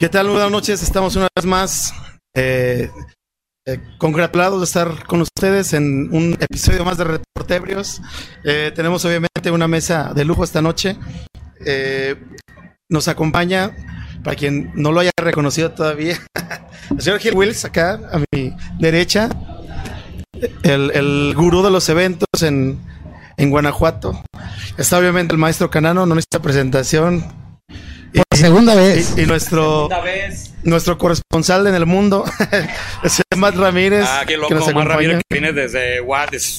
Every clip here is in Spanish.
¿Qué tal? Buenas noches. Estamos una vez más eh, eh, congratulados de estar con ustedes en un episodio más de Reportebrios. Eh, tenemos obviamente una mesa de lujo esta noche. Eh, nos acompaña, para quien no lo haya reconocido todavía, el señor Gil Wills, acá a mi derecha, el, el gurú de los eventos en, en Guanajuato. Está obviamente el maestro Canano, no necesita presentación. Por segunda vez. Y, y nuestro, vez. nuestro corresponsal en el mundo, es Matt Ramírez. Ah, qué que loco, nos Omar acompaña. Ramírez que viene desde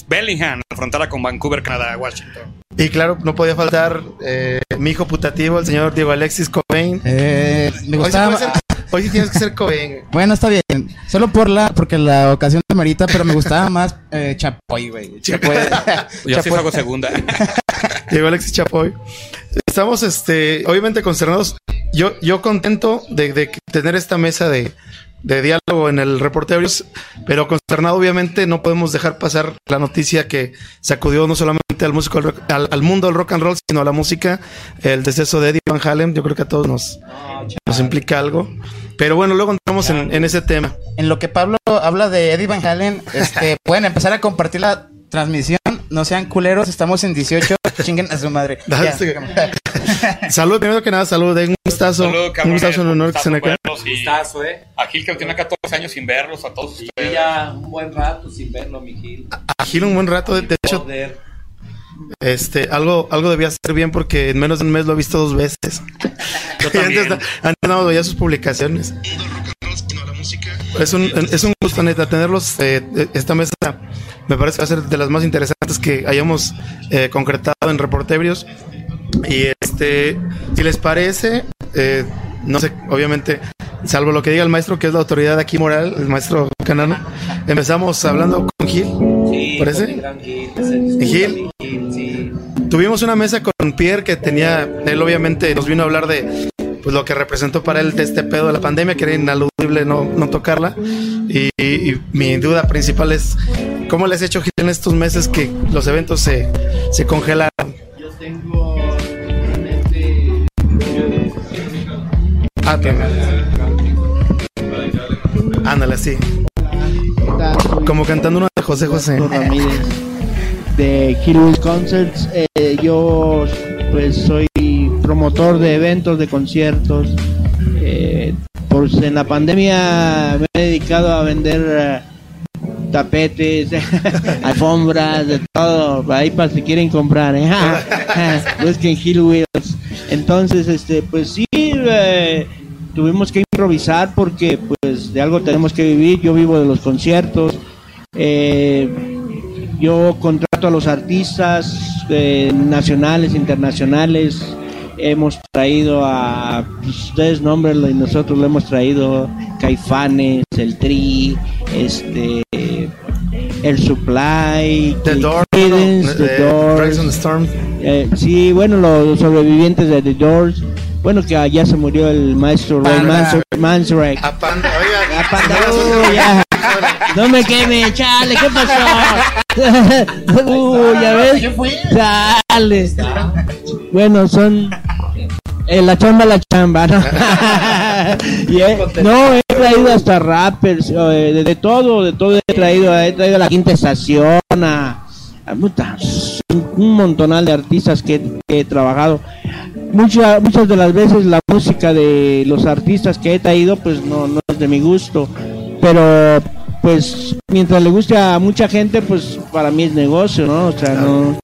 Bellingham, la frontera con Vancouver, Canadá, Washington. Y claro, no podía faltar eh, mi hijo putativo, el señor Diego Alexis Cobain. Eh, me Hoy sí, gustaba. ser- hoy sí tienes que ser Cobain. Bueno, está bien. Solo por la, porque la ocasión te merita, pero me gustaba más eh, Chapoy, güey. Chapoy. Yo sí Chapoy. hago segunda. Diego Alexis Chapoy. Estamos, este, obviamente consternados. Yo, yo contento de, de tener esta mesa de, de diálogo en el reporteros, pero consternado, obviamente, no podemos dejar pasar la noticia que sacudió no solamente al músico al, al mundo del rock and roll, sino a la música, el deceso de Eddie Van Halen. Yo creo que a todos nos, nos implica algo. Pero bueno, luego entramos en, en ese tema. En lo que Pablo habla de Eddie Van Halen, este, pueden empezar a compartir la transmisión. No sean culeros, estamos en 18. Chinguen a su madre. Ya. Salud, primero que nada, salud. Un gustazo. Saludos, un gustazo, un honor que Gustazo estén acá. y Gustazo, eh. A Gil que tiene 14 años sin verlos, a todos ustedes. ya un buen rato sin verlo, mi Gil. A Gil un buen rato, de, de hecho, Joder. este, algo, algo debía hacer bien porque en menos de un mes lo he visto dos veces. Yo Y antes, también. antes no veía sus publicaciones. Es un, es un gusto, neta, tenerlos. eh, esta mesa me parece que va a ser de las más interesantes que hayamos eh, concretado en Reportebrios. Y este, si les parece, eh, no sé, obviamente, salvo lo que diga el maestro, que es la autoridad aquí moral, el maestro Canano, empezamos hablando con Gil. Sí, ¿Parece? gran Gil. Gil? Gil, sí. Tuvimos una mesa con Pierre que tenía, él obviamente nos vino a hablar de pues lo que representó para él de este pedo de la pandemia, que era inaludible no, no tocarla. Y, y mi duda principal es, ¿cómo les has hecho Gil en estos meses que los eventos se, se congelaron? Yo tengo en este Ah. Ándale, así. Como cantando una de José José. Ramírez de Hillwood Concerts. Eh, yo pues soy promotor de eventos, de conciertos. Eh, en la pandemia me he dedicado a vender eh, tapetes, alfombras, de todo, ahí para si quieren comprar, ¿eh? busquen Hill Wheels. Entonces, este, pues sí, eh, tuvimos que improvisar porque pues de algo tenemos que vivir. Yo vivo de los conciertos. Eh, yo contrato a los artistas nacionales, internacionales. Hemos traído a, ustedes nombrenlo y nosotros lo hemos traído, Caifanes, el Tri, este, el Supply, The Doors, no, The eh, Doors. Storm. Eh, sí, bueno, los sobrevivientes de The Doors. Bueno, que allá se murió el maestro Ray Manzarek. A Panda, oiga, Ah, Panda, ya. No me queme, chale, ¿qué pasó? Uy, ya ves. Chale. Bueno, son eh, la chamba, la chamba, ¿no? Y he- no, he traído hasta rappers, eh, de, de todo, de todo he traído, he traído a la quinta estación, a, un montonal de artistas que, que he trabajado. Mucha- muchas de las veces la música de los artistas que he traído, pues no, no es de mi gusto, pero pues mientras le guste a mucha gente, pues para mí es negocio, ¿no? O sea, no,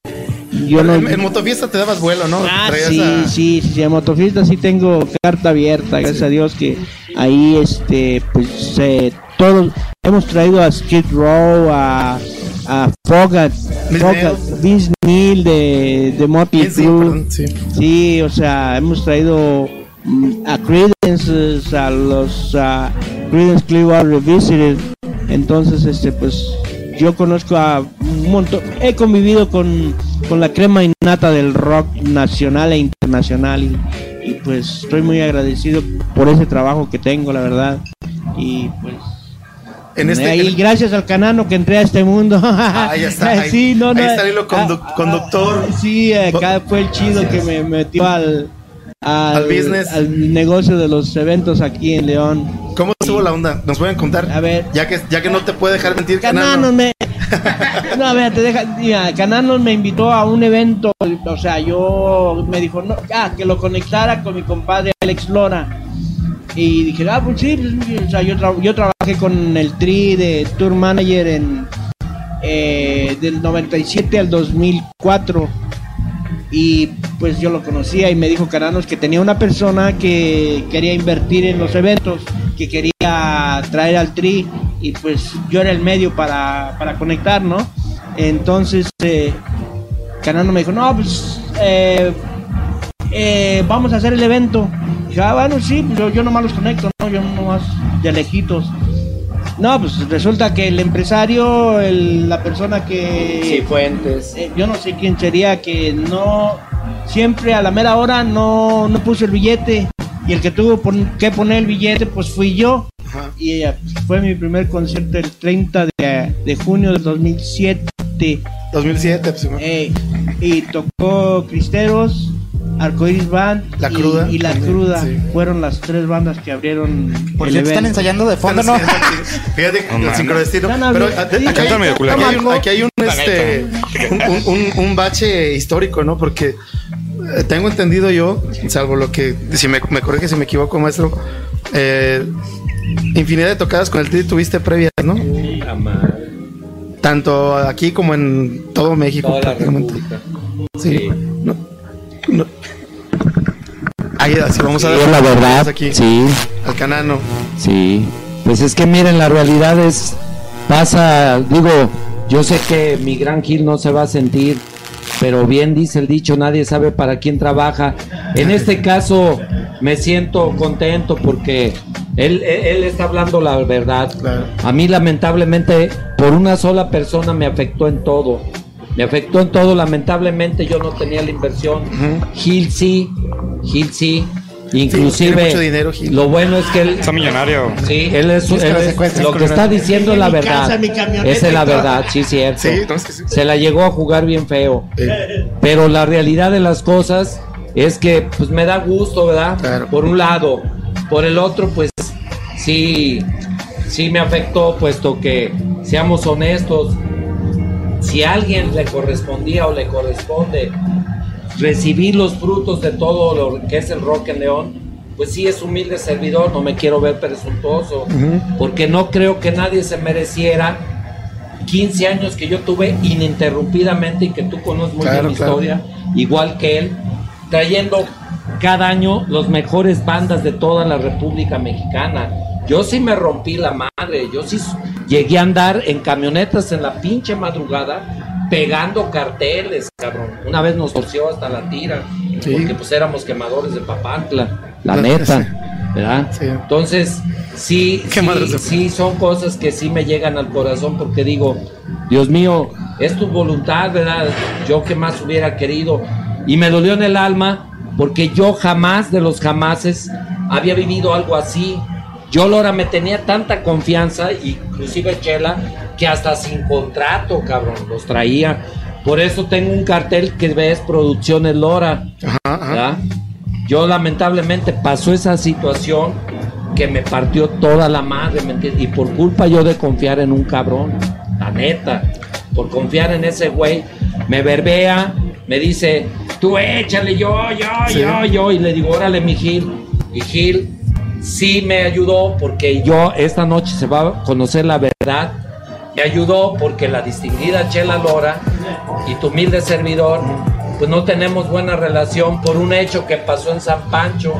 yo no. En, en motofiesta te dabas vuelo, ¿no? Ah, sí, a- sí, sí, en Motofiesta sí tengo carta abierta, gracias a Dios que ahí, este, pues, eh, todos, hemos traído a Skid Row, a, a Fogat, Fogat. Vince Neil de, de Motley Sí, sí, o sea, hemos traído mm, a Creedence, a los a Creedence Clearwater Revisited. Entonces, este, pues yo conozco a un montón, he convivido con, con la crema innata del rock nacional e internacional y, y, pues estoy muy agradecido por ese trabajo que tengo, la verdad. Y pues En este, y gracias al canano que entré a este mundo. ahí está, ahí- sí, no, no, ahí está el hilo condu- ah, ah, conductor. Sí, acá fue el chido que me metió al, al, Al business. al negocio de los eventos aquí en León. ¿Cómo estuvo la onda? ¿Nos pueden contar? A ver. Ya que, ya que no te puede dejar mentir, Cananos Canano. me. No, a ver, te deja. Mira, Cananos me invitó a un evento. O sea, yo me dijo, no, ah, que lo conectara con mi compadre Alex Lora. Y dije, ah, pues sí, pues, o sea, yo, tra- yo trabajé con el Tri de Tour Manager en. eh, del 97 al 2004. Y pues yo lo conocía y me dijo Cananos que tenía una persona que quería invertir en los eventos, que quería traer al Tri y pues yo era el medio para, para conectar, ¿no? Entonces eh, me dijo, no, pues eh, eh, vamos a hacer el evento. Dije, ah, bueno, sí, pues yo, yo nomás los conecto, ¿no? Yo nomás de lejitos. No, pues resulta que el empresario, el- la persona que... Fuentes. Eh, yo no sé quién sería que no siempre a la mera hora no, no puso el billete y el que tuvo pon- que poner el billete pues fui yo Ajá. y eh, fue mi primer concierto el 30 de, de junio del 2007 2007, pues. Eh, y tocó Cristeros Arcoiris Band La y- Cruda y, La también, Cruda sí. fueron las tres bandas que abrieron Por el están ensayando de fondo, ¿no? Fíjate, No el sincrodestino. No, no, Pero Sí, aquí, hay, cántame, aquí hay un, aquí hay un, este, un, un- un- un bache histórico, ¿no? Porque eh, tengo entendido yo, salvo lo que, si me, me corrige si me equivoco, maestro, eh, infinidad de tocadas con el Tri tuviste previas, ¿no? Tanto aquí como en todo México. Toda prácticamente. Sí. Sí. No, no. Así vamos a Sí, es la verdad. aquí Sí, al canano. sí. Pues es que miren, la realidad es, pasa, digo, yo sé que mi gran Gil no se va a sentir, pero bien dice el dicho, nadie sabe para quién trabaja. En este caso me siento contento porque él, él- él está hablando la verdad. Claro. A mí lamentablemente por una sola persona me afectó en todo. Me afectó en todo, lamentablemente yo no tenía la inversión. Ujú. Gil sí, Gil sí. Inclusive mucho dinero, Gil. lo bueno es que él Está millonario. Sí, él es, Es que él lo es- lo que está diciendo es la verdad. Esa es la verdad, sí, cierto. Sí, no, es que sí. Se la llegó a jugar bien feo. Eh, Pero la realidad de las cosas es que pues me da gusto, ¿verdad? Claro. Por un lado. Por el otro, pues sí, sí me afectó, puesto que, seamos honestos, si a alguien le correspondía o le corresponde recibir los frutos de todo lo que es el rock en León, pues sí es humilde servidor, no me quiero ver presuntuoso, porque no creo que nadie se mereciera 15 años que yo tuve ininterrumpidamente y que tú conoces muy Claro, bien mi claro. historia, igual que él, trayendo cada año los mejores bandas de toda la República Mexicana. Yo sí me rompí la madre, yo sí llegué a andar en camionetas en la pinche madrugada pegando carteles, cabrón. Una vez nos torció hasta la tira, Sí. porque pues éramos quemadores de Papantla, la neta, ¿verdad? Sí. Entonces, sí, sí, son cosas que sí me llegan al corazón porque digo, Dios mío, es tu voluntad, ¿verdad? Yo que más hubiera querido. Y me dolió en el alma porque yo jamás de los jamases había vivido algo así. Yo, Lora, me tenía tanta confianza, inclusive Chela, que hasta sin contrato, cabrón, los traía. Por eso tengo un cartel que ves Producciones Lora. Ajá, ajá. Yo lamentablemente pasó esa situación que me partió toda la madre, ¿me entiendes? Y por culpa yo de confiar en un cabrón, la neta, por confiar en ese güey, me verbea, me dice, tú échale, yo, yo, Sí. yo, yo, y le digo, órale, mi Gil, y Gil sí me ayudó porque yo esta noche se va a conocer la verdad. Me ayudó porque la distinguida Chela Lora y tu humilde servidor, pues no tenemos buena relación por un hecho que pasó en San Pancho.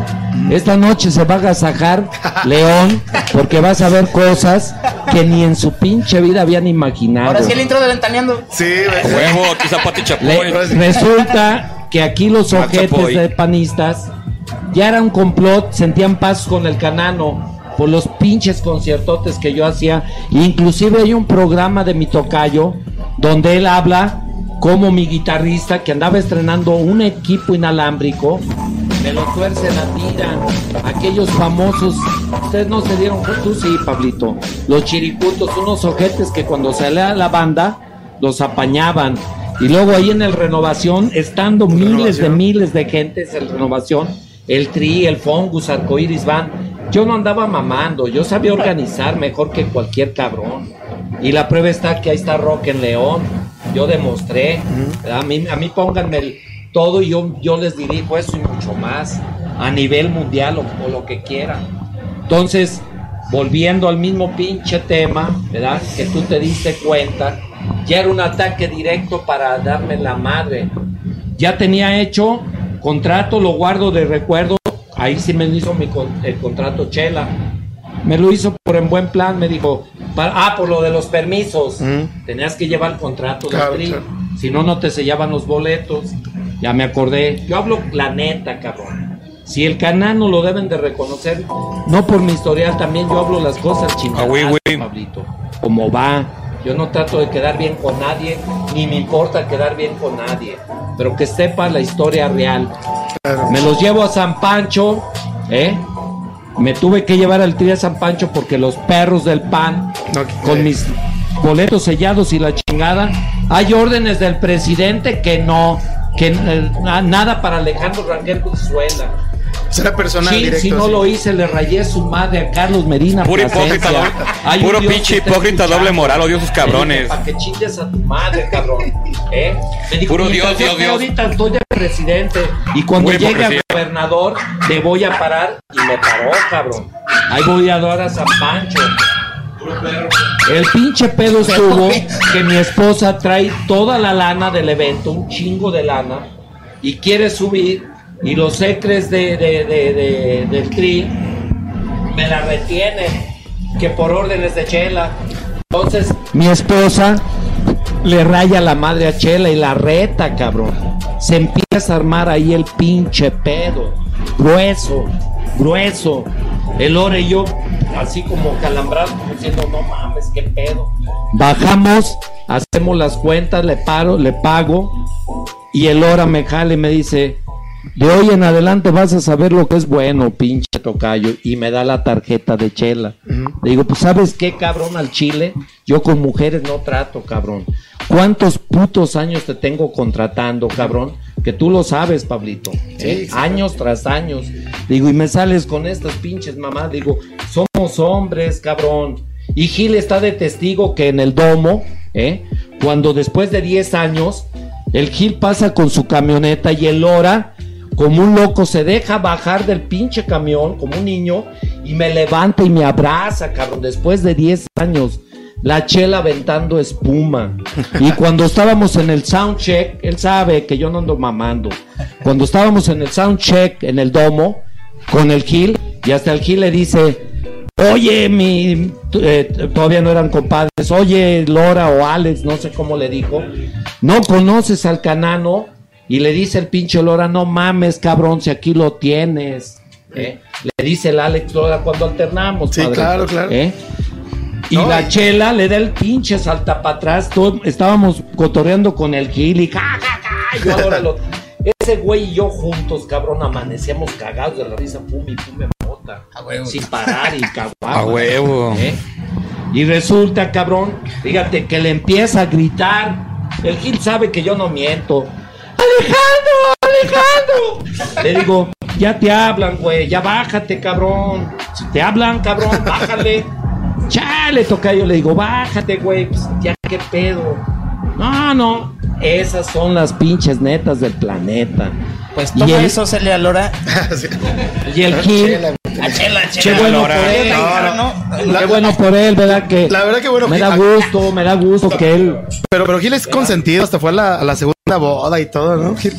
Esta noche se va a agasajar León porque vas a ver cosas que ni en su pinche vida habían imaginado. Ahora sí el intro de Ventaneando. Sí, güey. Huevo, aquí resulta que aquí los ojetes de panistas ya era un complot, sentían paz con el canano por los pinches conciertotes que yo hacía. Inclusive hay un programa de mi tocayo donde él habla como mi guitarrista que andaba estrenando un equipo inalámbrico. Me lo tuerce la tira. Aquellos famosos, ustedes no se dieron cuenta, tú sí, Pablito. Los chiricutos, unos ojetes que cuando salía la banda, los apañaban. Y luego ahí en el renovación, estando miles de Renovación. miles de gentes en renovación, el Tri, el Fongus, Arcoiris Van. Yo no andaba mamando, yo sabía organizar mejor que cualquier cabrón. Y la prueba está que ahí está Rock en León. Yo demostré. A mí, a mí pónganme el- todo y yo, yo les dirijo eso y mucho más. A nivel mundial o, o lo que quieran. Entonces, volviendo al mismo pinche tema, ¿verdad? Que tú te diste cuenta, ya era un ataque directo para darme la madre. Ya tenía hecho contrato, lo guardo de recuerdo. Ahí sí me hizo mi con- el contrato Chela. Me lo hizo por en buen plan, me dijo, ah, por lo de los permisos. Mm. Tenías que llevar el contrato Claro, tri. claro. Si no, no te sellaban los boletos. Ya me acordé. Yo hablo la neta, cabrón. Si el canano lo deben de reconocer, no por mi historial, también yo hablo las cosas chingadas, Ah, güey. Pablito. Como va. Yo no trato de quedar bien con nadie, ni me importa quedar bien con nadie. Pero que sepa la historia real. Claro. Me los llevo a San Pancho, ¿eh? Me tuve que llevar al tri a San Pancho porque los perros del pan, con mis boletos sellados y la chingada, hay órdenes del presidente que no, que eh, na- nada para Alejandro Rangel Brizuela. Será personal Sí, directo. si no sí. lo hice, le rayé su madre a Carlos Medina. Puro hipócrita, doble- puro pinche hipócrita, doble moral, odio sus cabrones. Para que chingues a tu madre, cabrón. ¿Eh? Me dijo, Puro "Mientras Dios, yo Dios, Dios". ahorita estoy de presidente. Y cuando Pura llegue a gobernador, te voy a parar. Y me paró, cabrón. Ahí voy a dar a San Pancho. El pinche pedo estuvo que mi esposa trae toda la lana del evento, un chingo de lana, y quiere subir, y los secres de, de- de- de- del tri me la retienen, que por órdenes de Chela. Entonces, mi esposa le raya la madre a Chela y la reta, cabrón. Se empieza a armar ahí el pinche pedo. Grueso, grueso. El Ore y yo, así como calambrados, como diciendo, no mames, qué pedo. Bajamos, hacemos las cuentas, le paro, le pago. Y el Ora me jala y me dice, de hoy en adelante vas a saber lo que es bueno, pinche tocayo. Y me da la tarjeta de chela. Le digo, pues ¿sabes qué, cabrón, al chile? Yo con mujeres no trato, cabrón. ¿Cuántos putos años te tengo contratando, cabrón? Que tú lo sabes, Pablito. ¿eh? Años tras años. Digo, y me sales con estas pinches mamás. Digo, somos hombres, cabrón. Y Gil está de testigo que en el domo, ¿eh? cuando después de 10 años, el Gil pasa con su camioneta y el Lora, como un loco, se deja bajar del pinche camión, como un niño, y me levanta y me abraza, cabrón, después de 10 años. La chela aventando espuma. Y cuando estábamos en el sound check, él sabe que yo no ando mamando. Cuando estábamos en el sound check, en el domo, con el Gil, y hasta el Gil le dice, Oye, mi. eh, todavía no eran compadres. Oye, Lora o Alex, no sé cómo le dijo. No conoces al canano. Y le dice el pinche Lora, no mames, cabrón, si aquí lo tienes. ¿eh? Le dice el Alex Lora cuando alternamos. Sí, claro, claro. ¿eh? Y No, la y- chela le da el pinche salta para atrás. todo- estábamos cotorreando con el Gil y ja, ja, ja, y ahora lo- Ese güey y yo juntos, cabrón, amanecíamos cagados de la risa, pum y pum me mota. Sin parar y cabrón. A huevo. ¿Eh? Y resulta, cabrón, fíjate que le empieza a gritar. El Gil sabe que yo no miento. ¡Alejandro! ¡Alejandro! Le digo, ya te hablan, güey, ya bájate, cabrón. Si te hablan, cabrón, bájale. Chale, toca yo le digo, bájate, güey, pues ya qué pedo. No, no, esas son las pinches netas del planeta. Pues Y toma el- eso, Celia Lora. Y el chela, qué chela. bueno por él. No, no, La- Qué bueno por él, ¿verdad? Que La verdad que bueno, me da gusto, me da gusto que él. Pero, pero Gil es consentido, hasta fue a la, a la segunda boda y todo, ¿no? Gil?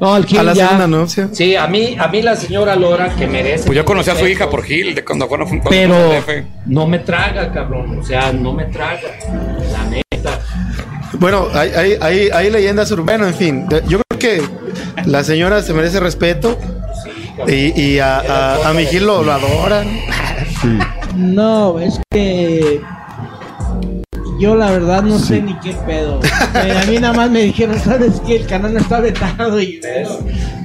No, el Gil A la ya- segunda novia. Sí, a mí, a mí la señora Lora que merece. Pues yo conocí a su hija por Gil, de cuando fueron cuando Pero fueron al DF. no me traga, cabrón. O sea, no me traga. La neta. Bueno, hay, hay, hay, hay leyendas urbanas, en fin. Yo creo que la señora se merece respeto y, y a, a, a mi Gil lo, lo adoran. No, es que yo la verdad no sé ni qué pedo. Eh, a mí nada más me dijeron, ¿sabes qué? El canal no está vetado y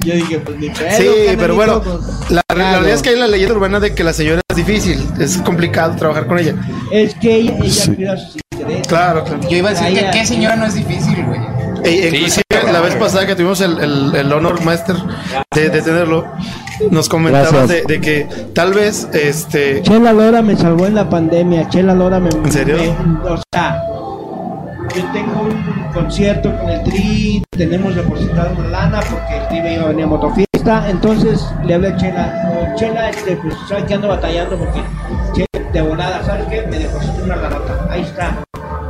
yo dije, pues ni pedo. Sí, canalito, pero bueno, pues, la, realidad es que hay la leyenda urbana de que la señora es difícil, es complicado trabajar con ella. Es que ella, ella cuida sus intereses. Claro, claro. Yo iba a decir que qué señora no es difícil, güey. E- inclusive la vez pasada que tuvimos el, el- el honor master de, de tenerlo, nos comentaba de, que tal vez este Chela Lora me salvó en la pandemia. Chela Lora me. ¿En serio? me- o sea, yo tengo un concierto con el Tri, tenemos depositada una lana porque el Tri me iba a venir a motofiesta. Entonces le hablé a Chela, "Oh, Chela, este, pues sabes que ando batallando porque Chela, de volada, ¿sabes qué? Me deposité una lanota. Ahí está,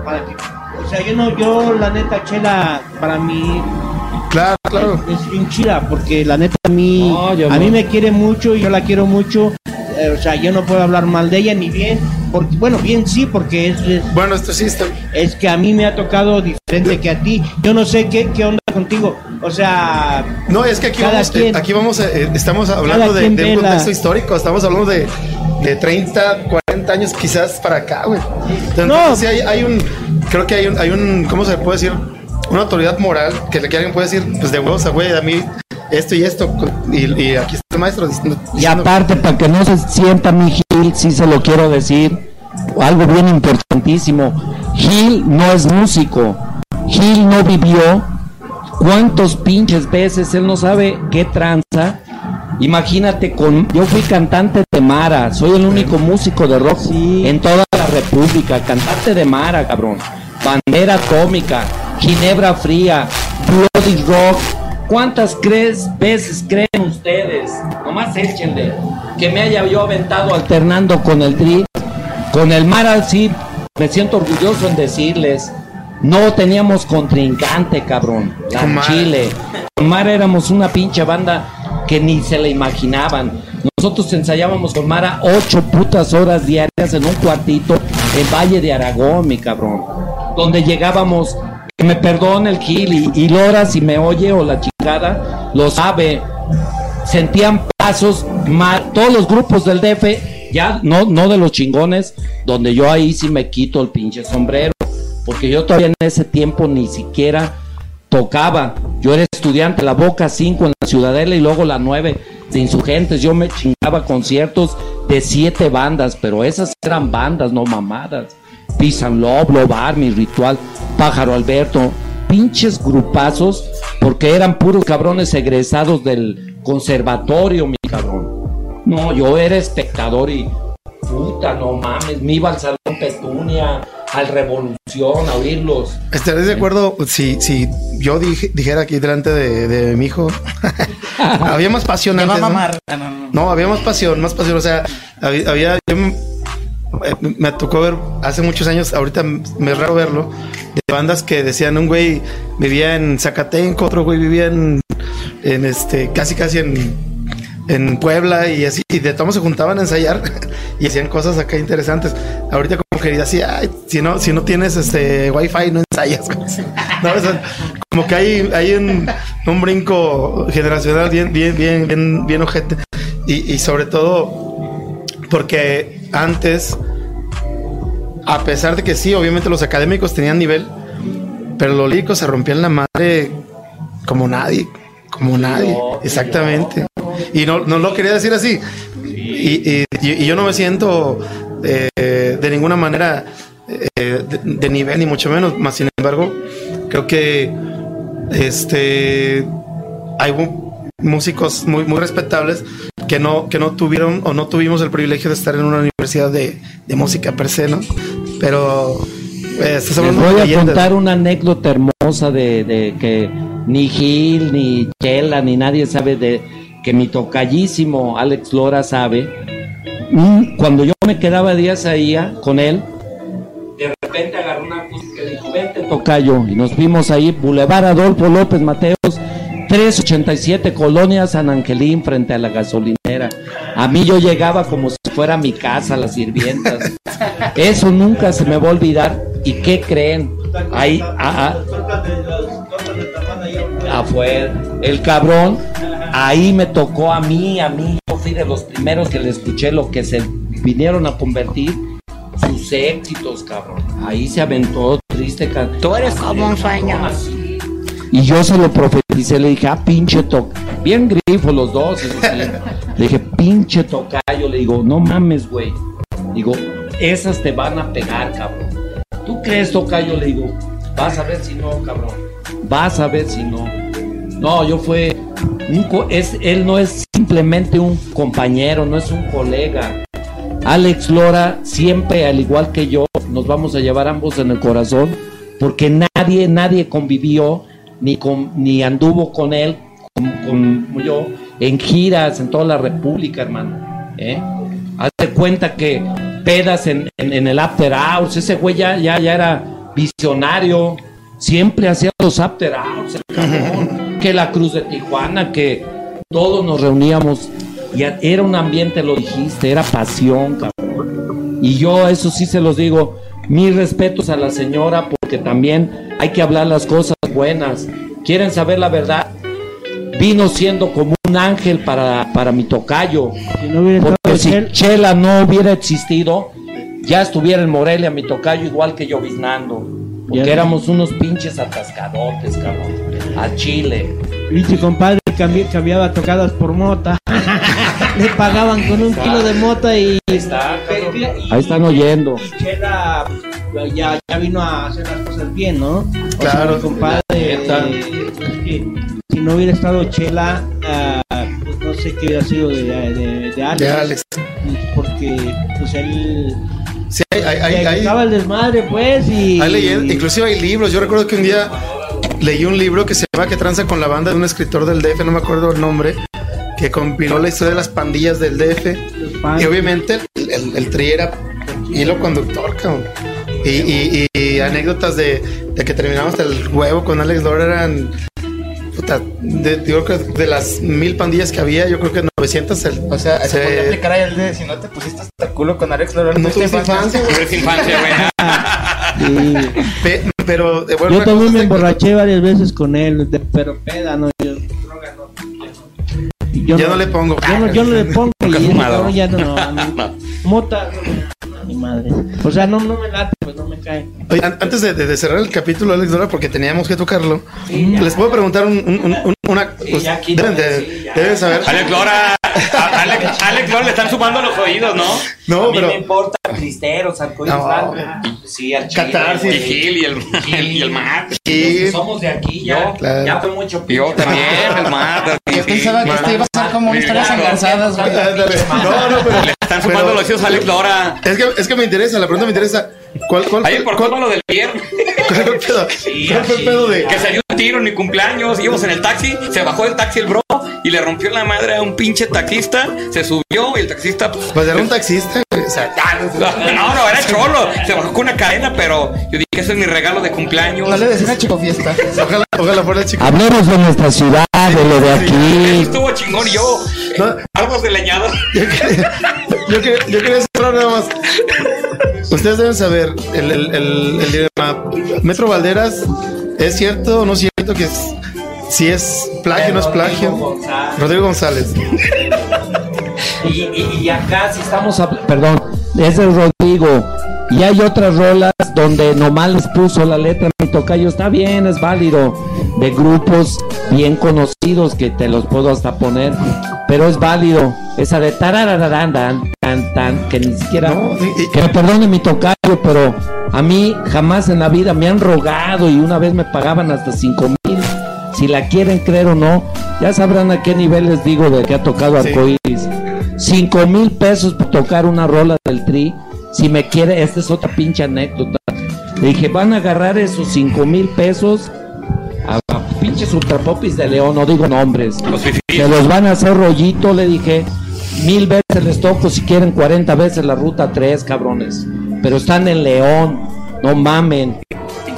para ti. Sea, yo no, yo la neta, Chela, para mí claro, claro. es bien chida porque la neta a mí No, a no. mí me quiere mucho y yo la quiero mucho Eh, o sea yo no puedo hablar mal de ella ni bien porque bueno bien sí porque es, es, Bueno, esto sí está es que a mí me ha tocado diferente que a ti yo no sé qué, qué onda contigo o sea No, es que aquí vamos, eh, aquí vamos, eh, estamos hablando de, un la- contexto histórico, estamos hablando de, de 30, 40 años quizás para acá, güey. Entonces, No. sí hay, hay un, creo que hay un, hay un, ¿cómo se le puede decir? Una autoridad moral que, que alguien puede decir, pues de huevos, güey, a mí esto y esto, y, y aquí está el maestro diciendo, Y aparte, para que no se sienta mi Gil, sí se lo quiero decir, algo bien importantísimo. Gil no es músico. Gil no vivió. ¿Cuántos pinches veces él no sabe qué tranza? Imagínate con yo fui cantante de Mara, soy el único músico de rock en toda la República, cantante de Mara, cabrón. Bandera atómica, Ginebra fría, Bloody Rock. ¿Cuántas crees, veces creen ustedes? Nomás échenle que me haya yo aventado alternando con el Tri, con el Mara sí, me siento orgulloso en decirles. No teníamos contrincante, cabrón. La. Chile. Con Mara éramos una pinche banda que ni se la imaginaban. Nosotros ensayábamos con Mara ocho putas horas diarias en un cuartito en Valle de Aragón, mi cabrón. Donde llegábamos, que me perdone el Gil y, y Lora si me oye o la chingada, lo sabe. Sentían pasos, ma- todos los grupos del DF, ya no, no de los chingones, donde yo ahí sí me quito el pinche sombrero porque yo todavía en ese tiempo ni siquiera tocaba. Yo era estudiante, la Boca 5 en la Ciudadela y luego la 9 de Insurgentes. Yo me chingaba conciertos de siete bandas, pero esas eran bandas, no mamadas. And Love, Army, Ritual, Pájaro Alberto, pinches grupazos, porque eran puros cabrones egresados del conservatorio, mi cabrón. No, yo era espectador y puta, no mames, me iba al Salón Petunia, al Revolución, a oírlos. ¿Estarías de acuerdo si, si yo dije- dijera aquí delante de, de mi hijo? había más pasión antes, ¿no? mamar. Ah, no, no. No, había más pasión, más pasión. O sea, había, había- yo me, eh, me tocó ver hace muchos años, ahorita me es raro verlo, de bandas que decían un güey vivía en Zacatenco, otro güey vivía en, en este, casi casi en, en Puebla y así, y de todos se juntaban a ensayar y hacían cosas acá interesantes. Ahorita como que así, ay, si no, si no tienes este wifi no ensayas. güey. No, o sea, como que hay, hay un, un brinco generacional bien, bien, bien, bien, bien ojete. Y, y sobre todo porque antes, a pesar de que sí, obviamente los académicos tenían nivel, pero los líricos se rompían la madre como nadie, como nadie, exactamente. Y no, no lo quería decir así. Y, y- y yo no me siento eh, de ninguna manera eh, de, de nivel, ni mucho menos, más sin embargo, creo que este hay músicos muy, muy respetables que no, que no tuvieron o no tuvimos el privilegio de estar en una universidad de, de música per se, ¿no? Pero estás Les voy a contar una anécdota hermosa de, de que ni Gil, ni Chela, ni nadie sabe de que mi tocallísimo Alex Lora sabe. Cuando yo me quedaba días ahí ah, con él, de repente agarró una acústica y dijo, vente tocayo. Y nos vimos ahí, Boulevard Adolfo López Mateos, 387 Colonia San Angelín frente a la gasolinera. A mí yo llegaba como si fuera mi casa, las sirvientas. Eso nunca se me va a olvidar. ¿Y qué creen? Ahí, ah, ah, afuera, el cabrón, ahí me tocó a mí, a mí, yo fui de los primeros que le escuché lo que se vinieron a convertir sus éxitos, cabrón. Ahí se aventó triste. Tú eres como un sueño. Y yo se lo profeticé, le dije, ah, pinche toca. Bien grifo los dos. eso sí. Le dije, pinche tocayo. Le digo, no mames, güey. Digo, esas te van a pegar, cabrón. ¿Tú crees, tocayo? Le digo, vas a ver si no, cabrón. Vas a ver si no. No, yo fue. un co- es, él no es simplemente un compañero, no es un colega. Alex Lora, siempre, al igual que yo, nos vamos a llevar ambos en el corazón, porque nadie, nadie convivió, ni, con, ni anduvo con él, como yo, en giras en toda la República, hermano. ¿eh? Hazte cuenta que pedas en, en- en el After Hours, ese güey ya, ya, ya era visionario, siempre hacía los After Hours, el cabrón, que la Cruz de Tijuana, que todos nos reuníamos y era un ambiente, lo dijiste, era pasión, cabrón. Y yo eso sí se los digo, mis respetos a la señora porque también hay que hablar las cosas buenas. ¿Quieren saber la verdad? Vino siendo como un ángel para, para mi tocayo. Si no Porque si Chel- Chela no hubiera existido, ya estuviera en Morelia mi tocayo igual que yo Biznando. Porque Ya. éramos unos pinches atascadotes, cabrón. A Chile. Pinche compadre cambi- cambiaba tocadas por mota. Le pagaban con un kilo de mota y. Ahí está, y- Ahí están oyendo. y Chela pues, ya, ya vino a hacer las cosas bien, ¿no? O sea, Claro. mi compadre. eh, si no hubiera estado Chela, ah, pues no sé qué hubiera sido de, de, de Alex. De Alex. Porque, pues él. Sí, hay, hay, el desmadre, pues, y. hay leyendas, inclusive hay libros. Yo recuerdo que un día leí un libro que se llama Que tranza con la banda de un escritor del DF, no me acuerdo el nombre, que compiló la historia de las pandillas del DF. Y obviamente el, el, el tri era hilo conductor, cabrón. Y, y, y anécdotas de, de que terminamos el huevo con Alex Lora eran. Puta, de, yo creo que de las mil pandillas que había, yo creo que 900 el- O sea, se podría aplicar ahí el de si no te pusiste hasta el culo con Alex Lora. no tuviste infancia, güey. Tuviste infancia, güey. sí. Pe- pero eh, bueno, Yo también me emborraché varias veces con él, de- pero peda, no, yo, droga no. Yo Ya no le pongo. Yo no, yo no le pongo y ya no, mí- mota, no, ni madre. O sea, no, no me late, pues no me cae. Oye, an- antes de, de- de cerrar el capítulo, Alex Dora, porque teníamos que tocarlo, Sí, les puedo preguntar un- un- un- un- una. Sí, pues, aquí deben, no, de- sí, ya. deben saber. Alex Lora, a- Alex, Alex Lora le están sumando los oídos, ¿no? No, pero. importa cristeros, arcoíris, No. algo. Sí, al Catarsis. Y güey. Gil y el, y el Matt. Sí. Somos de aquí ya. Claro. Ya fue mucho Yo pinche también, el Matt. Yo pensaba que esto iba a ser como una historias Claro. engarzadas, güey. No, no, pero. Le están sumando pero- los oídos a Alex Lora. Es que, es que me interesa, la pregunta me interesa. ¿Cuál, cuál, Ahí fue- por cuál, lo del viernes. cuál fue el pedo? Sí, ¿Cuál fue el pedo de.? Que se dio un tiro en mi cumpleaños, íbamos en el taxi, se bajó del taxi el bro y le rompió la madre a un pinche taxista, se subió y el taxista pues, Pues era un taxista, güey, o sea, no, no, era cholo, se bajó con una cadena, pero yo dije, ese es mi regalo de cumpleaños. No le decía una chico fiesta. ojalá, ojalá fuera chico. Hablemos de nuestra ciudad, de lo de aquí. estuvo chingón yo, No. árboles de leñado. Yo quería, yo quería, yo quería cerrar nada más. Ustedes deben saber, el, el, el, el dilema. Metro Valderas, ¿es cierto o no es cierto que es, si es plagio o no es plagio? Rodrigo González. Y, y- y acá si estamos habl- perdón, es el Rodrigo. Y hay otras rolas donde nomás les puso la letra mi tocayo, está bien, es válido. De grupos bien conocidos que te los puedo hasta poner, pero es válido. Esa de tararararán, tan, tan, tan, que ni siquiera. No, y- y- que me perdone mi tocayo, pero a mí jamás en la vida me han rogado y una vez me pagaban hasta cinco mil. Si la quieren creer o no, ya sabrán a qué nivel les digo de que ha tocado Sí. arcoíris. Cinco mil pesos por tocar una rola del tri. Si me quiere, esta es otra pinche anécdota. Le dije, van a agarrar esos cinco mil pesos a, a pinches ultrapopis de León, no digo nombres. Los Se los van a hacer rollito, le dije. Mil veces les toco, si quieren 40 veces la ruta 3, cabrones. Pero están en León, no mamen.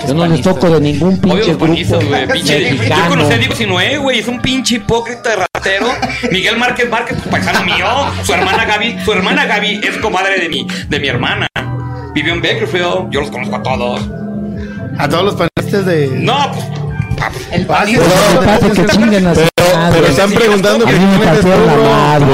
Yo no les toco de ningún pinche los panistas, grupo güey. Pinche Yo conocí a Diego Sinue, güey. Es un pinche hipócrita de ratero. Miguel Márquez Márquez, pues, paisano mío. Su hermana Gaby, su hermana Gaby es comadre de mi, de mi hermana. Vivió en Bakersfield. Yo los conozco a todos. A todos los panelistas de. No, pues. El Ah, parece que chinguen a su madre. Pero están preguntando A que quién eres tú, bro. madre.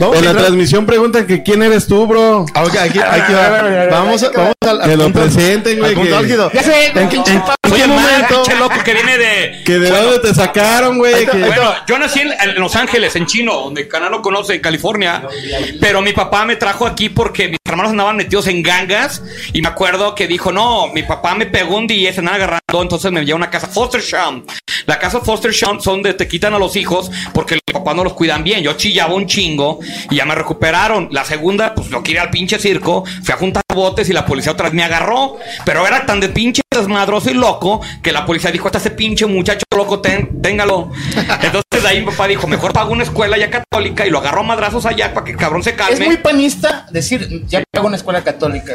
Vamos, En la a- transmisión preguntan que quién eres tú, bro. Ah, ok, aquí, aquí va. Vamos, a- vamos al, al Que lo presenten, güey. Ya sé, ¿En, qué- en- en Soy qué el momento? pinche loco que viene de. Que de Bueno, dónde te sacaron, güey. Que- Bueno, yo nací en, en Los Ángeles, en Chino, donde Canal no conoce, en California. Pero mi papá me trajo aquí porque mis hermanos andaban metidos en gangas y me acuerdo que dijo, no, mi papá me pegó un día y se andaban agarrando, entonces me llevó a una casa foster sham. La casa foster sham son de te quitan a los hijos porque los papás no los cuidan bien. Yo chillaba un chingo y ya me recuperaron. La segunda, pues lo quería al pinche circo, fui a juntar botes y la policía otra vez me agarró. Pero era tan de pinche desmadroso y loco que la policía dijo, hasta ese pinche muchacho loco, ten- téngalo. Entonces de ahí mi papá dijo, mejor pago una escuela ya católica y lo agarró a madrazos allá para que el cabrón se calme. Es muy panista decir, ya hago una escuela católica.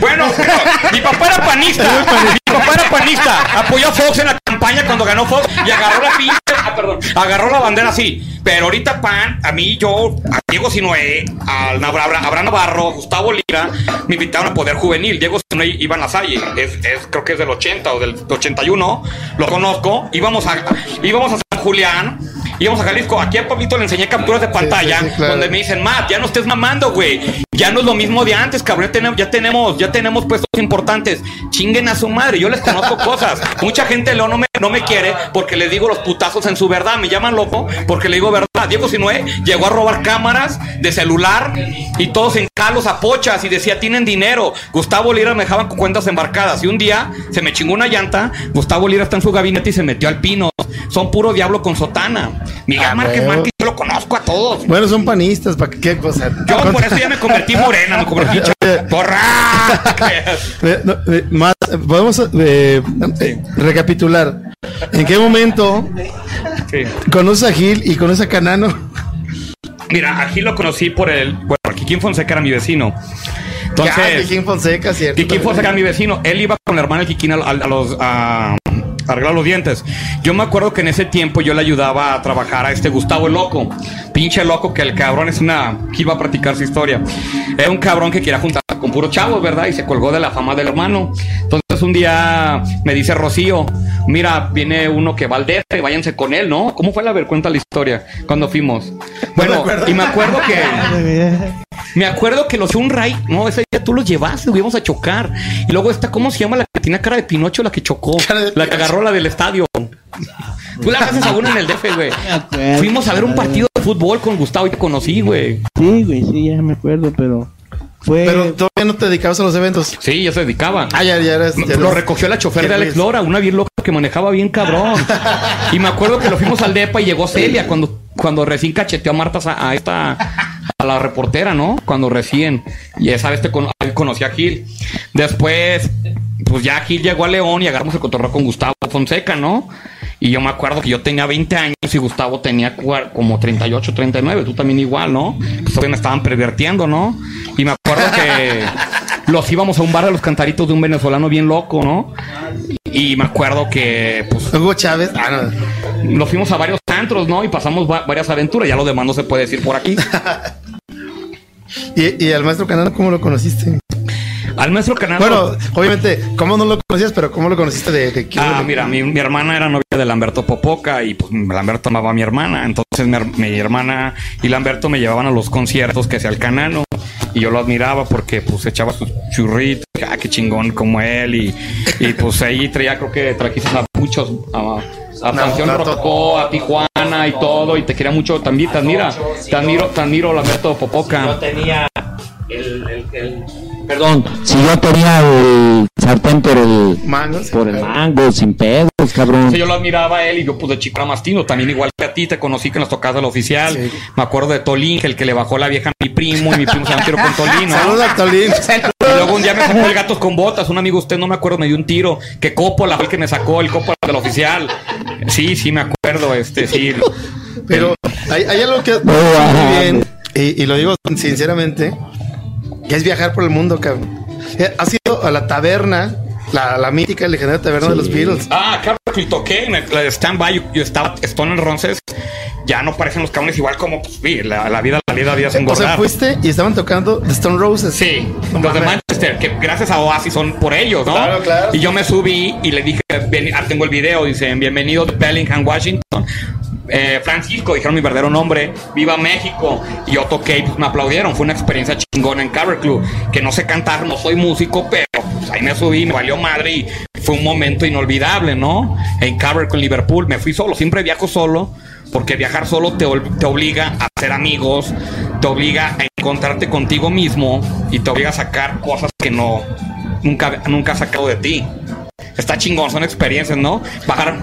Bueno, pero mi papá era panista. Mi papá era panista. Apoyó a Fox en la campaña cuando ganó Fox y agarró la pinche, ah, perdón, agarró la bandera así. Pero ahorita pan, a mí yo, a Diego Sinoé, a Abra- Abraham Navarro, Gustavo Lira, me invitaron a Poder Juvenil. Diego Sinoé iba en la es, es- creo que es del 80 o del 81, lo conozco. Íbamos a, íbamos a San Julián, íbamos a Jalisco. Aquí a Pablito le enseñé capturas de pantalla sí, sí, claro. donde me dicen, Matt, ya no estés mamando, güey. Ya no es lo mismo de antes, cabrón. Ya tenemos, ya tenemos, ya tenemos puestos importantes. Chinguen a su madre. Yo les conozco cosas. Mucha gente no me, no me quiere porque les digo los putazos en su verdad. Me llaman loco porque le digo verdad. Diego Sinue llegó a robar cámaras de celular y todos en calos a pochas y decía, tienen dinero. Gustavo Lira me dejaban con cuentas embarcadas. Y un día se me chingó una llanta. Gustavo Lira está en su gabinete y se metió al pino. Son puro diablo con sotana. Miguel Ah, Márquez yo lo conozco a todos. Bueno, son panistas, ¿para qué cosa? Yo por eso ya me convertí morena, me convertí porra. Eh, no, eh, más, podemos eh, recapitular. ¿En qué momento Sí. conoces a Gil y conoces a Canano? Mira, aquí lo conocí por el. Bueno, Kikín Fonseca era mi vecino. Entonces, Kikín Fonseca, cierto. Kikín Fonseca era mi vecino. Él iba con la hermana del Kikín a, a- a los. A, arreglar los dientes. Yo me acuerdo que en ese tiempo yo le ayudaba a trabajar a este Gustavo el Loco. Pinche loco que el cabrón es una. que iba a practicar su historia. Era un cabrón que quería juntar con puros chavos, ¿verdad? Y se colgó de la fama del hermano. Entonces un día me dice Rocío, mira, viene uno que va al DF, váyanse con él, ¿no? ¿Cómo fue la ver? Cuenta la historia cuando fuimos. Bueno, y me acuerdo que me acuerdo que los Unray, no, ese día tú los llevaste, íbamos a chocar. Y luego está, ¿cómo se llama la que tenía cara de Pinocho, la que chocó? La que agarró la del estadio. Tú la haces a uno en el DF, güey. Fuimos a ver un partido de fútbol con Gustavo y te conocí, güey. Sí, güey, sí, ya me acuerdo, pero fue... Pero todavía no te dedicabas a los eventos. Sí, ya se dedicaba. Ah, ya, ya eras. ya Lo eras- recogió la chofer de Alex. Lora, una bien loca que manejaba bien cabrón. Y me acuerdo que lo fuimos al DEPA y llegó Celia cuando, cuando recién cacheteó a Marta a esta a la reportera, ¿no? Cuando recién. Y esa vez te cono- conocí a Gil. Después, pues ya Gil llegó a León y agarramos el cotorreo con Gustavo Fonseca, ¿no? Y yo me acuerdo que yo tenía 20 años y Gustavo tenía como 38, 39. Tú también igual, ¿no? Pues me estaban pervertiendo, ¿no? Y me acuerdo que los íbamos a un bar de los cantaritos de un venezolano bien loco, ¿no? Y me acuerdo que, pues, Hugo Chávez. Ah, no. nos fuimos a varios antros, ¿no? Y pasamos va- varias aventuras. Ya lo demás no se puede decir por aquí. ¿Y, y al maestro Canano cómo lo conociste? Al maestro canal. Bueno, obviamente, ¿cómo no lo conocías? Pero ¿cómo lo conociste de, de Ah, mira, mi, mi hermana era novia de Lamberto Popoca y pues Lamberto amaba a mi hermana. Entonces mi, her- mi hermana y Lamberto me llevaban a los conciertos que hacía el canano y yo lo admiraba porque pues echaba sus churritos, ah, qué chingón como él y, y pues ahí traía, creo que trajiste a muchos, a, a Panteón no, Rococó, a Tijuana y todo y te quería mucho también, te admira, te admiro, te admiro Lamberto Yo Popoca. tenía el- el- Perdón, si yo tenía el sartén por el, Mangos. por el mango, sin pedos, cabrón. Sí, yo lo admiraba a él y yo pues de chico era mastino, también igual que a ti, te conocí que en las tocadas del oficial. Sí. Me acuerdo de Tolín, el que le bajó la vieja a mi primo y mi primo se Tiro con Tolín, ¿no? Saludos a Tolín. Y luego un día me sacó el gatos con botas, un amigo usted no me acuerdo, me dio un tiro, que Coppola fue el que me sacó el Coppola del oficial. Sí, sí me acuerdo, este, sí. Pero hay, hay algo que muy bien, y, y lo digo sinceramente, que es viajar por el mundo, cabrón. Eh, Has ido a la taberna, la, la mítica y legendaria taberna de los Beatles. Ah, claro que toqué en el la stand-by, yo, yo estaba Stone Ronces, ya no parecen los cabrones igual como, pues, sí, la, la vida, la vida, la vida es O sea, fuiste y estaban tocando The Stone Roses. Sí, No los de. Manchester, que gracias a Oasis son por ellos, ¿no? Claro, claro. Y yo me subí y le dije, ah, tengo el video, dicen, bienvenido de Bellingham, Washington. Eh, Francisco, dijeron mi verdadero nombre, viva México. Y yo toqué pues me aplaudieron. Fue una experiencia chingona en Cover Club. Que no sé cantar, no soy músico, pero pues, ahí me subí, me valió madre y fue un momento inolvidable, ¿no? En Cover con Liverpool, me fui solo, siempre viajo solo. Porque viajar solo te, te obliga a hacer amigos, te obliga a encontrarte contigo mismo y te obliga a sacar cosas que no nunca, nunca has sacado de ti. Está chingón, son experiencias, ¿no? Bajar,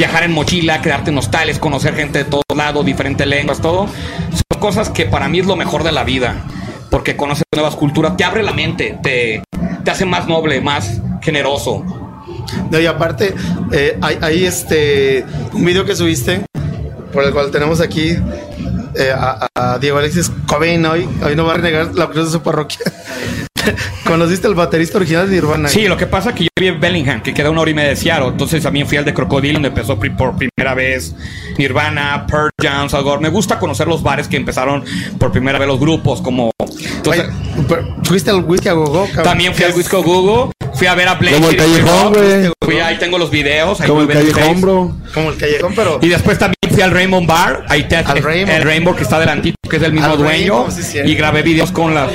viajar en mochila, quedarte en hostales, conocer gente de todos lados, diferentes lenguas, todo. Son cosas que para mí es lo mejor de la vida. Porque conoces nuevas culturas, te abre la mente, te, te hace más noble, más generoso. No, y aparte, eh, hay, hay este un video que subiste por el cual tenemos aquí eh, a, Diego Alexis Cobain hoy. Hoy no va a renegar la cruz de su parroquia. ¿Conociste al baterista original de Nirvana? Sí, lo que pasa es que yo viví en Bellingham, que queda una hora y media de Seattle. Entonces también fui al de Crocodile, donde empezó por primera vez Nirvana, Pearl Jam, Salvador. Me gusta conocer los bares que empezaron por primera vez los grupos, como... Entonces, ¿Fuiste al whisky a gogo? cabrón? también fui al Wisco Google, fui a ver a Blake. Como el Callejón, güey. Fui ahí tengo los videos. ahí Como el callejón, bro. Como el callejón, pero. Y después también fui al Rainbow Bar, ahí te, Al Rainbow. el Rainbow que está delantito, que es del mismo Al dueño, Rainbow, sí, cierto. y grabé videos con las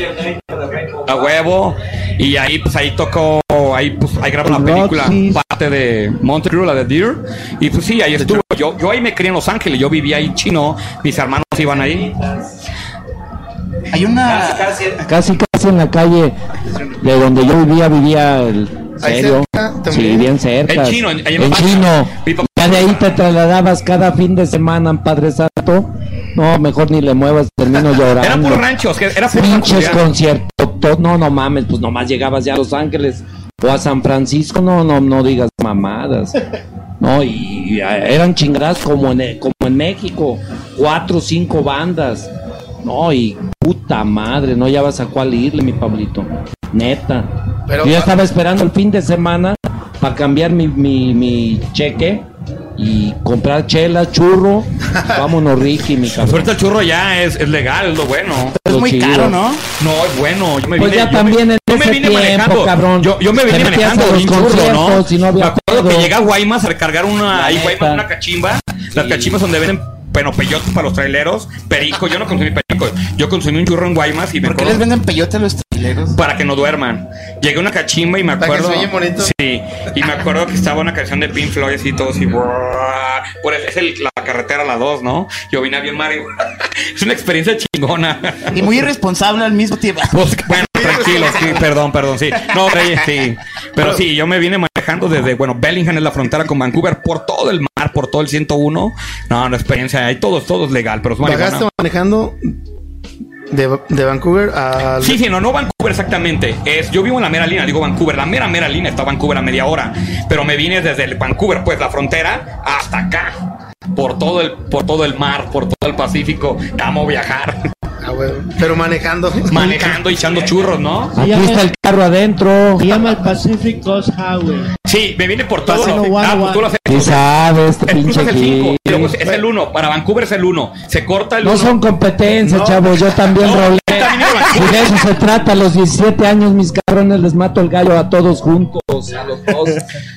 a huevo y ahí pues ahí tocó, ahí pues ahí grabó la película, parte de Monte Crew, la de Deer, y pues sí, ahí estuve. Yo, yo ahí me crié en Los Ángeles, yo vivía ahí chino, mis hermanos iban ahí. Hay una. Casi, casi en la calle de donde yo vivía, vivía el Ahí serio. cerca. Sí, bien cerca. En chino, en- en En chino. Pacha. Mi papá- Ya de ahí te trasladabas cada fin de semana Padre Santo. No, mejor ni le muevas, termino llorando. Era por ranchos, que era por Pinches conciertos. to- No, no mames, pues nomás llegabas ya a Los Ángeles o a San Francisco. No, no, no digas mamadas. No, y, y, eh, eran chingadas como en, como en México. Cuatro o cinco bandas. No, y puta madre, no ya vas a cuál irle, mi Pablito. Neta. Pero- Yo ya estaba esperando el fin de semana para cambiar mi, mi, mi cheque y comprar chela, churro. Vámonos, Ricky, mi cabrón. Suerte el churro ya es, es legal, es lo bueno. Es Lo muy chido. caro, ¿no? No, es bueno. Yo me Pues vine, ya yo también me, en yo me vine tiempo, manejando. cabrón. Yo, yo me vine manejando bien churro, ¿no? y no había me acuerdo pedo. que llega a Guaymas a recargar una. Ahí. Guaymas, una cachimba. Las cachimbas donde venden bueno, peyotes para los traileros. Perico, yo no consumí perico. Yo consumí un churro en Guaymas y me ¿Por qué acuerdo- les venden peyote a los traileros? para que no duerman. Llegué a una cachimba y me Para que acuerdo. se oye bonito. Sí, y me acuerdo que estaba una canción de Pink Floyd así, todo así. Por eso es el- la carretera la 2, ¿no? Yo vine bien Mario. es una experiencia chingona. Y muy irresponsable al mismo tiempo. Pues, bueno, tranquilo, sí, perdón, perdón, sí. No, pero, sí. Pero sí, yo me vine manejando desde, bueno, Bellingham es la frontera con Vancouver, por todo el mar, por todo el 101. No, una experiencia, ahí todo, todo es legal, pero es marihuana. ¿Bajaste manejando de, de Vancouver a. Sí, sí, no, no Vancouver exactamente. Es, yo vivo en la mera línea, digo Vancouver, la mera mera línea está Vancouver a media hora. Pero me vine desde el Vancouver, pues la frontera, hasta acá. Por todo el, por todo el mar, por todo el Pacífico. Amo viajar. Ah, bueno, pero manejando. Manejando y echando churros, ¿no? Aquí está el carro adentro. Se llama el Pacific Coast Highway. Sí, me vine por todo. Ah, One pues tú lo haces. Sí sabe este El pinche es el 5, aquí. y luego es el 1. Para Vancouver es el 1. Se corta el 1. No son competencias, No. chavos. Yo también No, rolé. Y de eso se trata. A los 17 años, mis cabrones, les mato el gallo a todos juntos. A los dos.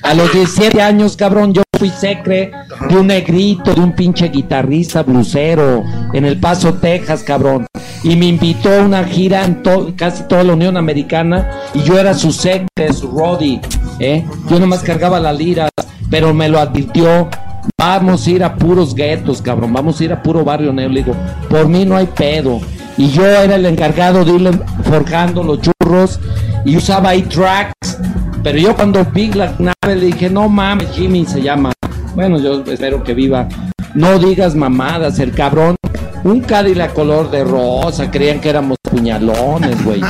A los 17 años, cabrón, yo fui secre de un negrito, de un pinche guitarrista blusero en El Paso, Texas, cabrón. Y me invitó a una gira en to- casi toda la Unión Americana. Y yo era su secre, su roadie. ¿eh? Yo nomás cargaba las liras, pero me lo advirtió. Vamos a ir a puros guetos, cabrón. Vamos a ir a puro barrio negro. Le digo, por mí no hay pedo. Y yo era el encargado de irle forjando los churros y usaba ahí tracks. Pero yo cuando vi la nave le dije, no mames, Jimmy se llama. Bueno, yo espero que viva. No digas mamadas, el cabrón. Un Cadillac color de rosa, creían que éramos puñalones, güey.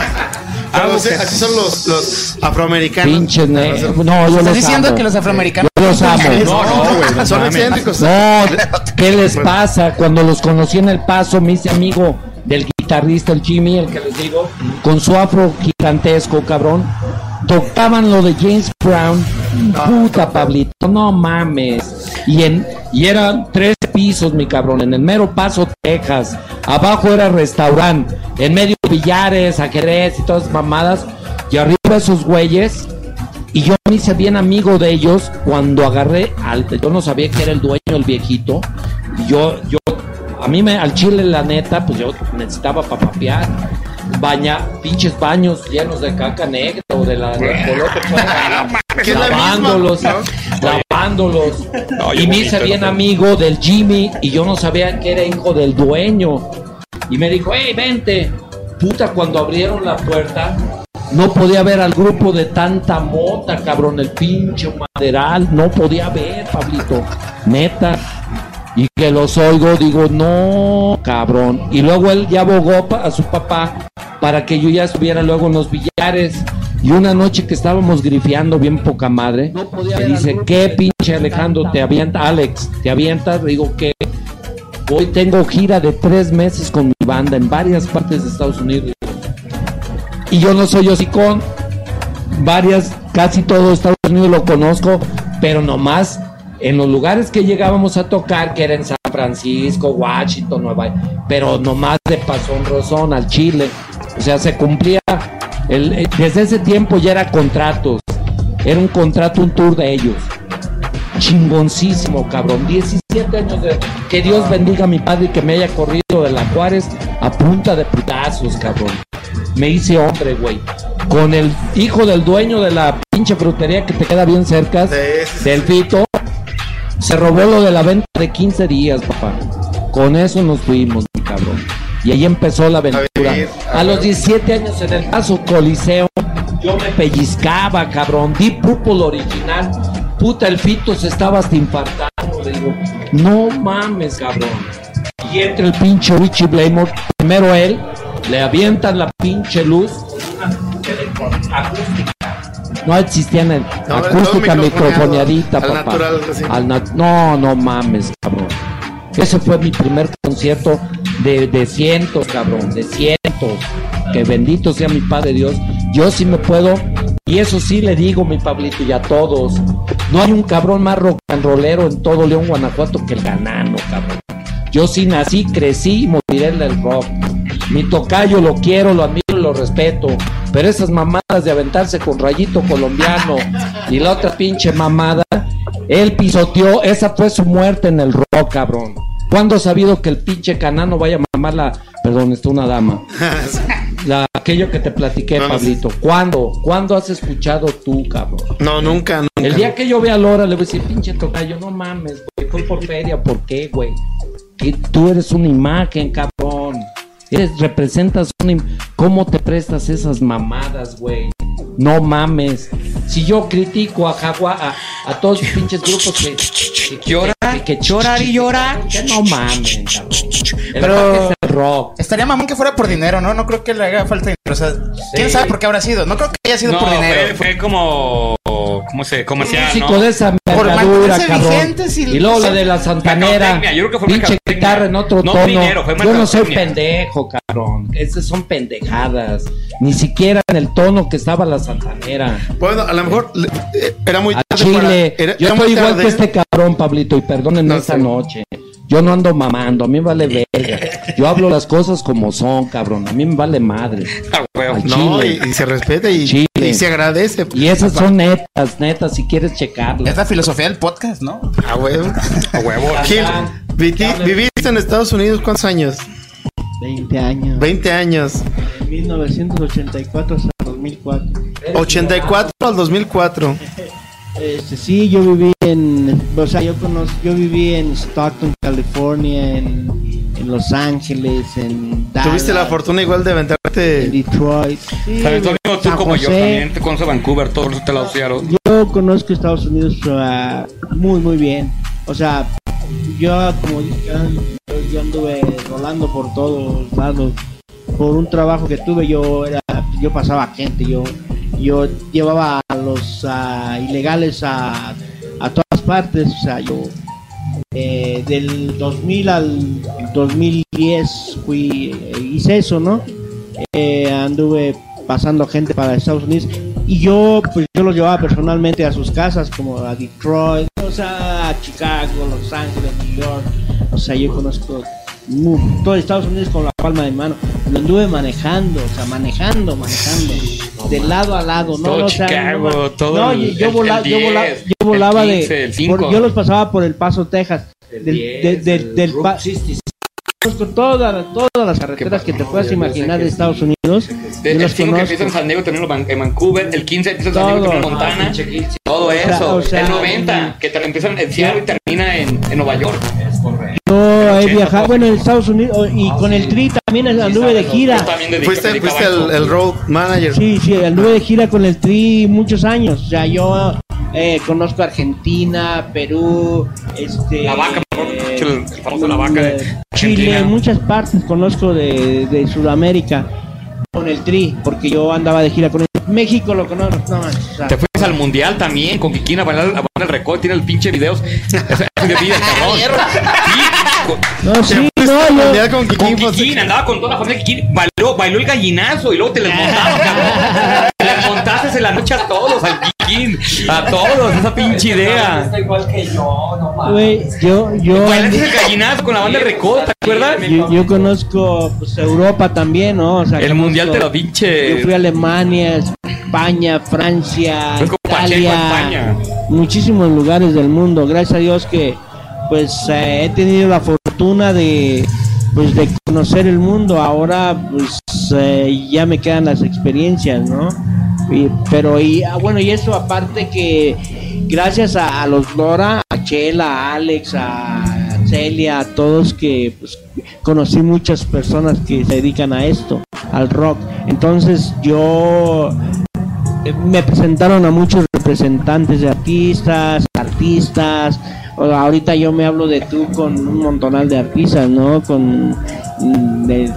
Pero, o sea, así son los, los afroamericanos. Pinches No, yo ¿Estás los diciendo amo. que los afroamericanos Yo los amo. No, no, güey. no Son excéntricos. No, ¿qué les pasa? Cuando los conocí en El Paso, me hice amigo del guitarrista, el Jimmy, el que les digo, con su afro gigantesco, cabrón. Tocaban lo de James Brown. Puta, Pablito, no mames. Y, en, y eran tres pisos, mi cabrón, en el mero Paso, Texas. Abajo era restaurante, en medio billares, ajedrez y todas esas mamadas. Y arriba esos güeyes y yo me hice bien amigo de ellos cuando agarré al, yo no sabía que era el dueño, el viejito. Y yo, yo, a mí me, al chile la neta, pues yo necesitaba papapear. Baña, pinches baños llenos de caca negra o de la, del color que fuera. Que es la misma, lavándolos, ¿no? lavándolos. Y me hice bien amigo del Jimmy y yo no sabía que era hijo del dueño. y me dijo, hey, vente. Puta, cuando abrieron la puerta, no podía ver al grupo de tanta mota, cabrón, el pinche maderal, no podía ver, Pablito, neta. Y que los oigo, digo, no, cabrón. Y luego él ya abogó a su papá para que yo ya estuviera luego en los billares. Y una noche que estábamos grifeando bien poca madre, me dice, ¿qué pinche Alejandro te avienta? Alex, ¿te avientas? Le digo, ¿qué? Hoy tengo gira de tres meses con mi banda en varias partes de Estados Unidos. Y yo no soy hocicón. Varias, casi todo Estados Unidos lo conozco, pero nomás en los lugares que llegábamos a tocar, que era en San Francisco, Washington, Nueva York, pero nomás de pasón rozón al Chile. O sea, se cumplía, el, eh, desde ese tiempo ya era contratos. Era un contrato, un tour de ellos chingoncísimo, cabrón. 17 años de. Que Dios bendiga a mi padre y que me haya corrido de la Juárez a punta de putazos, cabrón. Me hice hombre, güey. Con el hijo del dueño de la pinche frutería que te queda bien cerca, Sí, sí, sí. del Fito, se robó lo de la venta de 15 días, papá. Con eso nos fuimos, mi cabrón. Y ahí empezó la aventura. vivir, a A los ver. 17 años en el paso Coliseo, yo me pellizcaba, cabrón. Deep Purple original. Puta, el Fito se estaba hasta infartando. Le digo, no mames, cabrón. Y entra el pinche Richie Blaymore. Primero él, le avientan la pinche luz. Una acústica. No existían el No, acústica microfoneadita, al papá. natural. Al nat- no, no mames, cabrón. Ese fue mi primer concierto de, de cientos, cabrón, de cientos. Que bendito sea mi Padre Dios. Yo sí me puedo, y eso sí le digo, mi Pablito, y a todos. No hay un cabrón más rock and rollero en todo León, Guanajuato que el ganano, cabrón. Yo sí nací, crecí y moriré en el rock. Mi tocayo lo quiero, lo admiro y lo respeto. Pero esas mamadas de aventarse con rayito colombiano y la otra pinche mamada, él pisoteó, esa fue su muerte en el rock, cabrón. ¿Cuándo ha sabido que el pinche canano vaya a mamar la... Perdón, está una dama. La, aquello que te platiqué. Pablito. ¿Cuándo? ¿Cuándo has escuchado tú, cabrón? No, nunca, nunca. El día que yo vea a Lora, le voy a decir, pinche tocayo, no mames, güey, fue por feria, ¿por qué, güey? Que tú eres una imagen, cabrón. Eres, representas im- ¿Cómo te prestas esas mamadas, güey? No mames. Si yo critico a Jaguar, a, a todos los pinches grupos que, que, que, Llora, que, que- llorar y llorar. que no mamen, cabrón. El Pero- rock es el rock. Estaría mamón que fuera por dinero, ¿no? No creo que le haga falta dinero. O sea, ¿quién sabe por qué habrá sido? No creo que haya sido No, por dinero. fue, fue como. ¿Cómo se comercial? músico ¿no? de esa mantenerse cabrón. vigentes y- Y luego la de la santanera, Mercadotecnia, yo creo que fue pinche mercadotecnia. guitarra en otro No tono. dinero, fue Yo no soy mercadotecnia. pendejo, cabrón. Esas son pendejadas. Ni siquiera en el tono que estaba la santanera. Bueno, a lo mejor le- eh, era muy A tarde Chile. para- era- Yo era estoy igual tarde. que este cabrón, Pablito, y perdónenme No esta noche. Yo no ando mamando, a mí me vale verga. Yo hablo las cosas como son, cabrón. A mí me vale madre. Ah, huevo. Al No, y, Chile. y se respeta y, Chile. y se agradece. Y esas son netas, netas, si quieres checarlas. Es la filosofía del podcast, ¿no? A huevo. A huevo. Gil, viviste en Estados Unidos cuántos años? 20 años. 20 años. De 1984 hasta 2004. 84 al 2004. Este, sí, yo viví en, o sea, yo conozco, yo viví en Stockton, California, en, en Los Ángeles, en Dallas, Tuviste la fortuna igual de en aventarte. Detroit. Sí, San Antonio, tú San como yo también te conoces Vancouver, todos te la Seattle. Yo conozco Estados Unidos ah, muy, muy bien. O sea, yo como dije, yo, yo anduve rolando por todos lados. Por un trabajo que tuve, yo era, yo pasaba gente, yo, yo llevaba a los ah, ilegales a, a todas partes. O sea, yo eh, del 2000 al 2010 fui, eh, hice eso, ¿no? Eh, anduve pasando gente para Estados Unidos y yo pues yo los llevaba personalmente a sus casas como a Detroit, o sea, a Chicago, Los Ángeles, New York, o sea, yo conozco todo Estados Unidos con la palma de mano, lo anduve manejando, o sea, manejando, manejando, de lado a lado, no, Todo o sea, Chicago, no, todo no, el- yo, el- vola- el yo volaba, 10, yo volaba el 15, de, el 5. por- yo los pasaba por el Paso, Texas, del, de- de- del pa- conozco todas, todas las carreteras que te puedas imaginar de Estados Unidos. De- yo el las 5 que empieza en. San Diego termina en Van- en Vancouver, el 15 empieza en San Diego termina en Montana, todo eso. o sea, el 90 que te empieza en Seattle y termina en, en Nueva York. Yo he viajado, bueno, en Estados Unidos y con el Tri también anduve de gira. Fuiste, el, road manager. Sí, sí, anduve de gira con el Tri muchos años. O sea, yo eh, conozco Argentina, Perú, este, La vaca, eh, el- el famoso La Vaca de Chile, Argentina. muchas partes conozco de, de Sudamérica con el Tri, porque yo andaba de gira con el México, lo conozco. No, manches, o sea, Te fuiste al mundial también con Kikina a bailar, a bailar el récord, tiene el pinche videos. Ese es de vida, cabrón. No, sí, no, yo- con Kikín, pues, Kikín, andaba con toda la familia Kikín, bailó, bailó el gallinazo y luego te les montaba, cabrón. Te les montaste en la noche a todos, al Kikín, a todos, esa pinche idea. Está igual que yo, no mames. güey, yo, yo, Bailaste el gallinazo con la banda de Recol, ¿te acuerdas? yo, yo conozco pues, Europa también, ¿no? O sea, El mundial te lo pinche. Yo fui a Alemania, España, Francia, Fue con Pacheco, Italia, España. muchísimos lugares del mundo. Gracias a Dios que pues eh, he tenido la fortuna de pues de conocer el mundo. Ahora pues eh, ya me quedan las experiencias, ¿no? Y- pero y ah, bueno y eso aparte que gracias a, a los Lora, a Chela, a Alex, a Celia, a todos que pues, conocí muchas personas que se dedican a esto, al rock. Entonces yo eh, me presentaron a muchos representantes de artistas, artistas. Ahorita yo me hablo de tú con un montonal de artistas, ¿no? Con mm, de-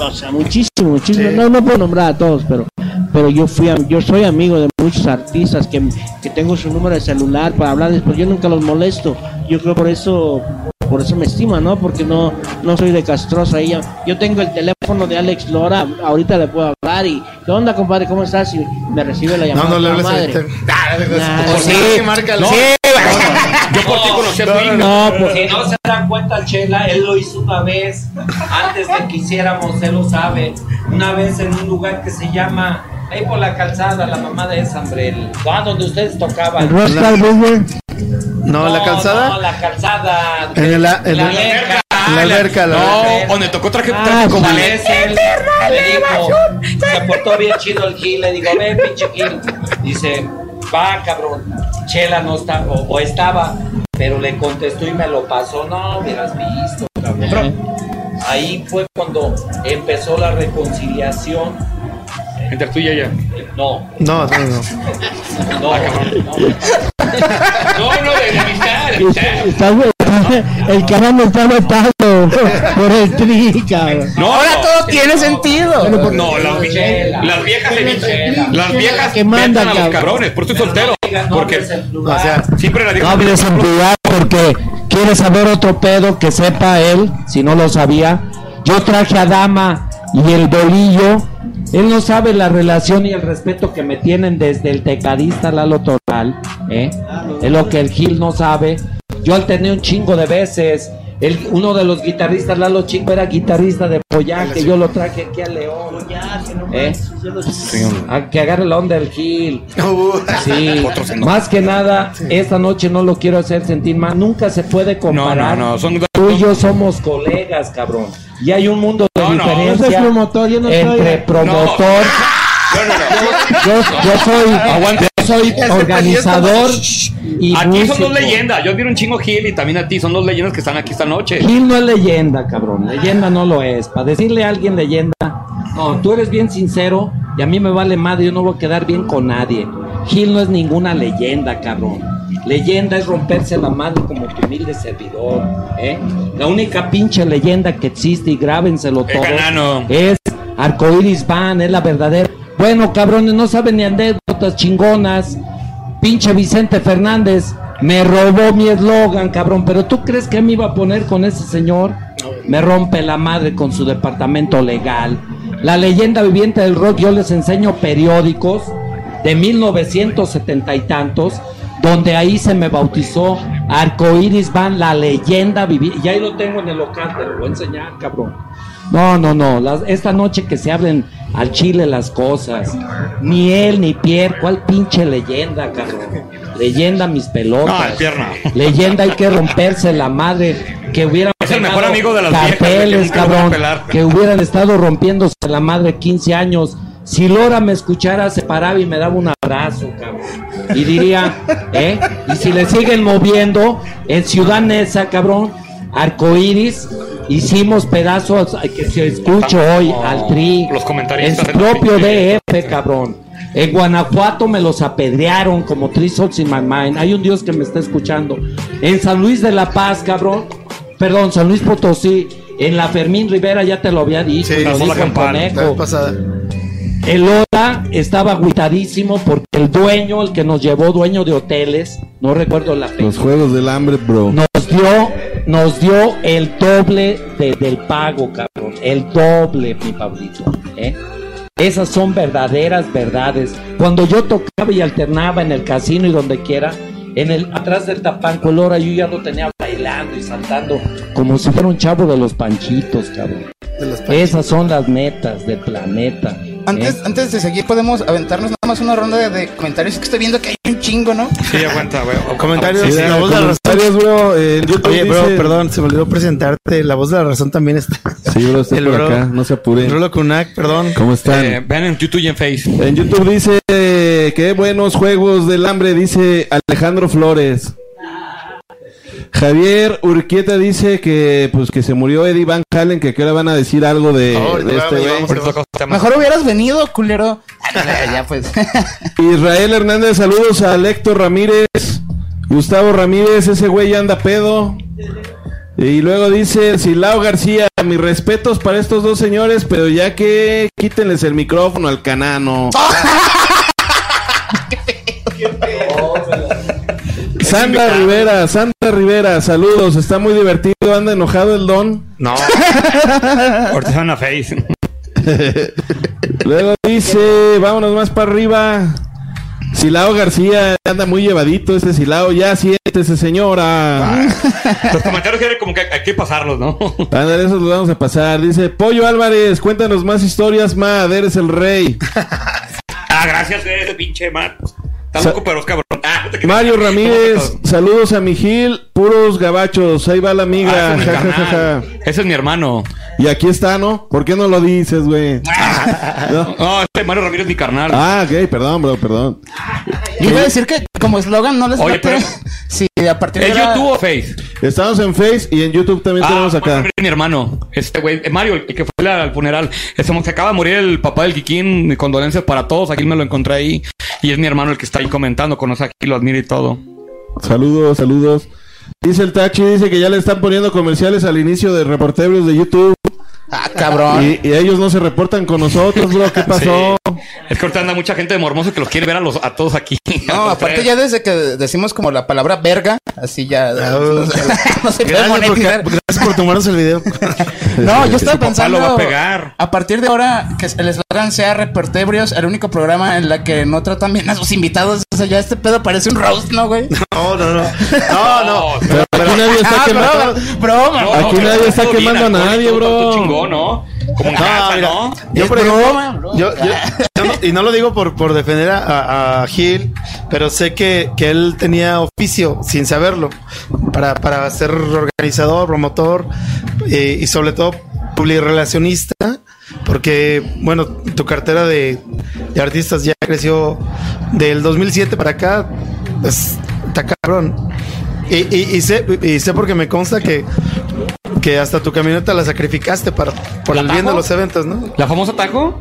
o sea, muchísimo, muchísimo. Sí. No, no puedo nombrar a todos, pero pero yo fui yo soy amigo de muchos artistas que, que tengo su número de celular para hablarles, pero yo nunca los molesto. Yo creo por eso por eso me estima, ¿no? Porque no no soy de castrosa ella. Yo tengo el teléfono de Alex Lora, ahorita le puedo hablar y ¿qué onda, compadre? ¿Cómo estás? Y me recibe la No, llamada. no le toda hables madre. Ah, Nah, por sí. márcale. No, yo por ti conocí a tu hijo. No, pues Si no se dan cuenta, Chela, él lo hizo una vez, antes de que hiciéramos, él lo sabe, una vez en un lugar que se llama, ahí por la calzada, la mamá de esa, hombre, el- ah, donde ustedes el tocaban. No, la calzada. No, la calzada. En el- en la alberca. en la alberca, la No, alberca. donde tocó traje, Ah, traje como él se portó bien chido el Gil, le digo, ven pinche Gil. Dice, va cabrón, Chela no está, o, o estaba, pero le contestó y me lo pasó, no hubieras visto, cabrón. Ahí fue cuando empezó la reconciliación. Entre tú y ella. No, No, no, no. no, Ah, cabrón. no. No, no, de de amistad, de amistad. El cabrón me está matando por el tri, cabrón. No, Ahora no. todo tiene sentido. No, las, Chela. las viejas se Chela. Las viejas Que manda, vetan a los cabrones, por eso estoy soltero. Porque O sea, siempre la pues, pues, en privado porque quiere saber otro pedo que sepa él, si no lo sabía. Yo traje a Dama y el bolillo. Él no sabe la relación y el respeto que me tienen desde el tecladista Lalo Toral. ¿eh? Es lo que el Gil no sabe. Yo alterné un chingo de veces. El, uno de los guitarristas, Lalo Chico, era guitarrista de Pollaque. Yo lo traje aquí a León. ¿eh? A que agarre la onda del Gil. Sí, no. más que nada, esta noche no lo quiero hacer sentir mal. Nunca se puede No, comparar. no, no. Son Tú y yo somos colegas, cabrón. Y hay un mundo de No, no. Yo soy diferencia promotor, yo no entre promotor. No, no, no. Yo, yo soy, yo soy organizador y Aquí son dos leyendas. Yo admiro un chingo Gil y también a ti. Son dos leyendas que están aquí esta noche. Gil no es leyenda, cabrón. Leyenda no lo es. Para decirle a alguien leyenda, no, tú eres bien sincero y a mí me vale madre. Yo no voy a quedar bien con nadie. Gil no es ninguna leyenda, cabrón. Leyenda es romperse la madre como tu humilde servidor. ¿eh? La única pinche leyenda que existe, y grábenselo El todo, es Arcoiris Van, es la verdadera. Bueno, cabrones, no saben ni anécdotas chingonas. Pinche Vicente Fernández me robó mi eslogan, cabrón. Pero tú crees que me iba a poner con ese señor? Me rompe la madre con su departamento legal. La leyenda viviente del rock, yo les enseño periódicos de 1970 y tantos, donde ahí se me bautizó Arcoiris Van, la leyenda viviente. Y ahí lo tengo en el local, te lo voy a enseñar, cabrón. No, no, no. las- esta noche que se abren al chile las cosas. Ni él ni Pierre. ¿Cuál pinche leyenda, cabrón? Leyenda mis pelotas. No, no. Leyenda hay que romperse la madre. Que hubieran Es el mejor amigo de las viejas, carteles, a cabrón. Que hubieran estado rompiéndose la madre 15 años. Si Lora me escuchara, se paraba y me daba un abrazo, cabrón. Y diría, ¿eh? Y si le siguen moviendo en Ciudad Neza, cabrón, Arcoiris, hicimos pedazos ay, que se escucho hoy al tri. Los de la propio DF, cabrón. En Guanajuato me los apedrearon como Three Souls in My Mind. Hay un Dios que me está escuchando. En San Luis de la Paz, cabrón. Perdón, San Luis Potosí. En la Fermín Rivera ya te lo había dicho. Sí, lo sí, dijo la el campana, pasada. El Ola estaba agüitadísimo porque el dueño, el que nos llevó, dueño de hoteles, no recuerdo la fecha, Los juegos del hambre, bro. nos dio, nos dio el doble de- del pago, cabrón. El doble, mi Pablito. ¿eh? Esas son verdaderas verdades. Cuando yo tocaba y alternaba en el casino y donde quiera, en el atrás del tapanco, el hora yo ya lo tenía bailando y saltando como si fuera un chavo de los panchitos, cabrón. De las Esas son las metas del planeta. ¿eh? Antes, antes de seguir, podemos aventarnos nada más una ronda de, de comentarios. Es que estoy viendo que hay un chingo, ¿no? Sí, aguanta, güey. Comentarios, Sí, la voz de la razón. bro. eh, Oye, bro, dice- perdón, se me olvidó presentarte. La voz de la razón también está. Sí, bro, está por bro. acá. No se apuren. Rolo Kunak, perdón. ¿Cómo están? Eh, vean en YouTube y en Face. En YouTube dice qué buenos juegos del hambre, dice Alejandro Flores. Javier Urquieta dice que pues que se murió Eddie Van Halen, que ahora van a decir algo de, Oh, este güey. Mejor hubieras venido, culero. Ah, ya, pues. Israel Hernández, saludos a Héctor Ramírez. Gustavo Ramírez, ese güey ya anda pedo. Y luego dice Silao García, mis respetos para estos dos señores, pero ya que quítenles el micrófono al canano. Sandra Rivera, Sandra Rivera, saludos, está muy divertido, anda enojado el don. No. Ahorita se van a Face. Luego dice, vámonos más para arriba. Silao García anda muy llevadito este Silao, ya siéntese señora. Los comentarios quieren como que hay que pasarlos, ¿no? Ándale, esos los vamos a pasar. Dice, Pollo Álvarez, cuéntanos más historias, Mad, eres el rey. Ah, gracias, güey, ese pinche man. Está loco, pero es cabrón. Ah. Mario Ramírez, saludos a mi Gil, puros gabachos, ahí va la Ah, migra. ese, es mi ja, ja, ja, carnal. ja. Ese es mi hermano. Y aquí está, ¿no? ¿Por qué no lo dices, güey? No. No, este Mario Ramírez es mi carnal. Ah, ok, perdón, bro, perdón. Yo iba a decir que como eslogan no les Oye, late. pero- Sí, a partir de ¿Es ahora- YouTube o Face? Estamos en Face y en YouTube también Ah, tenemos Mario acá. Es mi hermano. Este güey, eh, Mario, el que fue al funeral. Este, se acaba de morir el papá del Kikín. Condolencias para todos. Aquí me lo encontré ahí. Y es mi hermano el que está ahí comentando. Conoce aquí, lo admira y todo. Saludos, saludos. Dice el Tachi, dice que ya le están poniendo comerciales al inicio de reporteros de YouTube. Ah, cabrón. Y, y ellos no se reportan con nosotros, bro. ¿Qué pasó? Sí. Es que ahorita anda mucha gente de Mormoso que los quiere ver a, los, a todos aquí. No, aparte ya desde que decimos como la palabra verga, así ya Ah, no, se- no se puede Gracias por, monetizar. gracias por tomarnos el video. No, yo estaba pensando lo va a pegar. a partir de ahora que el eslogan sea Reportebrios, el único programa en la que no tratan bien a sus invitados. O sea, ya este pedo parece un roast, ¿no, güey? No, no, no. No, no. Pero aquí nadie está Ah, quemando. broma, broma. Aquí pero nadie está quemando a nadie, bro. ¿No? Como en No, casa, mira, ¿no? Yo, por ejemplo, broma, bro. yo- yo- yo no- y no lo digo por, por defender a, a- a Gil, pero sé que, que él tenía oficio sin saberlo para, para ser organizador, promotor eh, y sobre todo publirelacionista, porque, bueno, tu cartera de, de artistas ya creció del 2007 para acá, pues, está cabrón. Y, y- y sé, y sé porque me consta que, que hasta tu camioneta la sacrificaste para, por ¿La el bien de tajo? los eventos, ¿no? ¿La famosa taco?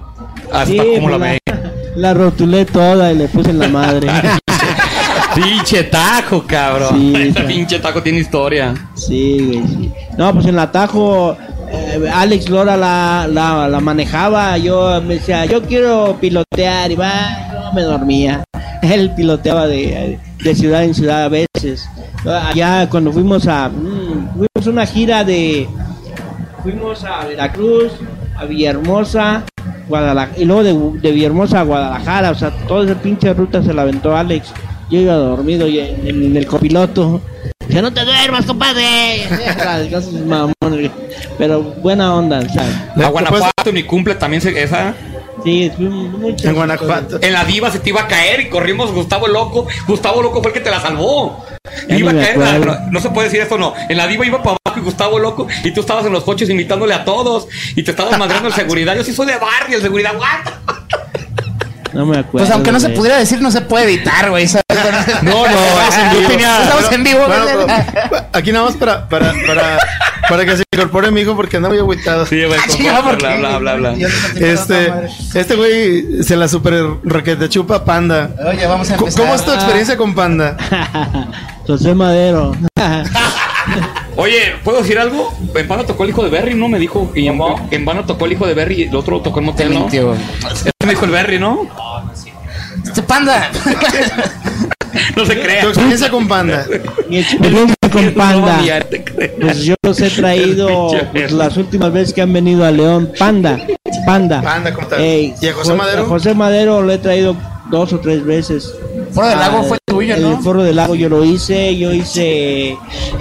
Hasta Sí, como la pues ve. la rotulé toda y le puse en la madre. Pinche taco, cabrón. Sí, Ese sí. pinche taco tiene historia. Sí, güey, sí. No, pues en la Tajo, eh, Alex Lora la, la, la manejaba. Yo me decía, yo quiero pilotear. Y va, no me dormía. Él piloteaba de, de ciudad en ciudad a veces. Allá cuando fuimos a. mm, fuimos una gira de. Fuimos a Veracruz, a Villahermosa, Guadalajara. Y luego de, de Villahermosa a Guadalajara. O sea, toda esa pinche ruta se la aventó Alex. Yo iba dormido y en, el copiloto. Que no te duermas, compadre. Pero buena onda, ¿sabes? A Guanajuato, mi cumple también se, esa. Sí, fuimos muchas En Guanajuato. En la diva se te iba a caer y corrimos Gustavo Loco. Gustavo Loco fue el que te la salvó. Ya iba a caer, no se puede decir esto, no. En la diva iba para abajo y Gustavo Loco y tú estabas en los coches invitándole a todos y te estabas madreando el seguridad. Yo sí soy de barrio, el seguridad, what? No me acuerdo. Pues aunque no se pudiera decir, no se puede evitar, güey. No, no, Estamos en vivo. Bueno, ¿verdad? pero, aquí nada más para, para, para, para que se incorpore mi hijo porque anda muy agüitado. Sí, güey, con- Chinga, ¿por qué? bla, bla, bla, bla. Este, este güey se la super requete chupa panda. Oye, vamos a ¿Cómo empezar. cómo es tu experiencia con panda? José Madero. Oye, ¿puedo decir algo? En vano tocó el hijo de Berry, ¿no? Me dijo. Y en, en vano tocó el hijo de Berry y el otro tocó Te motel, ¿no? Este me dijo el Berry, ¿no? Este panda. No se Tu crea. experiencia con panda. Mi experiencia con No, Panda. a-. Pues yo los he traído pues, las últimas veces que han venido a León. Panda. Panda. Panda, ¿cómo tal? Ey, ¿Y a José Jo- Madero? José Madero lo he traído dos o tres veces. Foro del Lago fue tuyo, El ¿no? foro del lago yo lo hice, yo hice.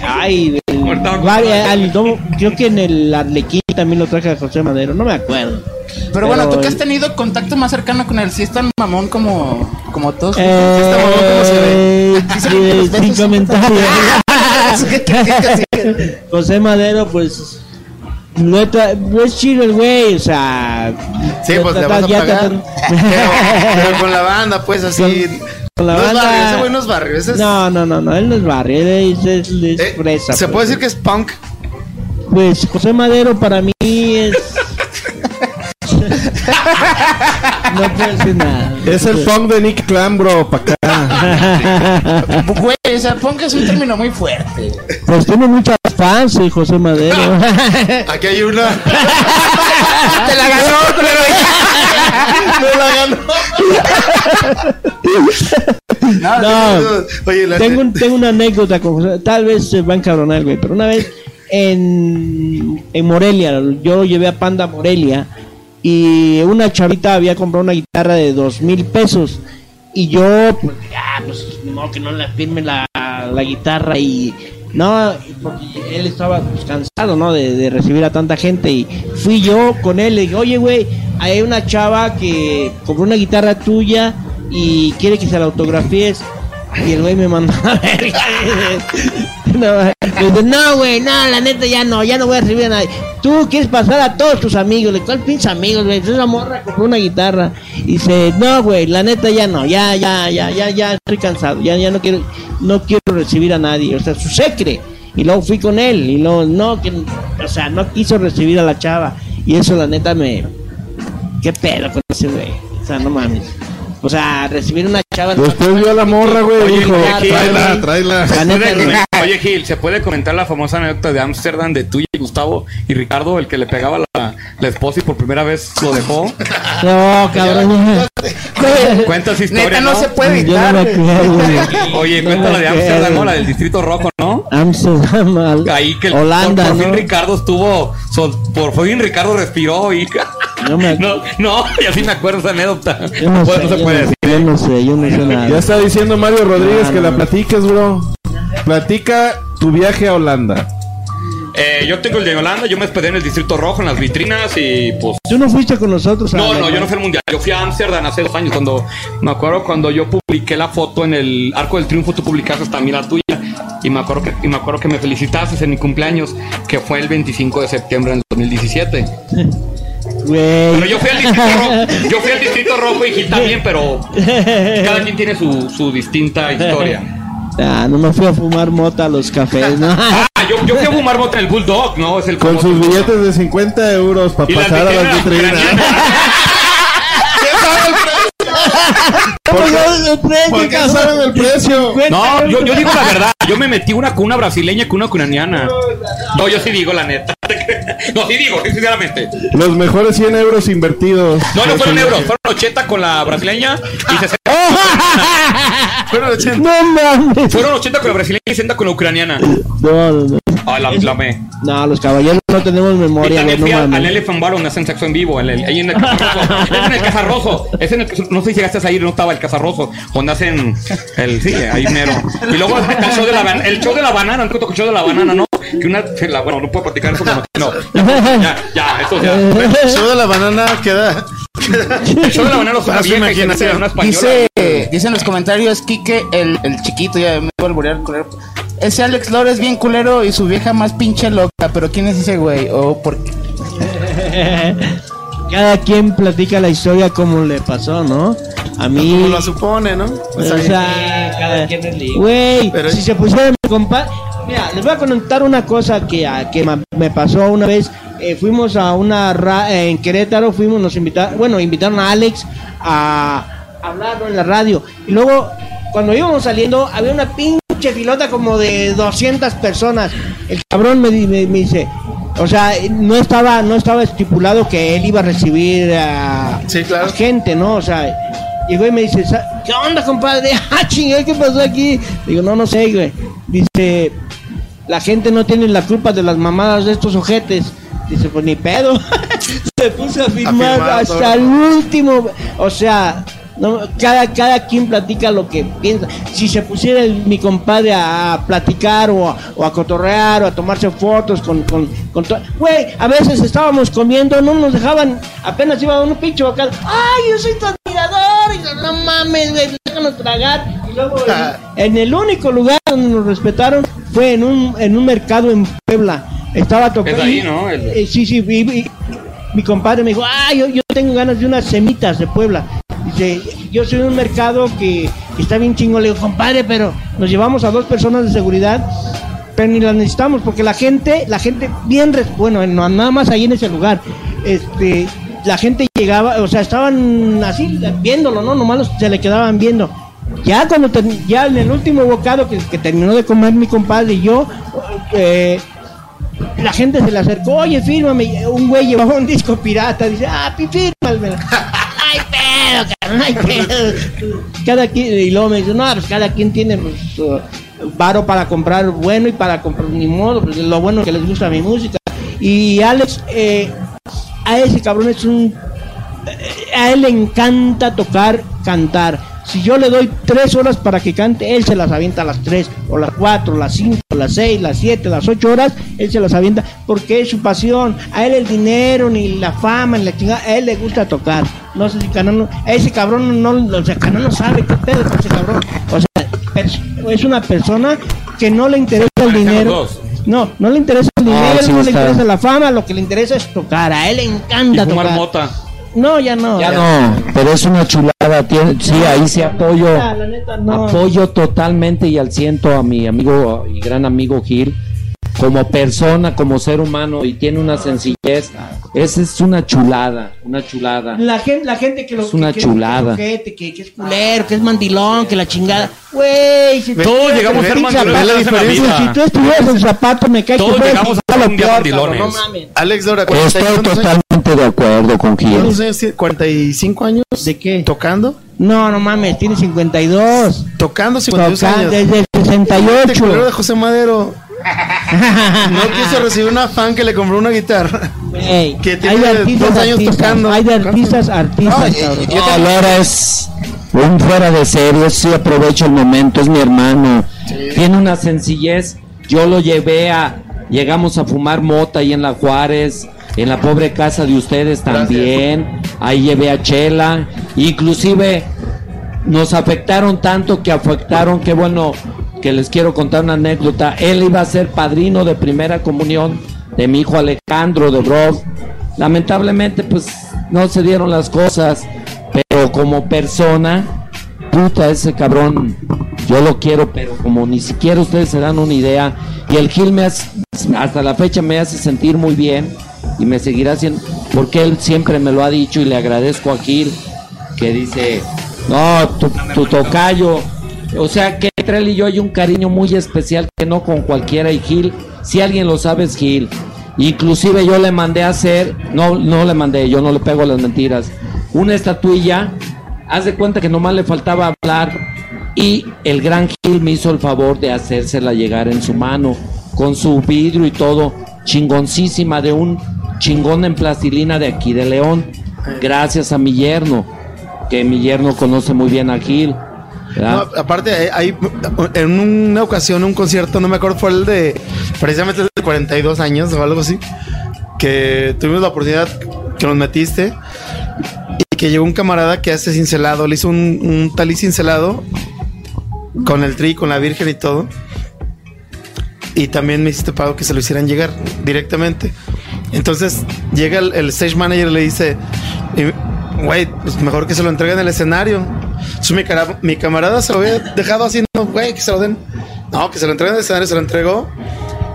Ay, Muerto. varias- al- no, creo que en el Arlequín también lo traje a José Madero, no me acuerdo. Pero bueno, tú que has tenido contacto más cercano con él, si es tan mamón como, como todos. Eh, ¿cómo se ve? Sí se ve eh, sin comentarios. ¿Qué- qué- qué- qué- José Madero, pues. Tra- es chido el güey, o sea. Sí, pues le vas a pagar. Pero, pero con la banda, pues así. Con la no es barrio, ese güey no es barrio. Ese es, No, no, no, no, él no es barrio, él es, es, es eh, fresa, Se pues. puede decir que es punk. Pues José Madero para mí es. no puedo decir nada. Es el punk de Nick Clan, bro, pa' acá. Güey, o sea, punk es un término muy fuerte. Pues tiene muchas fans, el José Madero. Aquí hay una. Te la ganó, Me la ganó. No, no, Oye, la tengo, un- tengo una anécdota con José. Tal vez se va a encabronar, güey. Pero una vez en, en Morelia, yo llevé a Panda a Morelia. Y una chavita había comprado una guitarra de dos mil pesos. Y yo, pues, ya, pues, ni modo que no le firme la, la guitarra. Y no, porque él estaba pues, cansado, ¿no? De, de recibir a tanta gente. Y fui yo con él. Le dije, oye, güey, hay una chava que compró una guitarra tuya y quiere que se la autografíes. Y el güey me mandó a. No, güey, no, la neta ya no, ya no voy a recibir a nadie. Tú quieres pasar a todos tus amigos, le ¿cuál pinche amigos, güey? Esa morra compró una guitarra. Y dice, no, güey, la neta ya no, ya, ya, ya, ya, ya estoy cansado, ya, ya no quiero, no quiero recibir a nadie. O sea, su secre. Y luego fui con él, y luego, no, que, o sea, no quiso recibir a la chava. Y eso, la neta, me. ¿Qué pedo con ese güey? O sea, no mames. O sea, recibir una chava. Después vio a la morra, güey, Oye, dijo, tráela, tráela. La neta. Oye, Gil, ¿se puede comentar la famosa anécdota de Ámsterdam de tú y Gustavo y Ricardo, el que le pegaba la, la esposa y por primera vez lo dejó? No, cabrón. Cuenta esa historia, Neta, no ¿no? se puede no evitar. acuerdo, güey. Oye, No cuenta la me de Ámsterdam. ¿no? La del Distrito Rojo, ¿no? Amsterdam, al- Ahí que el, Holanda, por, por fin ¿no? Ricardo estuvo, sol- por fin Ricardo respiró y... No me No, no, y así me acuerdo esa anécdota. Yo no, sé, no se yo puede no- decir. Yo no sé, yo no sé nada. Ya está diciendo Mario Rodríguez No, que no, la no. platiques, bro. Platica tu viaje a Holanda. Eh, yo tengo el de Holanda, yo me hospedé en el Distrito Rojo, en las vitrinas y pues... Tú no fuiste con nosotros a No, no, yo no fui al mundial. Yo fui a Ámsterdam hace dos años. Cuando me acuerdo cuando yo publiqué la foto en el Arco del Triunfo, tú publicaste también la tuya. Y me acuerdo que, y me acuerdo que me felicitaste en mi cumpleaños, que fue el 25 de septiembre del 2017. Güey. Pero yo fui al Distrito Rojo, yo fui al Distrito Rojo y Gil también, pero cada quien tiene su, su distinta historia. Ah, no me fui a fumar mota a los cafés, ¿no? Ah, yo, yo fui a fumar mota el Bulldog, ¿no? Es el Con sus billetes de 50 euros para pasar a las vitrinas. ¿Por qué no saben el precio? No, yo, yo digo la verdad. Yo me metí una con una brasileña con una ucraniana. No, yo sí digo la neta. No, sí digo, sinceramente. Los mejores 100 euros invertidos. No, no fueron euros, fueron 80 con la brasileña y 60. Fueron 80. No mames. Fueron 80 con la brasileña y 60 con la ucraniana. No, no, no. Ah, la, la me. No, los caballeros no tenemos memoria, güey, no fui al, mames. Elephant Bar donde hacen sexo en vivo. En el, ahí en el Cazarroso. Es en el Cazarroso. Es en el, no sé si llegaste a ir, no estaba el Cazarroso. Donde hacen el. Sí, ahí mero. Y luego el show de la, ban- el show de la banana. El show de la banana, ¿no? Que una. la- bueno, no puedo platicar eso. pero No, ya, ya, eso ya. El show de la banana queda. El show de la banana lo se imaginación. una. Dice, dice en los comentarios Quique, el, el chiquito, ya me voy a alburear, culero. Ese Alex Lore es bien culero y su vieja más pinche loca, pero ¿quién es ese güey? O por qué? cada quien platica la historia como le pasó, ¿no? A mí. Como lo supone, ¿no? O O sea, cada quien es libre. Güey, Pero- si se pusiera mi compadre. Mira, les voy a contar una cosa que, a- que me pasó una vez. Eh, fuimos a una. ra- eh, en Querétaro, fuimos, nos invitaron. Bueno, invitaron a Alex a hablar en la radio. Y luego, cuando íbamos saliendo, había una pinche filota como de 200 personas. El cabrón me, me, me dice. O sea, no estaba, no estaba estipulado que él iba a recibir a, Sí, claro. a gente, ¿no? O sea, llegó y me dice, "Sa- ¿qué onda, compadre? Ah, ¿qué pasó aquí? Digo, no, no sé, güey. Dice, la gente no tiene la culpa de las mamadas de estos ojetes. Dice, pues ni pedo. Se puso a firmar firmar hasta todo. el último. O sea, no, cada, cada quien platica lo que piensa. Si se pusiera el- mi compadre a, a platicar o a, o a cotorrear o a tomarse fotos con, con, con Güey, a veces estábamos comiendo, no nos dejaban, apenas iba un pinche vocal. ¡Ay, yo soy tu admirador! Y yo, no mames, güey, déjanos tragar. Y luego en, en el único lugar donde nos respetaron fue en un, en un mercado en Puebla. Estaba tocando. Es ahí, ¿no? El- Eh, sí, sí, y- y- mi compadre me dijo, ah, yo, yo tengo ganas de unas semitas de Puebla. Dice, yo soy un mercado que, está bien chingo. Le digo, compadre, pero nos llevamos a dos personas de seguridad, pero ni las necesitamos porque la gente, la gente bien, bueno, no, nada más ahí en ese lugar, este, la gente llegaba, o sea, estaban así viéndolo, ¿no? Nomás se le quedaban viendo. Ya cuando ya en el último bocado que, que terminó de comer mi compadre y yo, eh, la gente se le acercó, oye, fírmame. Un güey llevaba un disco pirata, dice, ah, fírmamelo. Ay, pedo, cabrón, ay, pedo. Cada quien, y luego me dice, no, pues cada quien tiene pues, varo para comprar bueno y para comprar ni modo, pues lo bueno que les gusta mi música. Y Alex, eh, a ese cabrón es un eh, a él le encanta tocar, cantar. Si yo le doy tres horas para que cante, él se las avienta a las tres, o las cuatro, las cinco, las seis, las siete, las ocho horas, él se las avienta porque es su pasión. A él el dinero, ni la fama, ni la chingada, a él le gusta tocar. No sé si Canano, a ese cabrón no, o sea, Canano sabe qué pedo con ese cabrón. O sea, es una persona que no le interesa el dinero. No, no le interesa el dinero, Ah, sí no le interesa la fama, lo que le interesa es tocar. A él le Y encanta fumar tocar. mota. No, ya no. Ya no, pero es una chulada. Tiene, sí, ahí sí apoyo. Neta, no. Apoyo totalmente y al ciento a mi amigo y gran amigo Gil. Como persona, como ser humano, y tiene una sencillez. Esa es una chulada, una chulada. La gente, la gente que lo Es una que, chulada. Que, que, que, que es culero, que es mandilón, que la chingada. Güey, si Todos tú- llegamos a ser mandilones la diferencia. Si tú estuvieras en zapato, me cae Todos que llegamos a ser un día mandilones. No mames. Alex Dora, ¿cuántos Estoy totalmente de acuerdo con Gil. ¿cuántos años tiene? ¿45 años? ¿De qué? ¿Tocando? No, no mames, tiene 52. Tocando 52 Toca años. desde el Este culero de 68. José Madero no quiso recibir una fan que le compró una guitarra. Que hay tiene de artistas, dos años artistas, tocando. Hay de artistas, artistas. No, es un fuera de serie, sí aprovecho el momento, es mi hermano. Tiene una sencillez. Yo lo llevé a, llegamos a fumar mota ahí en la Juárez, en la pobre casa de ustedes también. Ahí llevé a Chela, inclusive nos afectaron tanto que afectaron, qué bueno que les quiero contar una anécdota. Él iba a ser padrino de primera comunión de mi hijo Alejandro de Rock. Lamentablemente, pues no se dieron las cosas, pero como persona, puta, ese cabrón, yo lo quiero, pero como ni siquiera ustedes se dan una idea. Y el Gil me hace, hasta la fecha me hace sentir muy bien y me seguirá haciendo, porque él siempre me lo ha dicho y le agradezco a Gil que dice, no, tu, tu tocayo. O sea que entre él y yo hay un cariño muy especial que no con cualquiera y Gil, si alguien lo sabe es Gil. Inclusive yo le mandé a hacer, no, no le mandé, yo no le pego las mentiras, una estatuilla, haz de cuenta que nomás le faltaba hablar y el gran Gil me hizo el favor de hacérsela llegar en su mano, con su vidrio y todo, chingoncísima de un chingón en plastilina de aquí de León, gracias a mi yerno, que mi yerno conoce muy bien a Gil. Aparte, eh, hay, en una ocasión, un concierto, no me acuerdo, fue el de precisamente el de 42 años o algo así, que tuvimos la oportunidad que nos metiste y que llegó un camarada que hace cincelado, le hizo un, un cincelado con el tri, con la virgen y todo. Y también me hiciste pago que se lo hicieran llegar directamente. Entonces llega el, stage manager y le dice, güey, pues mejor que se lo entreguen en el escenario. Entonces mi, cara- mi camarada se lo había dejado así, no, güey, que se lo den. No, que se lo entreguen en el escenario, se lo entregó.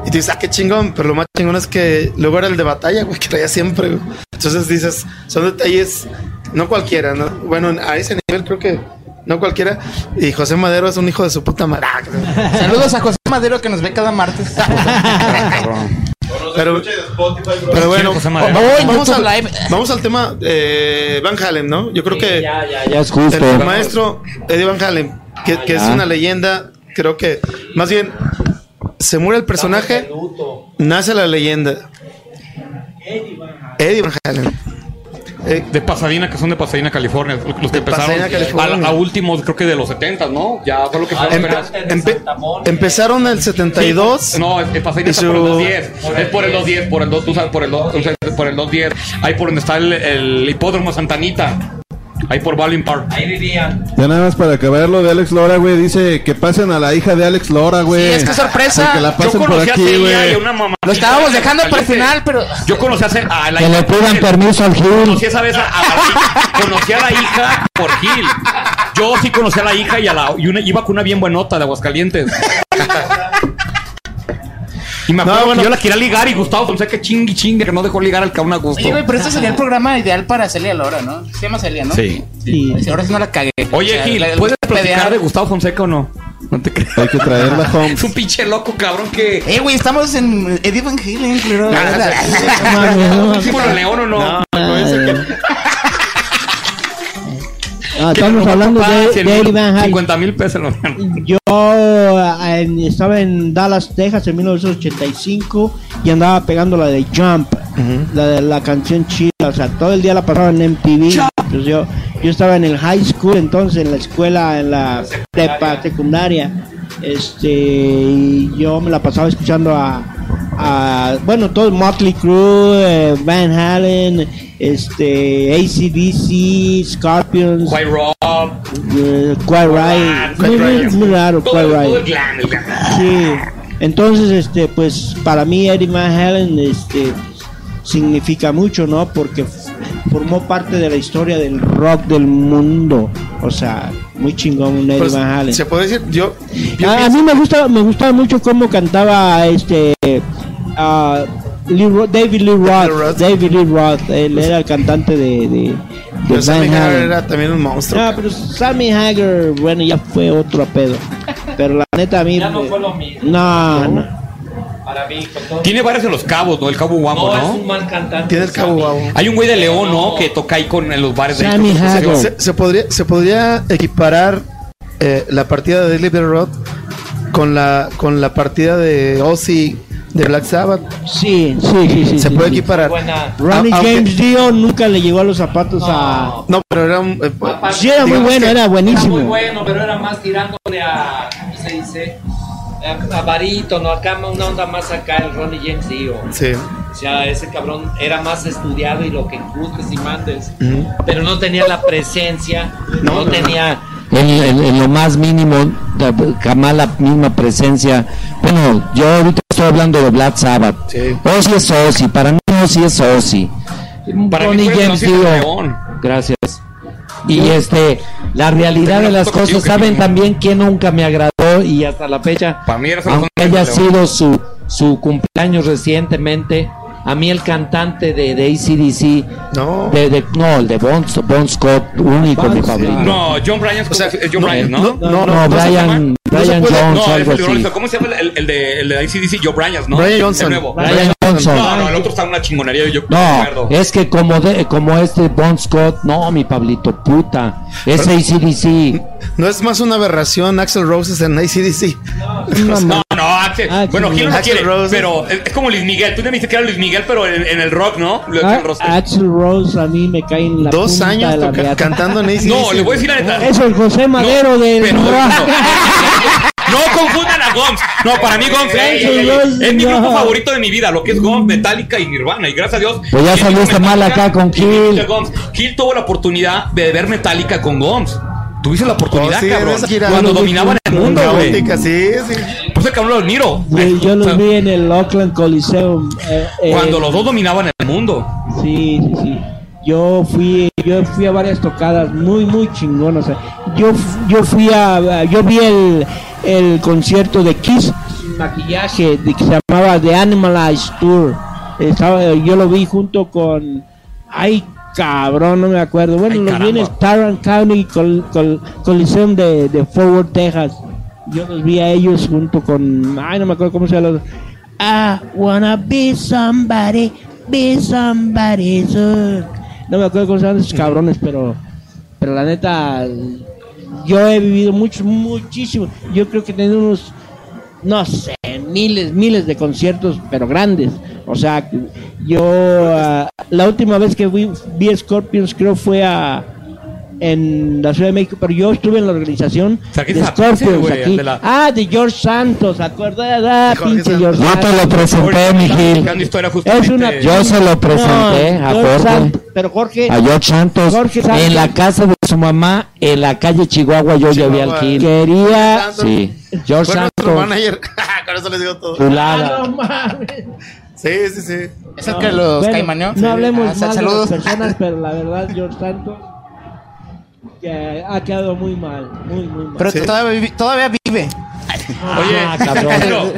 Y tú dices, ah, qué chingón, pero lo más chingón es que luego era el de batalla, güey, que traía siempre. güey. Entonces dices, son detalles, no cualquiera, ¿no? Bueno, a ese nivel creo que no cualquiera. Y José Madero es un hijo de su puta madre. Ah, Saludos a José Madero que nos ve cada martes. Pero, pero bueno, vamos, al, vamos al tema eh, Van Halen, ¿no? Yo creo que Ya, ya, ya es justo. el maestro Eddie Van Halen, que, que es Ah. una leyenda, creo que más bien se muere el personaje, nace la leyenda. Eddie Van Halen. Eh, De Pasadena, que son de Pasadena, California. Los que empezaron Pasadena, a, a últimos, creo que de los 70, ¿no? Ya fue lo que fue empe- empe- empezaron el 72. No, es, es Pasadena Y está por el su- 210. Es por el 210, por el 2, tú sabes, por el 2, por el 210. Ahí por donde está el, el hipódromo Santanita. Ahí por Baldwin Park. Ahí vivían. Ya nada más para acabar lo de Alex Lora, güey. Dice que pasen a la hija de Alex Lora, güey. Sí, es que sorpresa. Que la Yo pasen por conocí a aquí, güey. una mamá. Lo estábamos dejando para el final, pero. Yo conocí a, Ce- a la Que le pidan permiso al Gil. Conocí esa vez a, a la hija, conocí a la hija por Gil. Yo sí conocí a la hija y, a la, y una, iba con una bien buenota de Aguascalientes. Y me acuerdo No, bueno. que yo la quería ligar y Gustavo Fonseca chingue chingue que no dejó ligar al cabrón a gusto. Oye, güey, pero este sería el programa ideal para Celia Lora, ¿no? Se llama Celia, ¿no? Sí. Ahora sí no la cagué. Oye, O sea, Gil, la- ¿puedes la- platicar de Gustavo Fonseca o no? No te creas. Hay que traerla, Es Holmes. un pinche loco, cabrón, que... Eh, güey, estamos en Eddie Van Halen, claro. No mames, no mames. ¿Hicimos el león o no? No, Ah, estamos hablando de, de Eddie Van Halen. 50 mil pesos. Yo ah, en- estaba en Dallas, Texas en 1985 y andaba pegando la de Jump, la de la canción chida, o sea, todo el día la pasaba en MTV. Pues yo, yo estaba en el high school, entonces en la escuela, en la prepa secundaria, este, y yo me la pasaba escuchando a, a bueno, todo Motley Crue, eh, Van Halen, este, ACDC, Scorpions, White Rob. eh, Quiet Riot. Muy, muy, muy raro, el Riot. Sí. Entonces, este, pues para mí Eddie Van Halen, este, significa mucho, ¿no? Porque formó parte de la historia del rock del mundo. O sea, muy chingón un Eddie pues, Van Halen. se puede decir, yo, yo A, a mí me gusta, me gustaba mucho cómo cantaba este ah, Lee David Lee Roth. Roth. David Lee Roth, él era el cantante de, de, de pero Van Sammy Hagar era también un monstruo. Ah, pero Sammy Hagar, bueno, ya fue otro pedo. Pero la neta a mí. Ya no fue lo mismo. No, no. Para mí, con todo. Tiene varios en los cabos, ¿no? El cabo guapo, No, es un mal cantante. Tiene el cabo guau. Hay un güey de León, ¿no? Que toca ahí con en los bares de Sammy. Hagar. Se, se podría, se podría equiparar eh, la partida de David Roth con la, con la partida de Ozzy de Black Sabbath. Sí, sí, sí. sí Se sí, puede sí. equiparar. Buena. Ronnie aunque- James Dio nunca le llegó a los zapatos a. No, pero era un. eh, Aparte, Sí, era muy digamos bueno, que- era Era buenísimo. muy bueno, pero era más tirándole a. ¿Cómo se dice? A, barítono, acá una onda más acá, el Ronnie James Dio. Sí. O sea, ese cabrón era más estudiado y lo que gustes y mandes. Ujú. Pero no tenía la presencia, no, No, no, tenía. en, en- en lo más mínimo, jamás la misma presencia. Bueno, yo ahorita estoy hablando de Black Sabbath. Sí. Ozzy es Ozzy, para mí Ozzy es Ozzy. Para Ronnie James Dio. Gracias. Y este, la realidad de las cosas, que ¿saben también quién nunca me agradó? Y hasta la fecha, aunque haya sido su, su cumpleaños recientemente, a mí el cantante de, de ACDC, No. de, de- no, el de Bon, bon Scott, único, mi favorito. No, John Bryan O sea, John no, Bryan, ¿no? no, no, No, Jones, algo es el así. de ¿Cómo se llama el, el de, el de ACDC? Joe Bryan, ¿no? Brian El Johnson. nuevo. Brian Johnson. No, no, el otro está en una chingonería. Yo No, es que como de, como este Bon Scott, no, mi Pablito, puta. Es ACDC. No es más una aberración Axel Roses en ACDC. No, no, Axel. Axel bueno, ¿quién no quiere? Rose. Pero es, es como Luis Miguel. Tú me dijiste que era Luis Miguel, pero en, en el rock, ¿no? Lo- Ah, el Rose a mí me cae en la Dos punta años de la toca- reata. cantando en ACDC. No, le voy a decir la neta. Es el José Madero del pero- rock. No confundan a Goms. No, para mí Goms es, mi grupo favorito de mi vida, lo que es Goms, Metallica y Nirvana. Y gracias a Dios. Pues ya saliste mal acá con Kill. Kill tuvo la oportunidad de ver Metallica con Goms. Tuviste la oportunidad, Oh, sí, cabrón. Cuando dominaban el mundo, güey. Sí, sí. pues el cabrón lo admiro. Yo, yo los vi en el Oakland Coliseum. eh, eh, Cuando los dos dominaban el mundo. Sí, sí, sí. Yo fui, yo fui a varias tocadas muy, muy chingonas. o sea, yo, yo fui a, a- yo vi el, el concierto de Kiss sin maquillaje de, que se llamaba The Animalized Tour. Estaba, yo lo vi junto con, ay cabrón, no me acuerdo. Bueno, Ay, los vi en el caramba. Tarrant County Col- Col- Coliseum de, de Fort Worth, Texas. Yo los vi a ellos junto con, ay no me acuerdo cómo se llama. I wanna be somebody, be somebody soon. No me acuerdo cómo se llaman esos cabrones, pero, pero la neta, yo he vivido mucho, muchísimo. Yo creo que he tenido unos, no sé, miles, miles de conciertos, pero grandes. O sea, yo, ah, la última vez que vi, vi Scorpions creo fue a en la Ciudad de México, pero yo estuve en la organización de Scorpions aquí. de la- Ah, de George Santos, ¿acuerdas? Ah, Jorge pinche Santos. George Yo te lo Santos. presenté, mi Gil. Gran historia Es justamente. una Yo se lo presenté a Jorge. Santos, pero Jorge A George Santos. Jorge Santos. En la casa de su mamá, en la calle Chihuahua, yo llevé al. Gil. quería Santos. Sí. George Santos. Con eso les digo todo. Chulada. Ah, no mames. Sí, sí, sí. ¿Es el que los Bueno, caimaneó? No hablemos Ah, mal de saludos. las personas, pero la verdad, George Santos que ha quedado muy mal, muy, muy mal. Pero Sí. todavía, vive- todavía vive. Oye, Ah, cabrón. pero,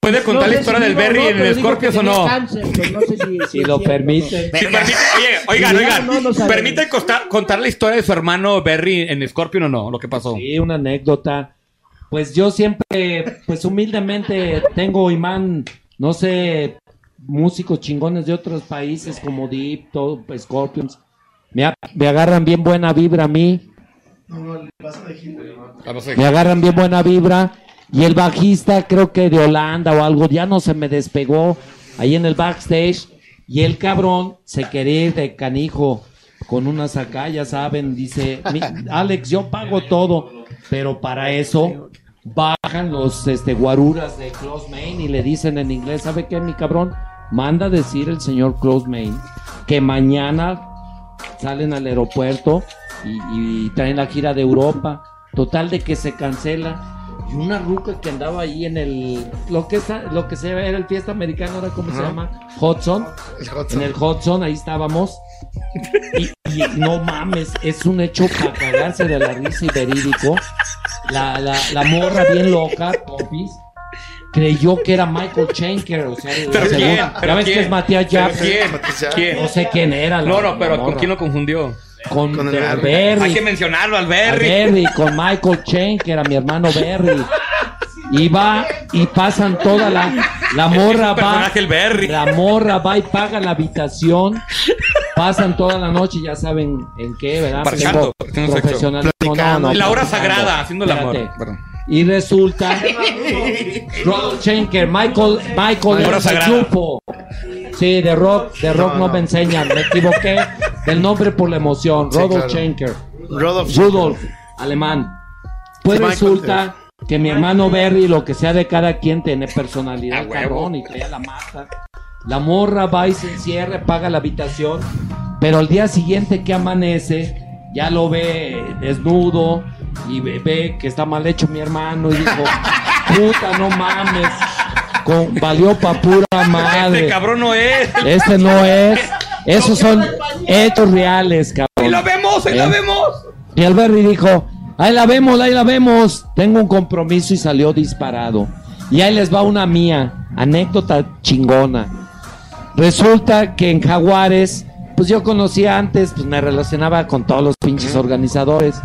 ¿puede contar No la historia si del Berry no, en que o no? cáncer, pues no sé si- si Si lo permite. Si permite- oye, oigan, oigan, no, no sabemos. ¿permite costa- contar la historia de su hermano Berry en Scorpion o no? Lo que pasó. Sí, una anécdota. Pues yo siempre, pues humildemente tengo imán, no sé, músicos chingones de otros países como Deep, todo, pues, Scorpions. Me, a- me agarran bien buena vibra a mí, me agarran bien buena vibra. Y el bajista, creo que de Holanda o algo, ya no se me despegó ahí en el backstage. Y el cabrón se quería ir de canijo con unas acá, ya saben, dice, "Mi- Alex, yo pago todo. Pero para eso bajan los este, guaruras de Close Main y le dicen en inglés, ¿sabe qué, mi cabrón? Manda a decir el señor Close Main que mañana salen al aeropuerto y, y traen la gira de Europa. Total de que se cancela. Y una ruca que andaba ahí en el. Lo que, está, lo que se era el fiesta americano, ahora cómo se llama? Hudson. El Hudson. En el Hudson, ahí estábamos. Y, y no mames, es un hecho para cagarse de la risa y verídico. La, la, la morra bien loca, Popis, creyó que era Michael Schenker. O sea, ¿Pero quién? ya ¿Pero ves que quién? es Matías ¿Pero Japs. quién? ¿Quién? No sé quién era. la- No, no, pero la ¿con quién lo confundió? Con, Con el. Berry. Hay que mencionarlo al a Berry. Berry, con Michael Chen, que era mi hermano Berry. Y va y pasan toda la la morra va el Berry. la morra va y paga la habitación pasan toda la noche ya saben en qué verdad Parchando, Platicando. La hora sagrada, haciendo el amor. Perdón. y resulta Rod Schenker Michael Michael hora sagrada. chupo sí de rock de rock No, no, no. me enseñan me equivoqué del nombre por la emoción Sí, Rodolf claro. Schenker Rudolph. Rudolf, alemán. Pues Michael, resulta que mi hermano Berry, lo que sea de cada quien, tiene personalidad, A huevo. cabrón, y traía la mata. La morra va y se encierra, paga la habitación, pero al día siguiente que amanece, ya lo ve desnudo y ve, que está mal hecho mi hermano y dijo, puta, no mames, con, valió pa' pura madre. Este cabrón no es. Este no es. Esos son hechos reales, cabrón. ¡Ahí la vemos! ¡Ahí la ¿Eh? vemos! Y el Berry dijo, ahí la vemos, ahí la vemos. Tengo un compromiso y salió disparado. Y ahí les va una mía, anécdota chingona. Resulta que en Jaguares, pues yo conocía antes, pues me relacionaba con todos los pinches organizadores.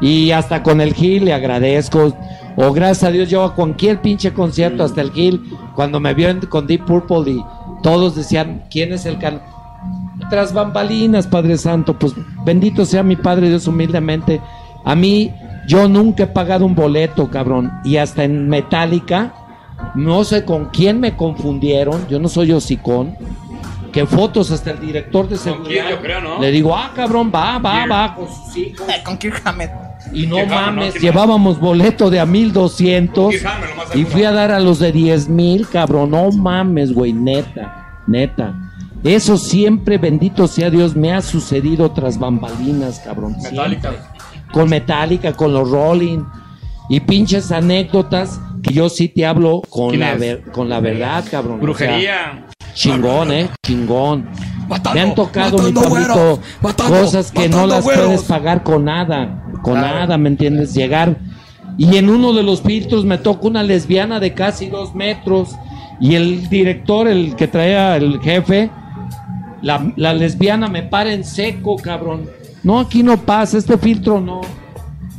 Y hasta con el Gil le agradezco. O gracias a Dios, yo a cualquier pinche concierto, hasta el Gil, cuando me vio con Deep Purple y todos decían, ¿quién es el can? Tras bambalinas, Padre Santo, pues bendito sea mi Padre Dios humildemente. A mí, yo nunca he pagado un boleto, cabrón. Y hasta en Metallica, no sé con quién me confundieron, yo no soy hocicón. Que fotos hasta el director de seguridad. quién, yo creo, ¿no? Le digo, ah, cabrón, va, va, va, con sus hijos. Con Kirk Hammett. Y no Kirk Hammett, ¿no? mames, llevábamos boleto de a 1200 Kirk Hammett, lo más y fui a dar a los de 10 mil, cabrón. No mames, güey, neta, neta. Eso siempre, bendito sea Dios, me ha sucedido tras bambalinas, cabrón. Metallica. siempre. Con Metallica, con los Rolling. Y pinches anécdotas que yo sí te hablo con ¿Quién la, ver- con la verdad, cabrón. O sea, Brujería. chingón, eh, chingón. Matando, Me han tocado, mi matando, cosas que no las güeros. puedes pagar con nada, con nada, ¿me entiendes? Llegar y en uno de los filtros me toca una lesbiana de casi dos metros y el director, el que traía el jefe, la, la lesbiana me para en seco, cabrón. No, aquí no pasa, este filtro no.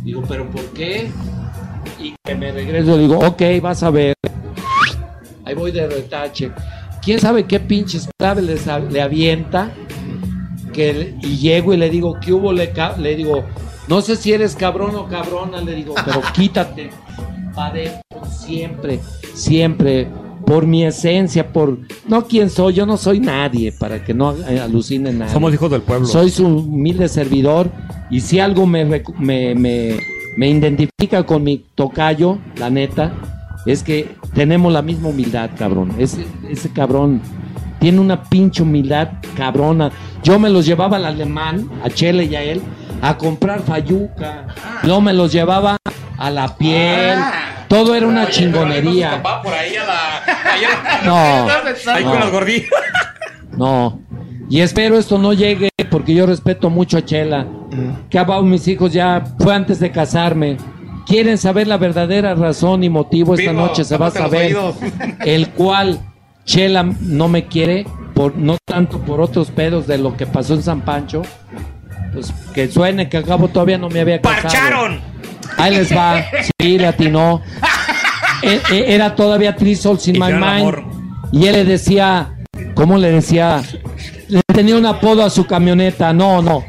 Digo, ¿pero por qué? Y que me regreso, digo, ok, vas a ver. Ahí voy de retache. ¿Quién sabe qué pinches clave les le avienta? Que, y llego y le digo, ¿qué hubo? Le, le digo, no sé si eres cabrón o cabrona, le digo, pero quítate. Padezco siempre, siempre, por mi esencia, por... No quién soy, yo no soy nadie, para que no alucine nadie. Somos hijos del pueblo. Soy su humilde servidor y si algo me, recu- me, me, me identifica con mi tocayo, la neta, es que tenemos la misma humildad, cabrón. Ese, ese cabrón tiene una pinche humildad cabrona. Yo me los llevaba al alemán, a Chele y a él, a comprar fayuca. Yo me los llevaba a la piel. Todo era una chingonería. Va por ahí a la. No, Ahí con. No. Y espero esto no llegue porque yo respeto mucho a Chela. Que abajo mis hijos ya fue antes de casarme. Quieren saber la verdadera razón y motivo esta Vivo, noche se va a saber. El cual Chela no me quiere por no tanto por otros pedos de lo que pasó en San Pancho. Pues que suene que al cabo todavía no me había casado. ¡Parcharon! Ahí les va. Sí, le atinó. E- e- Era todavía Three Souls in My Mind. amor. Y él le decía, ¿cómo le decía? Le tenía un apodo a su camioneta. No, no.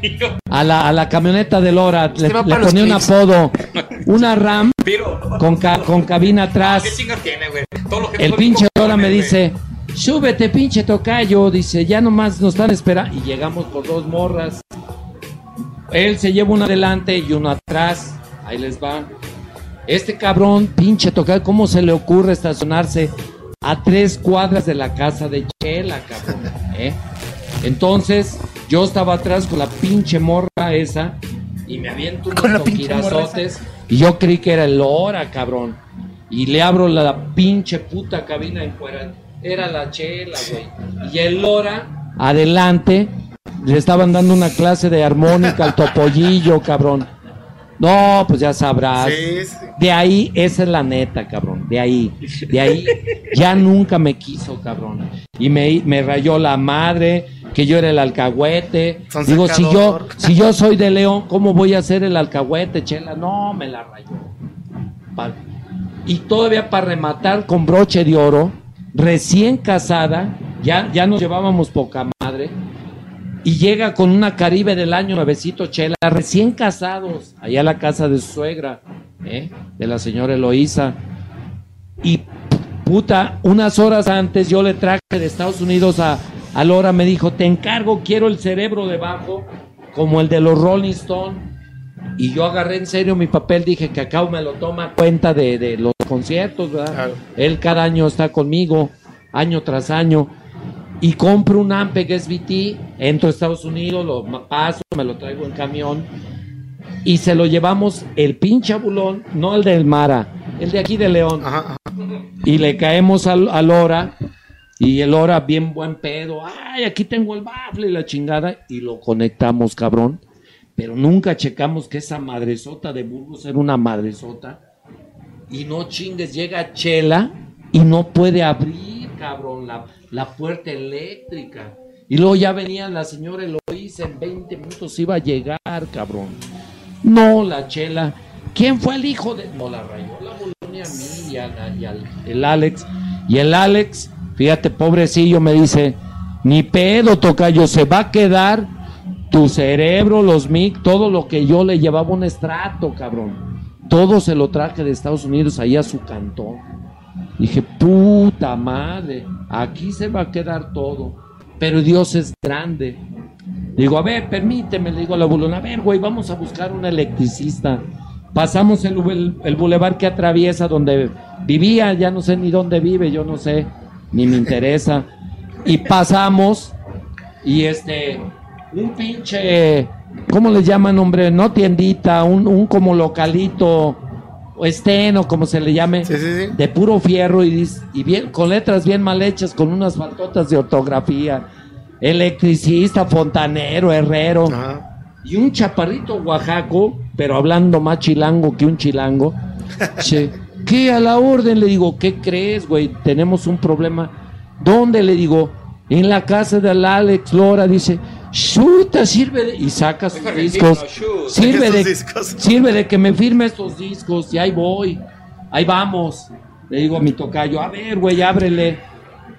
A la, a la camioneta de Lora le, le ponía un apodo. Una RAM con, ca- con cabina atrás. ¿Qué chingas tiene, güey? Todo lo que El pinche Lora me dice, súbete pinche tocayo. Dice, ya nomás nos están esperando. Y llegamos por dos morras. Él se lleva una adelante y uno atrás. Ahí les va. Este cabrón, pinche tocayo, ¿cómo se le ocurre estacionarse a tres cuadras de la casa de Chela, cabrón? ¿Eh? Entonces, yo estaba atrás con la pinche morra esa y me aviento unos toquirazotes y yo creí que era el Lora, cabrón. Y le abro la pinche puta cabina en fuera. Era la chela, güey. Y el Lora, adelante, le estaban dando una clase de armónica al topollillo, cabrón. No, pues ya sabrás. Sí, sí. De ahí, esa es la neta, cabrón. De ahí, de ahí, ya nunca me quiso, cabrón. Y me, me rayó la madre, que yo era el alcahuete. Son Digo, si yo, si yo soy de León, ¿cómo voy a ser el alcahuete, chela? No, me la rayó. Y todavía para rematar con broche de oro, recién casada, ya, ya nos llevábamos poca madre. Y llega con una Caribe del año nuevecito Chela, recién casados, allá a la casa de su suegra, ¿eh? de la señora Eloísa. Y puta, unas horas antes yo le traje de Estados Unidos a, a Lora, me dijo, te encargo, quiero el cerebro debajo, como el de los Rolling Stone. Y yo agarré en serio mi papel, dije que acá me lo toma cuenta de, de los conciertos, ¿verdad? Claro. Él cada año está conmigo, año tras año. Y compro un Ampeg SVT, entro a Estados Unidos, lo paso, me lo traigo en camión. Y se lo llevamos el pinche abulón, no el del Mara, el de aquí de León. Ajá, ajá. Y le caemos al, al Lora. Y el Lora, bien buen pedo. Ay, aquí tengo el bafle y la chingada. Y lo conectamos, cabrón. Pero nunca checamos que esa madresota de Burgos era una madresota. Y no chingues, llega Chela y no puede abrir, cabrón, la, la puerta eléctrica. Y luego ya venía la señora Eloísa, en 20 minutos iba a llegar, cabrón. No, la Chela. ¿Quién fue el hijo de.? No, la rayó la Bolonia a mí y, al, y al- el Alex. Y el Alex, fíjate, pobrecillo, me dice: Ni pedo, tocayo, se va a quedar tu cerebro, los mic, todo lo que yo le llevaba un estrato, cabrón. Todo se lo traje de Estados Unidos ahí a su cantón. Dije, puta madre, aquí se va a quedar todo. Pero Dios es grande. Digo, a ver, permíteme, le digo a la bulona, a ver, güey, vamos a buscar un electricista. Pasamos el, el, bulevar que atraviesa donde vivía, ya no sé ni dónde vive, yo no sé, ni me interesa. Y pasamos, y este, un pinche, ¿cómo le llaman, hombre? No tiendita, un, un como localito o estén, o como se le llame, Sí, sí, sí. de puro fierro y, y bien, con letras bien mal hechas, con unas faltotas de ortografía. Electricista, fontanero, herrero. Ajá. Y un chaparrito oaxaco, pero hablando más chilango que un chilango. Che, ¿qué a la orden? Le digo, ¿qué crees, güey? Tenemos un problema. ¿Dónde? Le digo, en la casa del Alex Lora. Dice, chuta, sirve de... Y saca sus discos. Sirve de, discos. sirve de que me firme estos discos y ahí voy. Ahí vamos. Le digo a mi tocayo, a ver, güey, ábrele.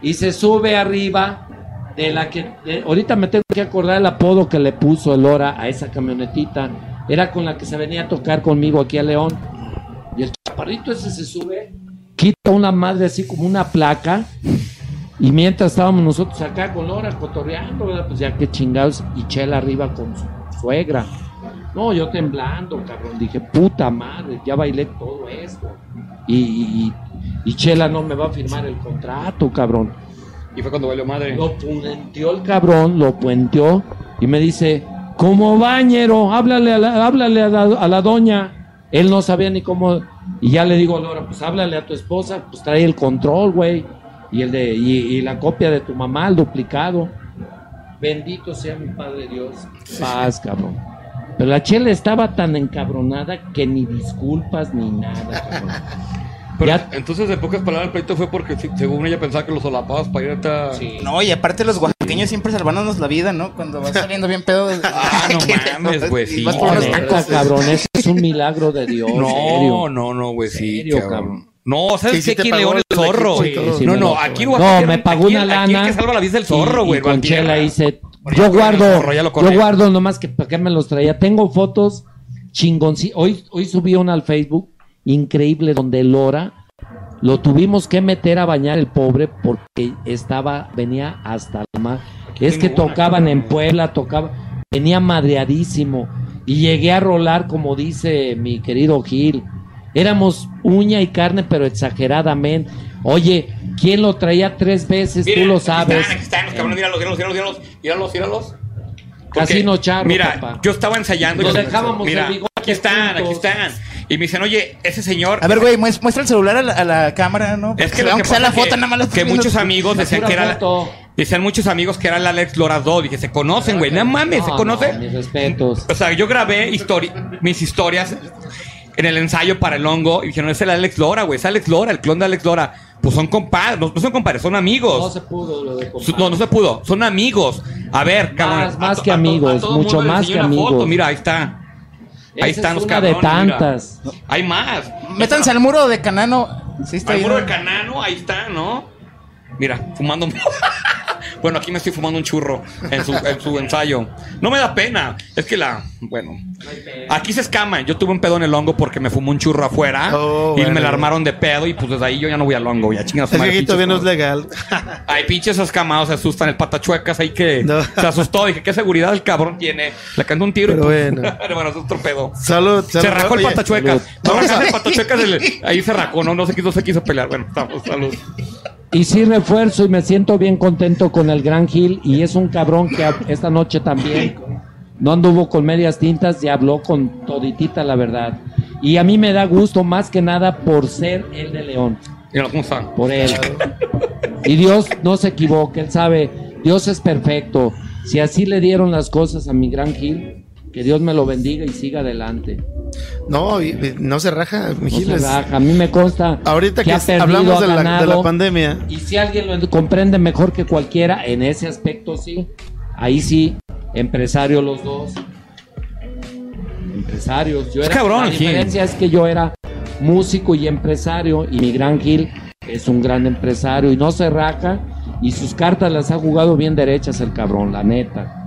Y se sube arriba de la que... de- ahorita me tengo que acordar el apodo que le puso el Lora a esa camionetita. Era con la que se venía a tocar conmigo aquí a León. Y el chaparrito ese se sube, quita una madre así como una placa. Y mientras estábamos nosotros acá con Lora cotorreando, ¿verdad? pues ya que chingados, y Chela arriba con su suegra. No, yo temblando, cabrón. Dije, puta madre, ya bailé todo esto. Y, y, y Chela no me va a firmar el contrato, cabrón. Y fue cuando valió madre. Lo puenteó el cabrón, lo puenteó y me dice, como bañero, háblale a la, háblale a la, a la doña. Él no sabía ni cómo, y ya le digo a Laura, pues háblale a tu esposa, pues trae el control, güey, y el de, y, y la copia de tu mamá, el duplicado. Bendito sea mi Padre Dios. Paz, cabrón. Pero la chela estaba tan encabronada que ni disculpas ni nada, cabrón. Pero Ya- entonces, en pocas palabras, el pleito fue porque sí, según ella pensaba que los solapabas para ir a. No, y aparte los oaxaqueños siempre salvándonos la vida, ¿no? Cuando vas saliendo bien pedo. Ah, no mames, güey, sí. Vas por unos Neta, tacos. cabrón, eso es un milagro de Dios. No, serio. no, no, güey, sí, Serio, cabrón. cabrón. No, ¿sabes Sí, sí qué? Aquí León el el zorro. Sí, no, no, lo- aquí en No, Oaxaca, me pagó aquí- una aquí lana. el que salva la vida es el zorro, y- güey. y con chela hice. Yo guardo, zorro, ya lo yo guardo nomás que para qué me los traía. Tengo fotos chingoncí. Hoy, hoy subí una al Facebook increíble donde Lora lo tuvimos que meter a bañar el pobre porque estaba, venía hasta la mar. Es que tocaban en. Puebla, tocaba, venía madreadísimo. Y llegué a rolar, como dice mi querido Gil. Éramos uña y carne, pero exageradamente. Oye, ¿quién lo traía tres veces? Miren, Tú lo aquí sabes. Están, aquí están los cabrones, míralos, míralos, míralos, míralos, míralos. Casino charro, Mira, papá. yo estaba ensayando. y Nos yo- dejábamos mira, el aquí están, aquí juntos. están. Y me dicen, oye, ese señor. A ver, güey, mues- muestra el celular a la, a la cámara, ¿no? Es que lo que aunque sea la foto, que, nada más la que muchos amigos decían que era la- foto. decían muchos amigos que era el Alex Loras 2 dije se conocen güey no mames se No, conocen no, mis respetos. o sea yo grabé histori- mis historias en el ensayo para el hongo y dijeron es el Alex Lora güey es Alex Lora el clon de Alex Lora pues son compadres no, no son compadres son No amigos se pudo lo de no no se pudo son amigos a ver cabrón Más- que a amigos, a mucho más que foto, amigos. mira ahí está ahí Esa están es los una de cabrones mira. tantas. hay más Métanse al muro de Canano. Sí, está Al ahí. muro ¿no? de Canano, ahí está, ¿no? Mira, fumando. bueno, aquí me estoy fumando un churro en su, en su ensayo. No me da pena. Es que la. Bueno. Aquí se escaman. Yo tuve un pedo en el hongo porque me fumó un churro afuera. Oh, y bueno. me la armaron de pedo. Y pues desde ahí yo ya no voy al hongo. Ya chingas. Aquí todavía no es legal. Ay, pinches escamados se asustan. El patachuecas ahí que No. se asustó. Dije, ¿qué seguridad el cabrón tiene? Le cantó un tiro Pero y bueno. Pero bueno, es otro pedo. Salud, salud. Se rajó el patachuecas. No, el el- ahí se rajó. No, no se quiso, se quiso pelear. Bueno, estamos, salud. Y sí refuerzo y me siento bien contento con el Gran Gil y es un cabrón que esta noche también no anduvo con medias tintas y habló con toditita la verdad. Y a mí me da gusto más que nada por ser el de León, por él. Y Dios no se equivoca, él sabe, Dios es perfecto. Si así le dieron las cosas a mi Gran Gil, que Dios me lo bendiga y siga adelante. No, no se raja, No se Mijiles. raja. A mí me consta Ahorita que, ha perdido, hablamos ha de la, de la ganado. pandemia, Y si alguien lo comprende mejor que cualquiera, en ese aspecto sí. Ahí sí, empresario los dos. Empresarios. Yo Es era, cabrón, la Gil. diferencia es que yo era músico y empresario y mi gran Gil es un gran empresario y no se raja y sus cartas las ha jugado bien derechas el cabrón, la neta.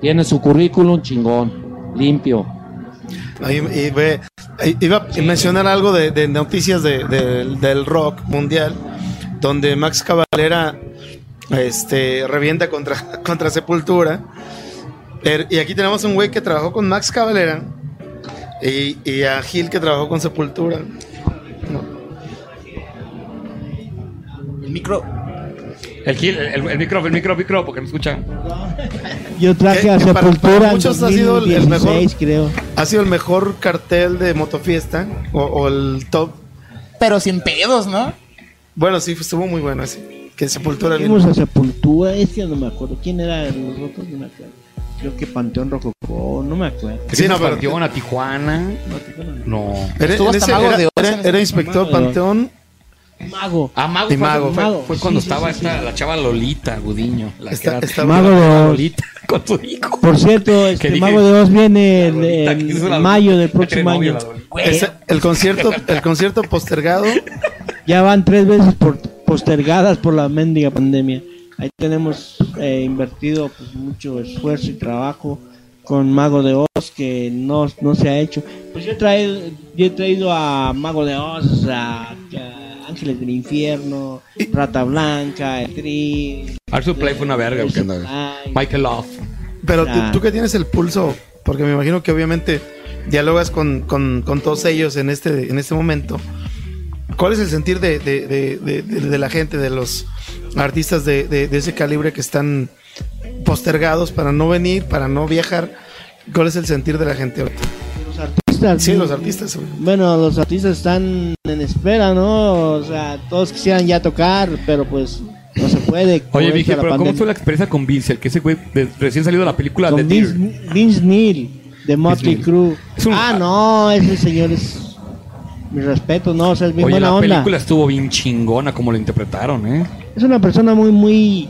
Tiene su currículum chingón, limpio. ahí- y ve, iba a mencionar algo de, de noticias de- de- del rock mundial, donde Max Cavalera este, revienta contra, contra Sepultura. Er- y aquí tenemos un güey que trabajó con Max Cavalera y, y a Gil que trabajó con Sepultura. El micro. El, Gil, el, el micro, el micro, micro, porque no escuchan. Yo traje Que- a para- Sepultura para muchos ha sido el- el 2016, mejor. creo. Ha sido el mejor cartel de motofiesta o, o el top. Pero sin pedos, ¿no? Bueno, sí, estuvo muy bueno ese. Que Sepultura. Fuimos a Sepultura, es que no me acuerdo. ¿Quién era de los otros? No me acuerdo. Creo que Panteón Rococó, no me acuerdo. Sí, no, pero- Panteón, a Tijuana. No. Era, Estuvo en hasta ese- Mago era- de Oz era- era inspector Mago de Oz. Panteón. Mago. Ah, Mago. Fue- Mago. Fue, Mago. fue cuando Sí, estaba sí, esta, sí. la chava Lolita Gudiño. La Está- que era- Mago de Oz. Lolita con su hijo. Por cierto, este dije, Mago de Oz viene en, Lolita, la- mayo del próximo año. el concierto, el concierto postergado. Ya van tres veces por, postergadas por la mendiga pandemia. Ahí tenemos eh, invertido pues, mucho esfuerzo y trabajo con Mago de Oz que no, no se ha hecho. Pues yo he traído, yo he traído a Mago de Oz, a, a Ángeles del Infierno, Rata Blanca, el Tri. Art Supply fue una verga. Michael Love. Pero tú, tú que tienes el pulso, porque me imagino que obviamente dialogas con, con- con todos ellos en este, en este momento. ¿Cuál es el sentir de, de- de- de- de- de la gente, de los artistas de, de- de ese calibre que están postergados para no venir, para no viajar? ¿Cuál es el sentir de la gente ahorita? Artistas. Sí, los artistas. Bueno, los artistas están en espera, ¿no? O sea, todos quisieran ya tocar, pero pues no se puede. Oye, Vicky, de pero ¿cómo fue la experiencia con Vince? El que ese güey de- recién salido de la película de Con Deer. Vince, Vince Neil, de Motley. Crue. Un- Ah, no, ese señor es. Mi respeto, no, o sea, es bien Oye, buena la onda. película estuvo bien chingona como lo interpretaron, ¿eh? Es una persona muy, muy.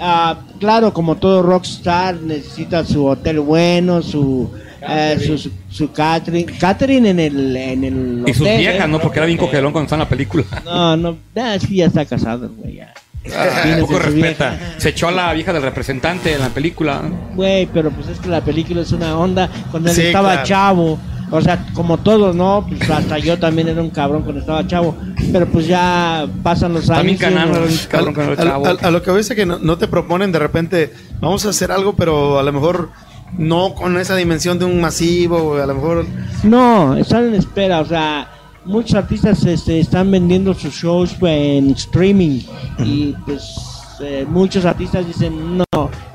ah, claro, como todo rockstar, necesita su hotel bueno, su. Eh, su, su, su catering, catering en el, en el Y sus hotel, viejas, ¿eh? ¿no? Porque era bien cogelón cuando estaba en la película. No, no, ah, sí, ya está casado, güey, ya. Ah, poco a respeta. vieja. Se echó a la vieja del representante en la película. Güey, pero pues es que la película es una onda cuando él Sí, estaba claro. chavo. O sea, como todos, ¿no? Pues hasta yo también era un cabrón cuando estaba chavo. Pero pues ya pasan los años. A lo que ves es que no, no te proponen de repente, vamos a hacer algo, pero a lo mejor no con esa dimensión de un masivo, a lo mejor... No, están en espera. O sea, muchos artistas este, están vendiendo sus shows pues, en streaming. Y pues eh, muchos artistas dicen, no,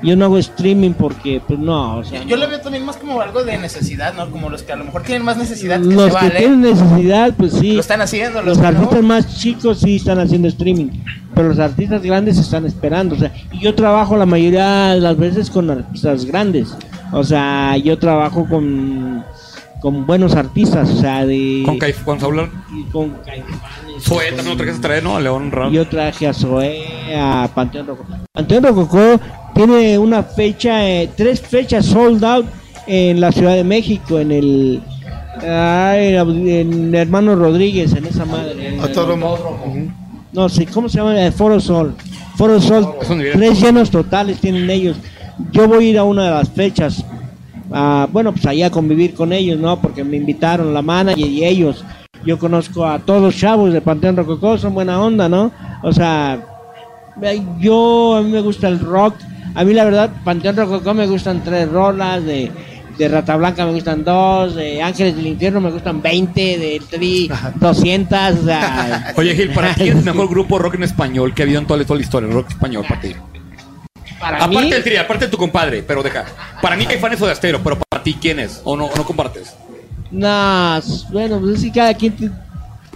yo no hago streaming porque, pues no. O sea, Yo no. lo veo también más como algo de necesidad, ¿no? Como los que a lo mejor tienen más necesidad que Los se que vale. tienen necesidad, pues sí. Lo están haciendo. Los no. artistas más chicos sí están haciendo streaming, pero los artistas grandes están esperando. O sea, y yo trabajo la mayoría de las veces con artistas grandes. O sea, yo trabajo con, con buenos artistas, o sea, de... Con, Caif con Saúl. con Caifanes, Zoé con- también lo trajiste a traer, ¿no? A León Ram. Yo traje a Zoé, a Panteón Rococó. Panteón Rococó tiene una fecha, eh, tres fechas sold out en la Ciudad de México, en el... ay, en Hermano Rodríguez, en esa madre. en el Autódromo. autódromo. No sé, ¿cómo se llama? Eh, Foro Sol. Foro Sol, tres llenos totales tienen ellos. Yo voy a ir a una de las fechas. ah, bueno, pues allá a convivir con ellos, ¿no? Porque me invitaron la manager y ellos. Yo conozco a todos los chavos de Panteón Rococó, son buena onda, ¿no? O sea, yo, a mí me gusta el rock. A mí, la verdad, Panteón Rococó me gustan tres rolas, de, de Rata Blanca me gustan dos, de Ángeles del Infierno me gustan 20, de Tri 200, o sea... Oye, Gil, para ti es el mejor grupo rock en español que ha habido en toda, la- toda la historia, rock español para ti. Para Aparte mí, del tri, aparte de tu compadre, pero deja. Para mí que fan es de Astero, pero para ti, ¿quién es? ¿O no, o no compartes? nah, bueno, pues es que cada quien... te-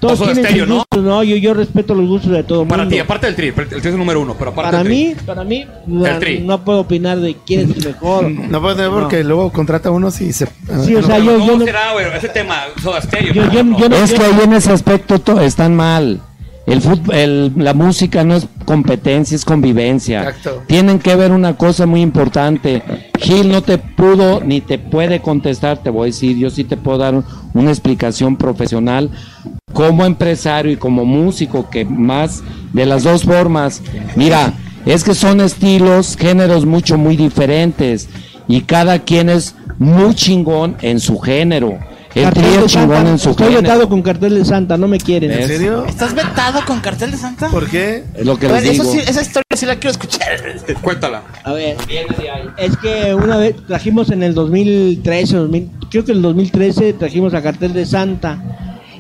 todos tienen estéreo, sus ¿no? gustos, ¿no? Yo, yo respeto los gustos de todo el Para mundo. ti, aparte del tri, el tri es el número uno, pero aparte Para del tri. mí, para mí, no, tri. no puedo opinar de quién es el mejor. No puede tener porque luego contrata a unos y se... Sí, o sea, yo, ¿Cómo yo no, será, güey? Ese tema, Soda Stereo. yo, yo, yo no- Es que ahí en ese aspecto to- están mal. El fut- el- la música no es competencia, es convivencia. Exacto. Tienen que ver una cosa muy importante. Gil no te pudo ni te puede contestar, te voy a decir, yo sí te puedo dar una explicación profesional como empresario y como músico, que más de las dos formas. Mira, es que son estilos, géneros mucho, muy diferentes y cada quien es muy chingón en su género. El chingón Santa. en su Estoy vetado con cartel de Santa, no me quieren. ¿En serio? ¿Estás vetado con cartel de Santa? ¿Por qué? Es lo que les eso digo. sí, esa historia sí la quiero escuchar. Cuéntala. A ver, es que una vez trajimos en el 2013, 2000, creo que en el 2013 trajimos a cartel de Santa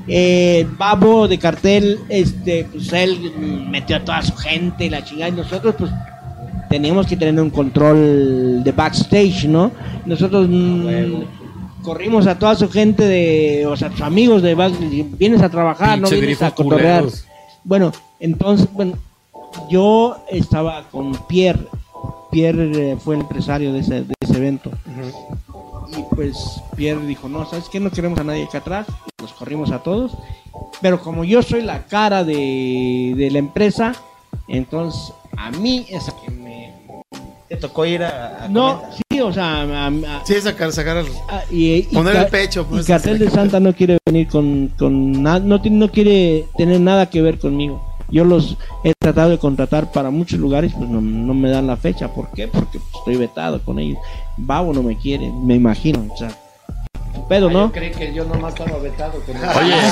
Eh, Babo de cartel, este, pues él metió a toda su gente y la chingada. Y nosotros, pues, teníamos que tener un control de backstage, ¿no? Nosotros mm, corrimos a toda su gente de, o sea, sus amigos de. Vienes a trabajar, no Pinches vienes a cotorrear. culeros. Bueno, entonces, bueno, yo estaba con Pierre. Pierre eh, fue el empresario de ese, de ese evento. Y pues Pierre dijo, no, ¿sabes qué? No queremos a nadie acá atrás. Nos corrimos a todos. Pero como yo soy la cara de, de la empresa, entonces a mí es a que me... Te tocó ir a. a No, comentar. sí, o sea, a- a- Sí, sacar, sacar y, Poner el pecho, pues. y Cartel de Santa no quiere venir con, con nada, no, tiene- no quiere tener nada que ver conmigo. Yo los he tratado de contratar para muchos lugares, pues no, no me dan la fecha. ¿Por qué? Porque pues, estoy vetado con ellos. Babo no me quiere, me imagino. O sea, pedo, ¿no? creí que yo nomás estaba vetado con Oye,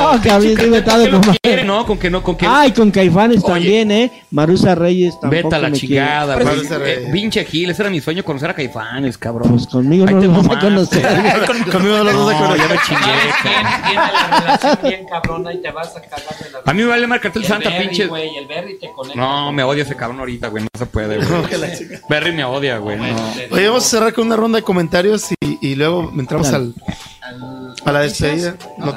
No, que a estoy vetado ¿qué lo con quiere, no? Con que no, con que Ay, con Caifanes Oye. también, ¿eh? Marusa Reyes tampoco Vete a la me chingada, Pero se ve. Eh, Pinche Gil, ese era mi sueño conocer a Caifanes, cabrón. Pues conmigo Ahí no te lo vas a conocer. Conmigo no los dos de No, acuerdo. ya me chingué, ¿Quién cabrón. tiene la relación bien cabrona y te vas a cagar de la A mí me vale Cartel El Santa, pinche. el Berry te conecta. No, me odia ese cabrón ahorita, güey. No se puede, güey. Berry me odia, güey. No. Oye, vamos a cerrar con una ronda de comentarios y luego entramos al, a la despedida. No,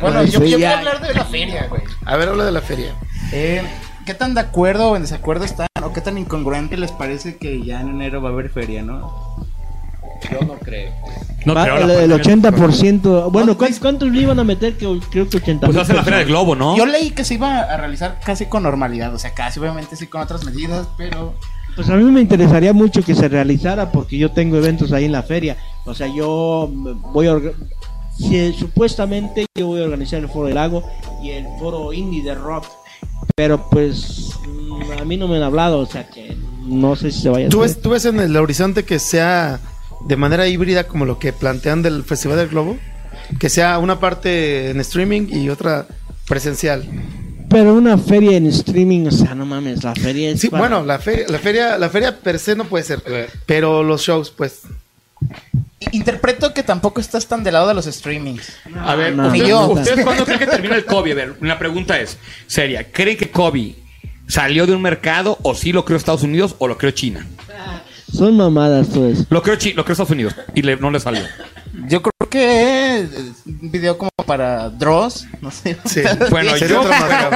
Bueno, yo, yo quiero hablar de la feria, güey. a ver, habla de la feria. Eh, ¿Qué tan de acuerdo o en desacuerdo están? ¿O qué tan incongruente les parece que ya en enero va a haber feria, no? Yo no creo. No Va- creo, el, el pandemia- 80%. Bueno, ¿cuántos, cuántos le iban a meter? Que creo que 80 Pues hace la feria del globo, ¿no? Yo leí que se iba a realizar casi con normalidad, o sea, casi obviamente sí con otras medidas, pero Pues a mí me interesaría mucho que se realizara porque yo tengo eventos ahí en la feria. O sea, yo voy a... si- supuestamente yo voy a organizar el Foro del Lago y el Foro Indie de Rock. Pero pues mm, a mí no me han hablado, o sea que no sé si se vaya a ¿Tú hacer. ves, ¿Tú ves en el horizonte que sea de manera híbrida como lo que plantean del Festival del Globo? Que sea una parte en streaming y otra presencial. Pero una feria en streaming, o sea, no mames, la feria es... Sí, para- bueno, la feria, la feria, la feria per se no puede ser, pero los shows, pues. Interpreto que tampoco estás tan del lado de los streamings. A ver, No, ¿ustedes. ¿ustedes cuándo creen que termina el COVID? A ver, la pregunta es seria. ¿Creen que COVID salió de un mercado o sí lo creó Estados Unidos o lo creó China? Son mamadas eso. Lo creó, Chi- lo creó Estados Unidos y le- no le salió. Yo creo que un video como para Dross, no sé. Sí. Bueno, yo,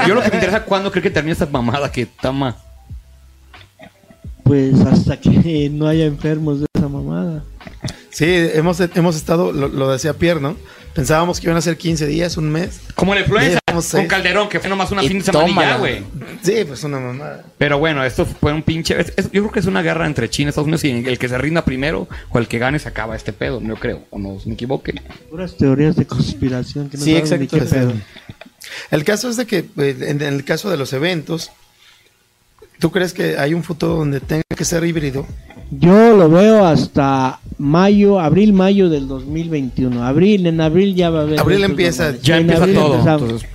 yo lo que me interesa cuándo cree que termina esta mamada que tama. Pues hasta que no haya enfermos de esa mamada. Sí, hemos, hemos estado, lo, lo decía Pierre, ¿no? Pensábamos que iban a ser 15 días, un mes. Como la influenza con. Calderón, que fue nomás una Y fin de semana güey. Sí, pues una mamada. Pero bueno, esto fue un pinche. es- es- yo creo que es una guerra entre China y Estados Unidos y el que se rinda primero o el que gane se acaba este pedo, yo creo. O no me equivoque. Puras teorías de conspiración que no Sí, saben ni exacto. qué pedo. El caso es de que, eh, en, en el caso de los eventos, ¿tú crees que hay un futuro donde tenga que ser híbrido? Yo lo veo hasta mayo, abril, mayo del 2021. Abril, en abril ya va a haber. Abril empieza, normales. Ya En empieza abril todo. Entonces,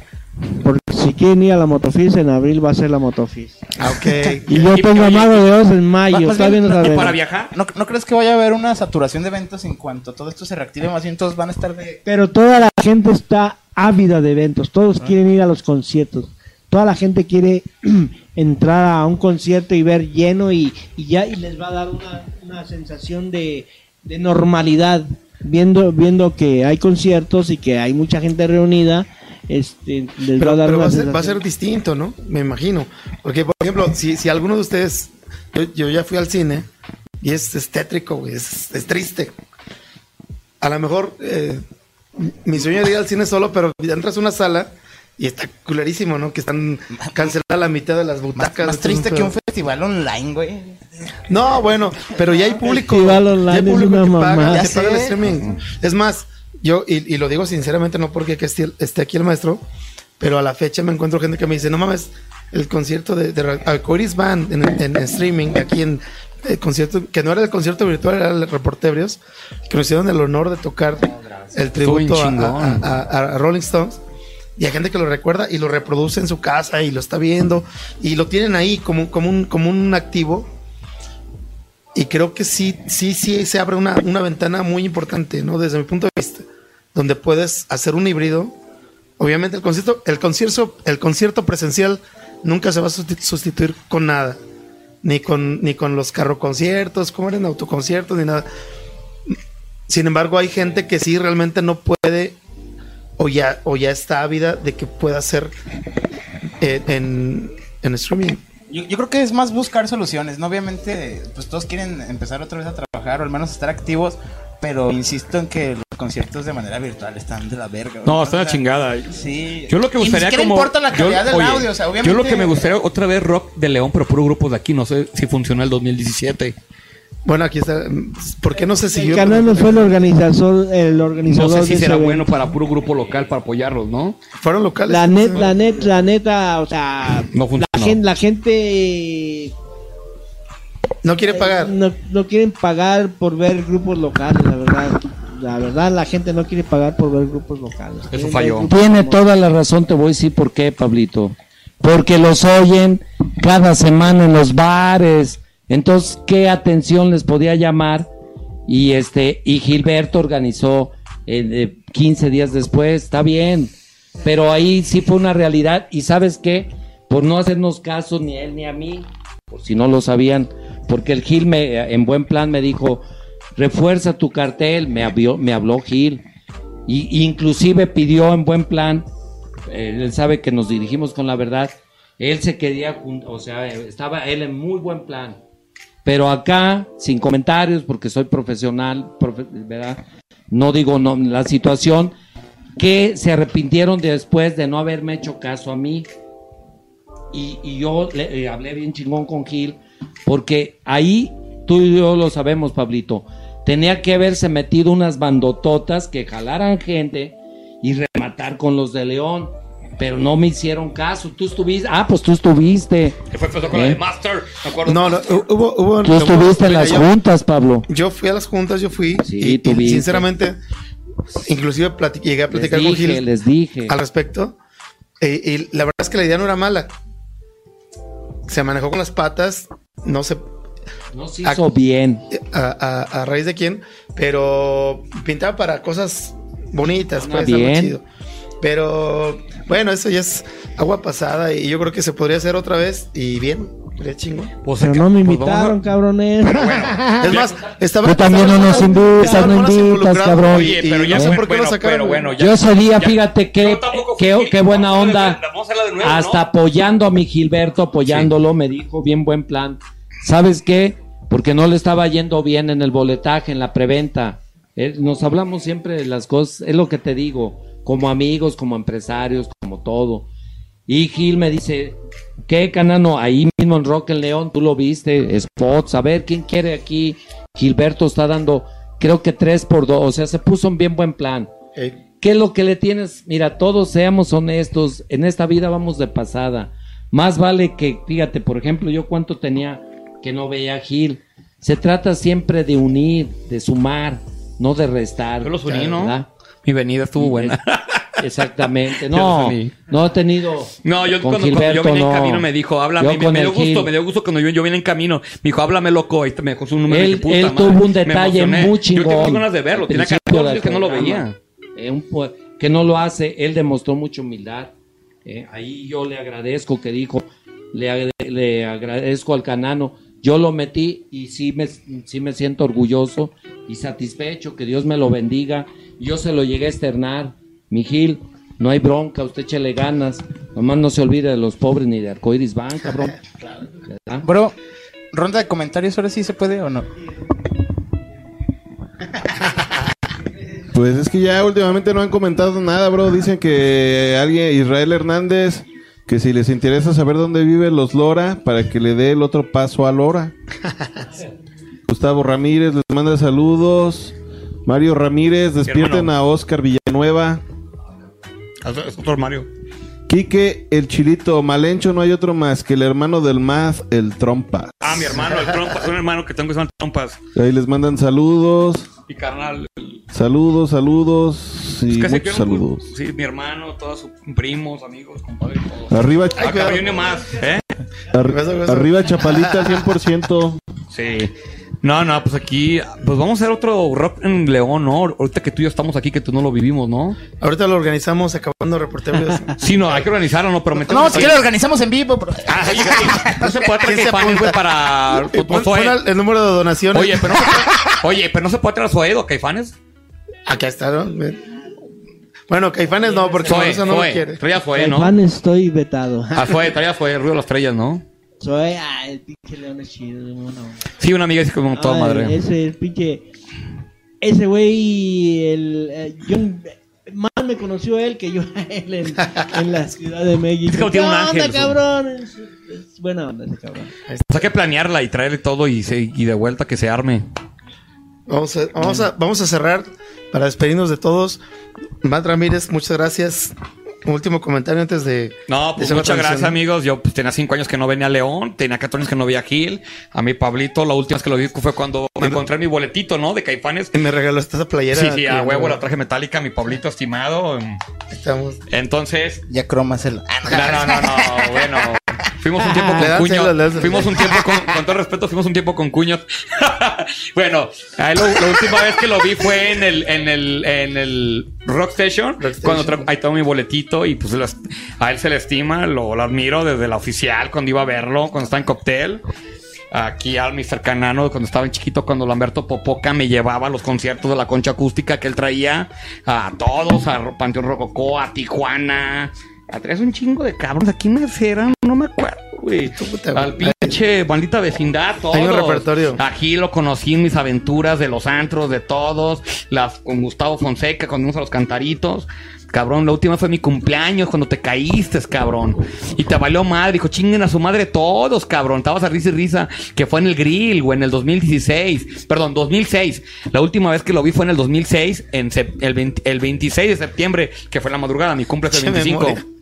Porque si quieren ir a la Motofis, en abril va a ser la Motofis. Ah, ok. Y yo Y- pongo a oye, Mago de Oz en mayo. Todavía bien, no no- ¿Y sabemos. para viajar? ¿No, ¿No crees que vaya a haber una saturación de eventos en cuanto todo esto se reactive? Más bien todos van a estar de... Pero toda la gente está ávida de eventos. Todos quieren ir a los conciertos. Toda la gente quiere entrar a un concierto y ver lleno y, y ya y les va a dar una, una sensación de, de normalidad viendo viendo que hay conciertos y que hay mucha gente reunida. Este, les va a Pero, dar pero una va, ser, va a ser distinto, ¿no? Me imagino. Porque, por ejemplo, si, si alguno de ustedes, yo, yo ya fui al cine y es, es tétrico, es, es triste. A lo mejor eh, mi sueño es ir al cine solo, pero entras a una sala y está culerísimo, ¿no? Que están canceladas la mitad de las Más, butacas. más es triste que un festival online, güey. No, bueno, pero ya hay público. Festival ya hay online es público una que paga, mamada. que Ya paga el streaming. Es más, yo, y, y lo digo sinceramente, no porque que esté, esté aquí el maestro, pero a la fecha me encuentro gente que me dice, no mames, el concierto de, de Alcoiris Band en, en streaming, aquí en el concierto, que no era el concierto virtual, era el Reportebrios, que nos hicieron el honor de tocar el tributo a, a- a- a Rolling Stones. Y hay gente que lo recuerda y lo reproduce en su casa y lo está viendo y lo tienen ahí como, como, un, como un activo. Y creo que sí, sí, sí se abre una, una ventana muy importante, ¿no? Desde mi punto de vista. donde puedes hacer un híbrido. Obviamente el concierto, el concierto, el concierto presencial nunca se va a susti- sustituir con nada. Ni con, ni con los carro conciertos, como eran autoconciertos, ni nada. Sin embargo, hay gente que sí realmente no puede o ya, o ya está ávida de que pueda hacer eh, en, en streaming. Yo, yo creo que es más buscar soluciones, ¿no? Obviamente, pues todos quieren empezar otra vez a trabajar o al menos estar activos, pero insisto en que los conciertos de manera virtual están de la verga. No, está la chingada. Sí. Yo lo que Y ni gustaría como importa la yo- calidad del oye, audio, o sea, obviamente. Yo lo que me gustaría otra vez rock de León, pero puro grupo de aquí, no sé si funcionó el 2017. Bueno, aquí está. ¿Por qué no se El siguió? Canano fue el organizador, el No organizador sé de si será evento. bueno para puro grupo local para apoyarlos, ¿no? Fueron locales. La net, la net, la neta, o sea, No la, gente, la gente No quiere pagar. no, no quieren pagar por ver grupos locales, la verdad. La verdad, la gente no quiere pagar por ver grupos locales. Quieren falló. Tiene toda la razón, te voy a decir por qué, Pablito. Porque los oyen cada semana en los bares. Entonces, ¿qué atención les podía llamar? Y este, y Gilberto organizó eh, eh, 15 días después, está bien. Pero ahí sí fue una realidad. Y sabes qué? Por no hacernos caso ni a él ni a mí, por si no lo sabían, porque el Gil me, en buen plan me dijo, refuerza tu cartel, me habló, me habló Gil. Y inclusive pidió en buen plan, eh, él sabe que nos dirigimos con la verdad, él se quería, o sea, eh, estaba él en muy buen plan. Pero acá, sin comentarios, porque soy profesional, profe- ¿verdad? No digo no, la situación, que se arrepintieron de después de no haberme hecho caso a mí. Y, y yo le eh, hablé bien chingón con Gil, porque ahí tú y yo lo sabemos, Pablito. Tenía que haberse metido unas bandototas que jalaran gente y rematar con los de León. Pero no me hicieron caso. Tú estuviste. Ah, pues tú estuviste. Que fue con la ¿Eh? de Master, me acuerdo. No, no, hubo, hubo. Tú estuviste en las yo- juntas, Pablo. Yo fui a las juntas, yo fui. Sí, y, y sinceramente, inclusive llegué a Les platicar con Gil les dije. al respecto. Eh, y la verdad es que la idea no era mala. Se manejó con las patas, no sé No se hizo bien. a, a- a raíz de quién, pero pintaba para cosas bonitas, Ah, pues, algo bien. chido. Pero bueno, eso ya es agua pasada y yo creo que se podría hacer otra vez y bien, sería chingón. Pues, Pero que- no me pues, vamos a- invitaron, cabrones. Es más, estaba. Tú también no nos invitas, no unos invitas, cabrón. Oye, pero ya no sé por qué bueno, lo sacaron. pero bueno, ya- Yo ese día, ya- fíjate qué, fui, qué buena onda. nuevo, Hasta ¿no? apoyando a mi Gilberto, apoyándolo, me dijo bien buen plan. ¿Sabes qué? Porque no le estaba yendo bien en el boletaje, en la preventa. Eh, Nos hablamos siempre de las cosas, es lo que te digo, como amigos, como empresarios, como todo. Y Gil me dice, ¿qué canano? Ahí mismo en Rock en León, tú lo viste, spots, a ver, ¿quién quiere aquí? Gilberto está dando, creo que tres por dos, o sea, se puso un bien buen plan. Eh, ¿Qué es lo que le tienes? Mira, todos seamos honestos, en esta vida vamos de pasada. Más vale que, fíjate, por ejemplo, yo cuánto tenía que no veía a Gil. Se trata siempre de unir, de sumar, no de restar. Yo los uní, ¿no? Mi venida estuvo buena. Exactamente. No, no he tenido. No, yo con cuando, cuando yo vine en no. camino me dijo, háblame. Yo Me, me dio gusto, Gil. me dio gusto cuando yo, yo vine en camino. Me dijo, háblame loco. Y me dejó su número. Él, de puta él tuvo un detalle muy chingón. Yo tengo ganas de verlo. Tiene principio 14 del años que no lo veía. Eh, un que no lo hace, él demostró mucha humildad. Eh, ahí yo le agradezco que dijo, le, le agradezco al canano. Yo lo metí y sí me, sí me siento orgulloso y satisfecho, que Dios me lo bendiga. Yo se lo llegué a externar. Mi Gil, no hay bronca, usted échele ganas. Nomás no se olvide de los pobres ni de Arcoiris Bank, cabrón. ¿Verdad? Bro, ronda de comentarios, ahora sí se puede o no. Pues es que ya últimamente no han comentado nada, bro. Dicen que alguien, Israel Hernández, que si les interesa saber dónde vive los Lora, para que le dé el otro paso a Lora. Gustavo Ramírez les manda saludos. Mario Ramírez, despierten a Oscar Villanueva. Es otro Mario. Quique, el chilito Malencho, no hay otro más que el hermano del Maz, el Trompa. Ah, mi hermano, el trompas. Un hermano que tengo que se llama Trompas. Ahí les mandan saludos. Mi carnal. Saludos, saludos. Y que se muchos quieren- saludos. Sí, mi hermano, todos sus primos, amigos, compadres. todos. Arriba, Ah, cabrón, viene más, ¿eh? ar- Beso, beso. arriba Chapalita al 100%. Sí. No, no, pues aquí, pues vamos a hacer otro rock en León, ¿no? Ahorita que tú y yo estamos aquí, que tú no lo vivimos, ¿no? Ahorita lo organizamos acabando reporteros. Sí, no, hay que organizarlo, no, pero No, si quieres lo organizamos en vivo. bro. Ah, güey, no se puede traer ¿Quién se caifanes, güey, para... Pon, pues, el, número de donaciones. Oye, pero no se puede, oye, pero no se puede traer a Zoedo, caifanes. Acá está, ¿no? Bueno, Caifanes no, porque eso no lo Zoe, quiere. traía Zoe, ¿no? Fan estoy vetado. Ah, Zoe, traía Zoe, Ruido de las Estrellas, ¿no? Soy, ah, el pinche león es chido. bueno. Sí, una amiga dice como toda Ay, madre. Ese el pinche. Ese güey, el. eh, yo, más me conoció él que yo a él en, en la Ciudad de México. Es como tiene un ¿Qué ángel, onda, cabrón? Es, es buena onda ese cabrón. Pues hay que planearla y traerle todo y, se- y de vuelta que se arme. Vamos a, vamos, a, vamos a cerrar para despedirnos de todos. Matt Ramírez, muchas gracias. Un último comentario antes de. No, pues muchas gracias, amigos. Yo pues, tenía cinco años que no venía a León, tenía 14 años que no veía a Gil. A mi Pablito, la última vez que lo vi fue cuando me encontré mi boletito, ¿no? De Caifanes. Y me regaló esta playera. Sí, sí, a huevo la traje metálica, mi Pablito estimado. Estamos. Entonces, Ya cromas el. No. no, no, no, no, bueno. Fuimos un tiempo con das cuños. Fuimos un tiempo con, con todo respeto, fuimos un tiempo con cuños. bueno, la última vez que lo vi fue en el, en el, en el Rock Station. Rock. Cuando ahí tengo mi boletito y pues a él se le estima, lo, lo admiro desde la oficial cuando iba a verlo, cuando estaba en Cocktail. Aquí al Mr. Canano, cuando estaba en chiquito, cuando Lamberto Popoca me llevaba a los conciertos de la concha acústica que él traía a todos, a Panteón Rococó, a Tijuana. A traes un chingo de cabrones. Aquí me eran, no me acuerdo, güey. Al pinche maldita vecindad. Hay un repertorio. Aquí lo conocí en mis aventuras de los antros, de todos. Las, con Gustavo Fonseca, cuando fuimos a los cantaritos. Cabrón, la última fue mi cumpleaños, cuando te caíste, cabrón. Y te valió madre, dijo, chinguen a su madre todos, cabrón. Estabas a risa y risa, que fue en el grill, güey, en el 2016. Perdón, 2006. La última vez que lo vi fue en el 2006, en el, 20 el 26 de septiembre, que fue la madrugada. Mi cumple fue el Qué 25.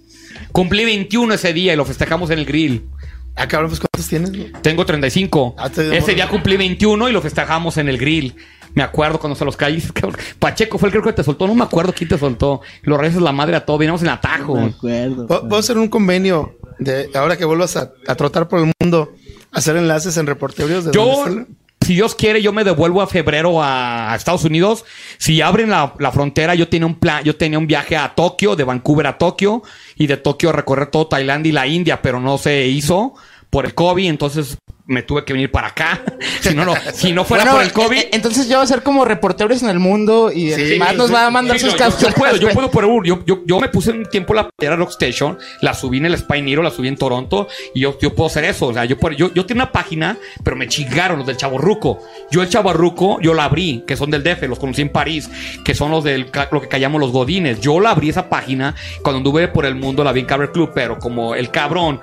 Cumplí 21 ese día y lo festejamos en el grill. Ah, cabrón, pues ¿cuántos tienes? güey? Tengo 35. Ah, te Ese día cumplí 21 y lo festejamos en el grill. Me acuerdo cuando se los caíste. cabrón. Pacheco fue el que creo que te soltó. No me acuerdo quién te soltó. Lo regresas la madre a todo. Vinimos en atajo. Me acuerdo. ¿Puedo puedo hacer un convenio de ahora que vuelvas a, a trotar por el mundo, hacer enlaces en reporteros de Yo? Si Dios quiere, yo me devuelvo a febrero a, Estados Unidos. Si abren la, la frontera, yo tenía un plan, yo tenía un viaje a Tokio, de Vancouver a Tokio, y de Tokio a recorrer todo Tailandia y la India, pero no se hizo por el COVID, entonces me tuve que venir para acá. si no, no, si no fuera Bueno, por el COVID. eh, Entonces yo voy a ser como reporteros en el mundo y Sí, Matt nos va a mandar Sí, sus no, yo- capturas. Yo, puedo, yo puedo por un- yo, yo, yo me puse un tiempo la playera Rockstation, la subí en el Spinero, la subí en Toronto, y yo, yo puedo hacer eso. O sea, yo, por- yo, yo tengo una página, pero me chingaron los del Chaborruco. Yo el Chaborruco, yo la abrí, que son del DF, los conocí en París, que son los del lo que callamos los Godines. Yo la abrí esa página cuando anduve por el mundo, la vi en Cabaret Club, pero como el cabrón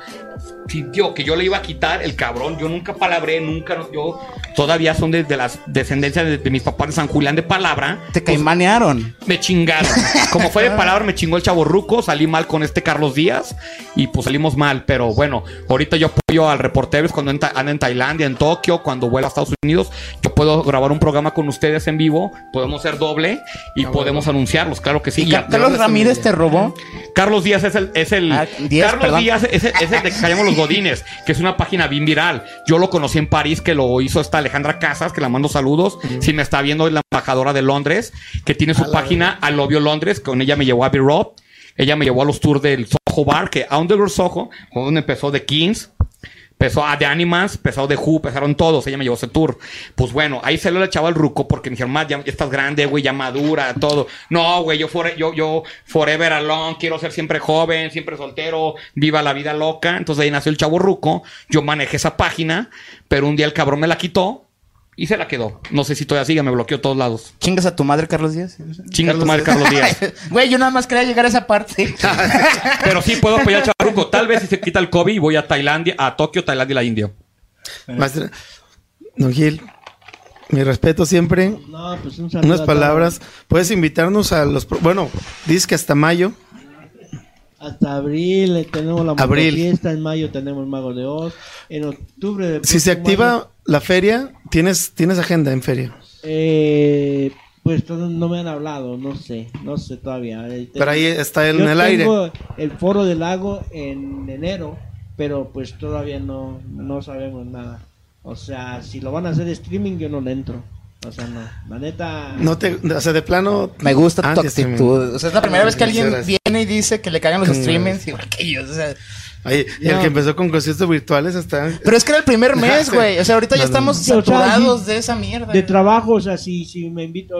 sintió que yo le iba a quitar el cabrón. Yo nunca palabré, nunca. no- Yo todavía son de, de las descendencias de, de mis papás de San Julián de Palabra. Te Pues, caimanearon. me chingaron. Como fue de palabra, me chingó el chavo ruco. Salí mal con este Carlos Díaz y pues salimos mal. Pero bueno, ahorita yo apoyo al reportero cuando anda en Tailandia, en Tokio, cuando vuelva a Estados Unidos. Yo puedo grabar un programa con ustedes en vivo. Podemos ser doble y podemos anunciarlos, claro que sí. ¿Y Ya- Ca- Carlos ya- Ramírez te robó? Carlos Díaz es el, es el Ah, Díaz, Carlos perdón. Díaz es, el- es el de que callamos los Godines, que es una página bien viral. Yo lo conocí en París, que lo hizo esta Alejandra Casas, que la mando saludos. Si me está viendo es la embajadora de Londres, que tiene su página Alobio Londres, con ella me llevó a B-Rob. Ella me llevó a los tours del Soho Bar, que a Underworld Soho, donde empezó The Kings. Empezó a The Animals, empezó The Who, empezaron todos. Ella me llevó ese tour. Pues bueno, ahí se lo echaba el ruco porque me dijeron, más ya, ya estás grande, güey, ya madura, todo. No, güey, yo, yo, yo, forever alone, quiero ser siempre joven, siempre soltero, viva la vida loca. Entonces ahí nació el chavo ruco. Yo manejé esa página, pero un día el cabrón me la quitó y se la quedó. No sé si todavía sigue, me bloqueó todos lados. ¿Chingas a tu madre, Carlos Díaz? Chinga tu madre, Carlos Díaz. Güey, yo nada más quería llegar a esa parte. Pero sí puedo apoyar al chavo ruco. Tal vez si se quita el COVID, voy a Tailandia, a Tokio, Tailandia y la India. Maestro, Don Gil, mi respeto siempre. No, pues un Unas a palabras. Puedes invitarnos a los. Bueno, dices que hasta mayo. Hasta abril eh, tenemos la Abril. fiesta, en mayo tenemos Mago de Oz, en octubre... Si se activa la feria, tienes, tienes agenda en feria. eh, pues no me han hablado, no sé, no sé todavía. Eh, Pero ahí está en yo el aire. el foro del lago en enero, pero pues todavía no, no sabemos nada. O sea, si lo van a hacer streaming, yo no le entro. O sea, no. La neta. No te, o sea, de plano. Me gusta tu actitud. O sea, es la primera vez que alguien viene y dice que le cagan los streamings igual que ellos. O sea, Ay, y el No. que empezó con conciertos virtuales hasta. pero es que era el primer mes, güey. O sea, ahorita ya No, estamos no. O sea, saturados sí, de esa mierda. De trabajo, o sea, si, si me invito.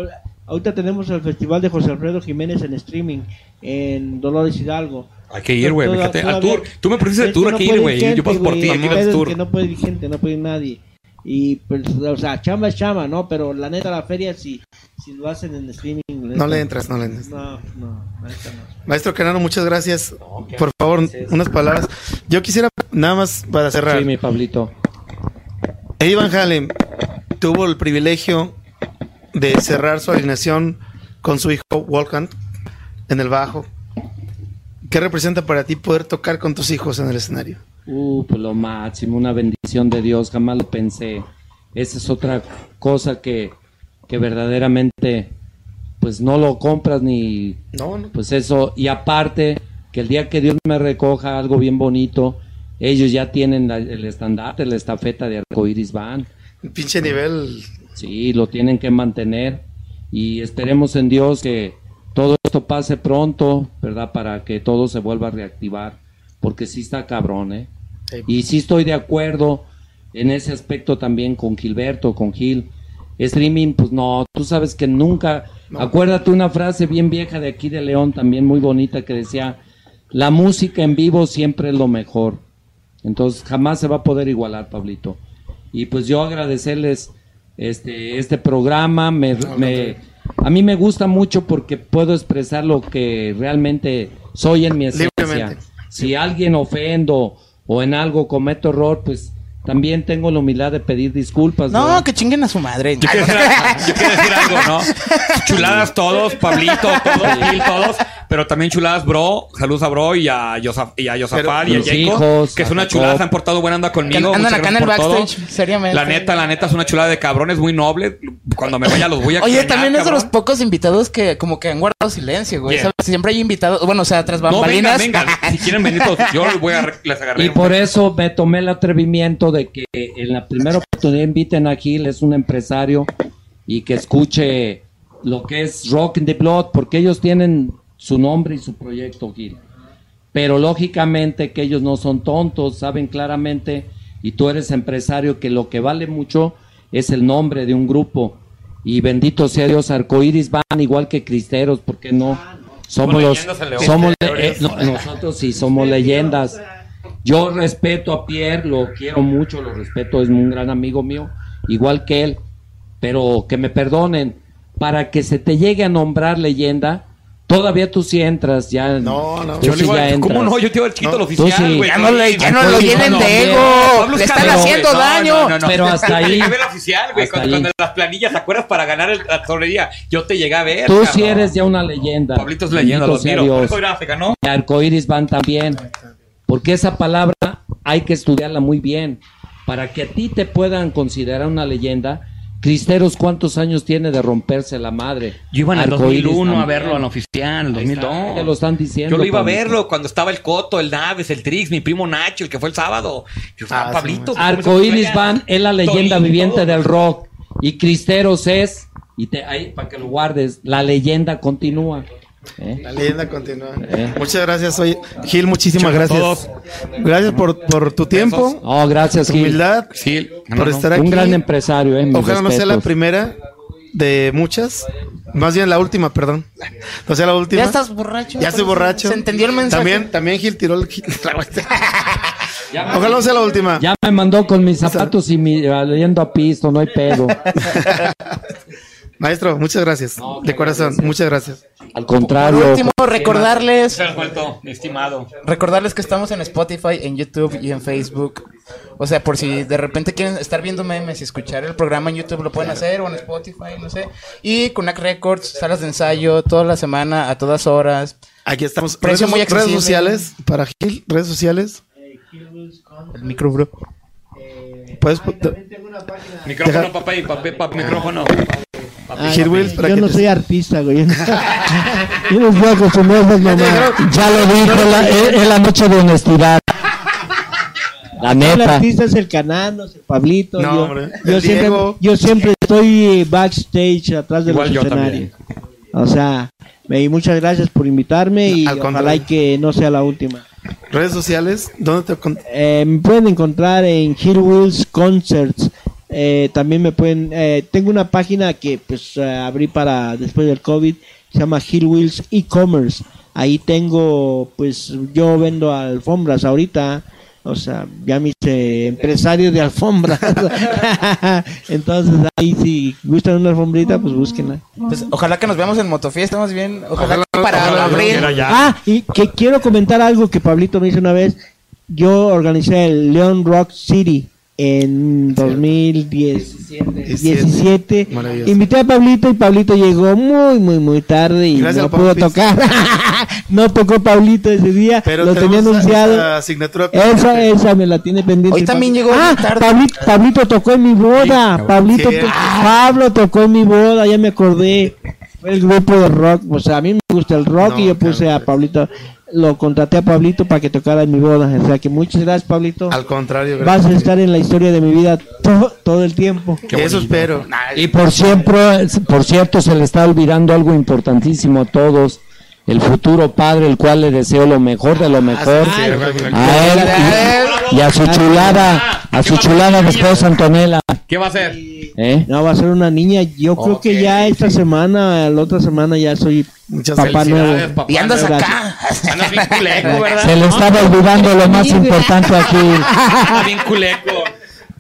Ahorita tenemos el festival de José Alfredo Jiménez en streaming en Dolores Hidalgo. Hay que ir, güey. Fíjate, al tour. Tú me propusiste el tour, hay que ir, güey. Yo paso por ti, aquí El el tour. Que no puede ir gente, no puede ir nadie. Y pues, o sea, chamba es chamba, ¿no? Pero la neta, la feria, si, si lo hacen en streaming. No le entras, no le entras. No, no, no. Maestro Canano, muchas gracias. Por favor, unas palabras. Yo quisiera, nada más para cerrar. Sí, mi Pablito. Eddie Van Halen tuvo el privilegio de cerrar su alineación con su hijo Wolfgang en el bajo. ¿Qué representa para ti poder tocar con tus hijos en el escenario? Uh, pues lo máximo, una bendición de Dios, jamás lo pensé. Esa es otra cosa que, que verdaderamente, pues no lo compras ni, No, no. pues eso, y aparte, que el día que Dios me recoja algo bien bonito, ellos ya tienen la- el estandarte, la estafeta de Arcoiris Van, Un pinche nivel. sí, lo tienen que mantener, y esperemos en Dios que todo esto pase pronto, ¿verdad? Para que todo se vuelva a reactivar, porque sí está cabrón, ¿eh? Sí. Y sí estoy de acuerdo en ese aspecto también con Gilberto, con Gil. Streaming, pues no, tú sabes que nunca... Acuérdate una frase bien vieja de aquí de León, también muy bonita, que decía, la música en vivo siempre es lo mejor. Entonces jamás se va a poder igualar, Pablito. Y pues yo agradecerles este, este programa, me, me- a mí me gusta mucho porque puedo expresar lo que realmente soy en mi esencia. Libremente. Si alguien ofendo o en algo cometo error, pues también tengo la humildad de pedir disculpas. No, ¿verdad? que chinguen a su madre. Yo quiero, decir, yo quiero decir algo, ¿no? Chuladas todos, Pablito, todos, Gil, todos. Pero también chuladas, bro. Saludos a bro y a, Yosaf, y a Yosafat y a Jacob. hijos, que es una chulada, se han portado buena onda conmigo. andan Muchas acá en el todo. backstage, seriamente. La neta, la neta es una chulada de cabrones muy noble. Cuando me vaya los voy a Oye, extrañar, también es de los pocos invitados que como que han guardado silencio, güey. Siempre hay invitados, bueno, o sea, tras No, bambalinas. Si quieren venir todos, yo les voy a les agarré. Y un- por eso me tomé el atrevimiento de que en la primera oportunidad inviten a Gil, es un empresario, y que escuche lo que es Rock in the Blood, porque ellos tienen su nombre y su proyecto, Gil. Pero lógicamente que ellos no son tontos, saben claramente, y tú eres empresario, que lo que vale mucho es el nombre de un grupo. Y bendito sea Dios, Arcoiris van igual que Cristeros, porque no? Somos los, somos eh, no, nosotros sí somos leyendas. Yo respeto a Pierre, lo quiero mucho, lo respeto, es un gran amigo mío, igual que él, pero que me perdonen, para que se te llegue a nombrar leyenda, todavía tú sí entras, ya. No, no. tú Yo sí le digo, ya ¿cómo no? Yo te iba el chiquito No, al oficial, güey. Ya no, le, ya no lo Arcoiris llenen no, de no, ego. Le están haciendo. No, daño. no, no, no. Pero hasta ahí- Yo llegué al oficial, güey, cuando, las planillas, ¿te acuerdas? Para ganar el, la torrería. Yo te llegué a ver. Tú sí eres ya una leyenda. Pablito es leyenda, los miro. Ganó. Y arcoíris van también. Porque esa palabra hay que estudiarla muy bien. Para que a ti te puedan considerar una leyenda, Cristeros, ¿cuántos años tiene de romperse la madre? Yo iba en el Arcoíris 2001 a también. verlo en oficial, en el Ahí está, 2002. te lo están diciendo, Yo lo iba a verlo cuando estaba el Coto, el Naves, el Trix, mi primo Nacho, el que fue el sábado. Yo estaba Ah, sí, Pablito. Arcoíris Van es la leyenda Tolín, viviente todo. del rock. Y Cristeros es, y te, ahí para que lo guardes, la leyenda continúa. ¿Eh? La leyenda continúa. Eh. Muchas gracias. Oye, Gil, muchísimas gracias. gracias Gracias por, por tu tiempo, Oh, gracias, tu Gil. humildad, Sí, no, por no, no. estar aquí. Un gran empresario, eh. Ojalá no sea la respetos. primera de muchas. Más bien la última, perdón. No sea la última. Ya estás borracho. Ya estoy borracho. Se entendió el mensaje. También, también Gil tiró el Gil- Ojalá no sea la última. Ya me mandó con mis zapatos y mi, leyendo a pisto, no hay pedo. Maestro, muchas gracias. de corazón, muchas gracias. Al Por contrario. último, recordarles, Se vuelto, mi estimado. recordarles que estamos en Spotify, en YouTube y en Facebook. O sea, por si de repente quieren estar viendo memes y escuchar el programa en YouTube, lo pueden hacer, o en Spotify, no sé. Y Kunak Records, salas de ensayo, toda la semana, a todas horas. Aquí estamos. Precio redes, muy redes accesible. sociales para Gil, redes sociales. El micro, bro. Puedes Micrófono, Deja- papá, y papá, papá, micrófono. Para yo que no te- soy artista, güey. Yo no, yo no estoy acostumbrado a esas mamadas. Ya lo dijo la, es, es la noche de honestidad. La El neta. artista es el Canano, es el Pablito. No, yo, hombre. yo El siempre, Diego. yo siempre estoy backstage atrás de Igual los yo escenarios. también. O sea, y muchas gracias por invitarme y Al ojalá contrario. y que no sea la última. Redes sociales, ¿dónde te con- Eh, me pueden encontrar en Hill Wheels Concerts. Eh, también me pueden. eh, tengo una página que pues eh, abrí para después del COVID. Se llama Hill Wheels E-Commerce. Ahí tengo, pues yo vendo alfombras ahorita. O sea, ya me hice empresario de alfombras. Entonces ahí si gustan una alfombrita, pues búsquenla. Pues, ojalá que nos veamos en Motofiesta, más bien. Ojalá, Ojalá- que para ojalá ya. Ah, y que quiero comentar algo que Pablito me hizo una vez. Yo organicé el Leon Rock City en 2017. Maravilloso. Invité a Pablito y Pablito llegó muy, muy, muy tarde y Gracias no pudo Pampis. tocar. no tocó Pablito ese día. Pero lo tenía anunciado. esa asignatura. Esa, esa me la tiene pendiente. Hoy también llegó Ah, tarde. Pablito, Pablito tocó en mi boda. Pablito, Sí. to- Pablo tocó en mi boda, ya me acordé. Fue el grupo de rock. O sea, a mí me gusta el rock No, y yo puse claro, a. Pablito. Lo contraté a Pablito para que tocara en mi boda. O sea, que muchas gracias, Pablito. Al contrario, Vas a gracias. estar en la historia de mi vida to- todo el tiempo. Eso espero. Y por siempre, por cierto, se le está olvidando algo importantísimo a todos. El futuro padre, el cual le deseo lo mejor de lo mejor. a él y, y a su chulada, a su chulada esposa Antonella. ¿Qué va a hacer? ¿eh? No, va a ser una niña. Yo creo que ya esta semana, la otra semana ya soy Muchas papá nuevo. papá. Y andas acá. Andas bien culeco, ¿verdad? Se le estaba olvidando lo más importante aquí. Andas bien culeco.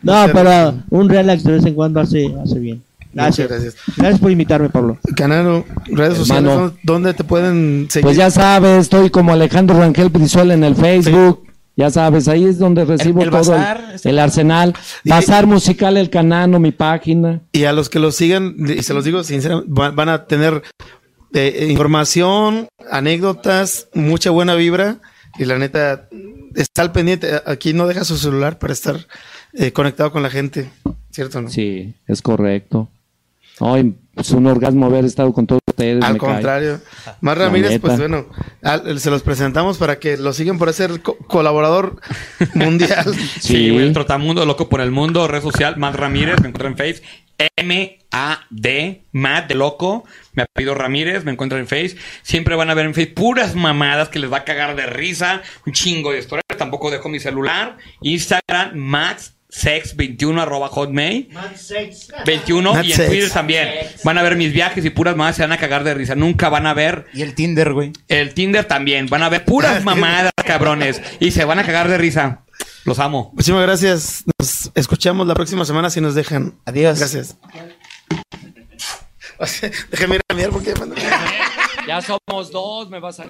No, pero un relax de vez en cuando hace, hace bien. Gracias. Gracias. Gracias por invitarme, Pablo. Canano, redes sociales, Hermano. ¿dónde- ¿dónde te pueden seguir? Pues ya sabes, estoy como Alejandro Rangel Brizuela en el Facebook. Ya sabes, ahí es donde recibo el todo el- bazar, el, arsenal. Y- Bazar musical El Canano, mi página. Y a los que los sigan, y se los digo sinceramente, van, van a tener eh, información, anécdotas, mucha buena vibra. Y la neta, está al pendiente. Aquí no deja su celular para estar eh, conectado con la gente. ¿Cierto no? Sí, es correcto. Ay, es un orgasmo haber estado con todos ustedes. Al me cae. contrario. Mar Ramírez, pues bueno, al- se los presentamos para que lo sigan por ser co- colaborador mundial. Sí, güey, el trotamundo loco por el mundo, red social, Matt Ramírez, me encuentran en Face, M-A-D, Matt de loco, me apellido Ramírez, me encuentran en Face, siempre van a ver en Face puras mamadas que les va a cagar de risa, un chingo de historias, tampoco dejo mi celular, Instagram, maxsex21 arroba hotmail, 21 y en. Twitter también, van a ver mis viajes y puras mamadas se van a cagar de risa, nunca van a ver Y el Tinder, güey. el Tinder también, van a ver puras mamadas, cabrones, y se van a cagar de risa, los amo. Muchísimas gracias. Nos escuchamos la próxima semana si nos dejan. Adiós. Gracias. Déjame ir a mirar porque... Ya somos dos, me vas a...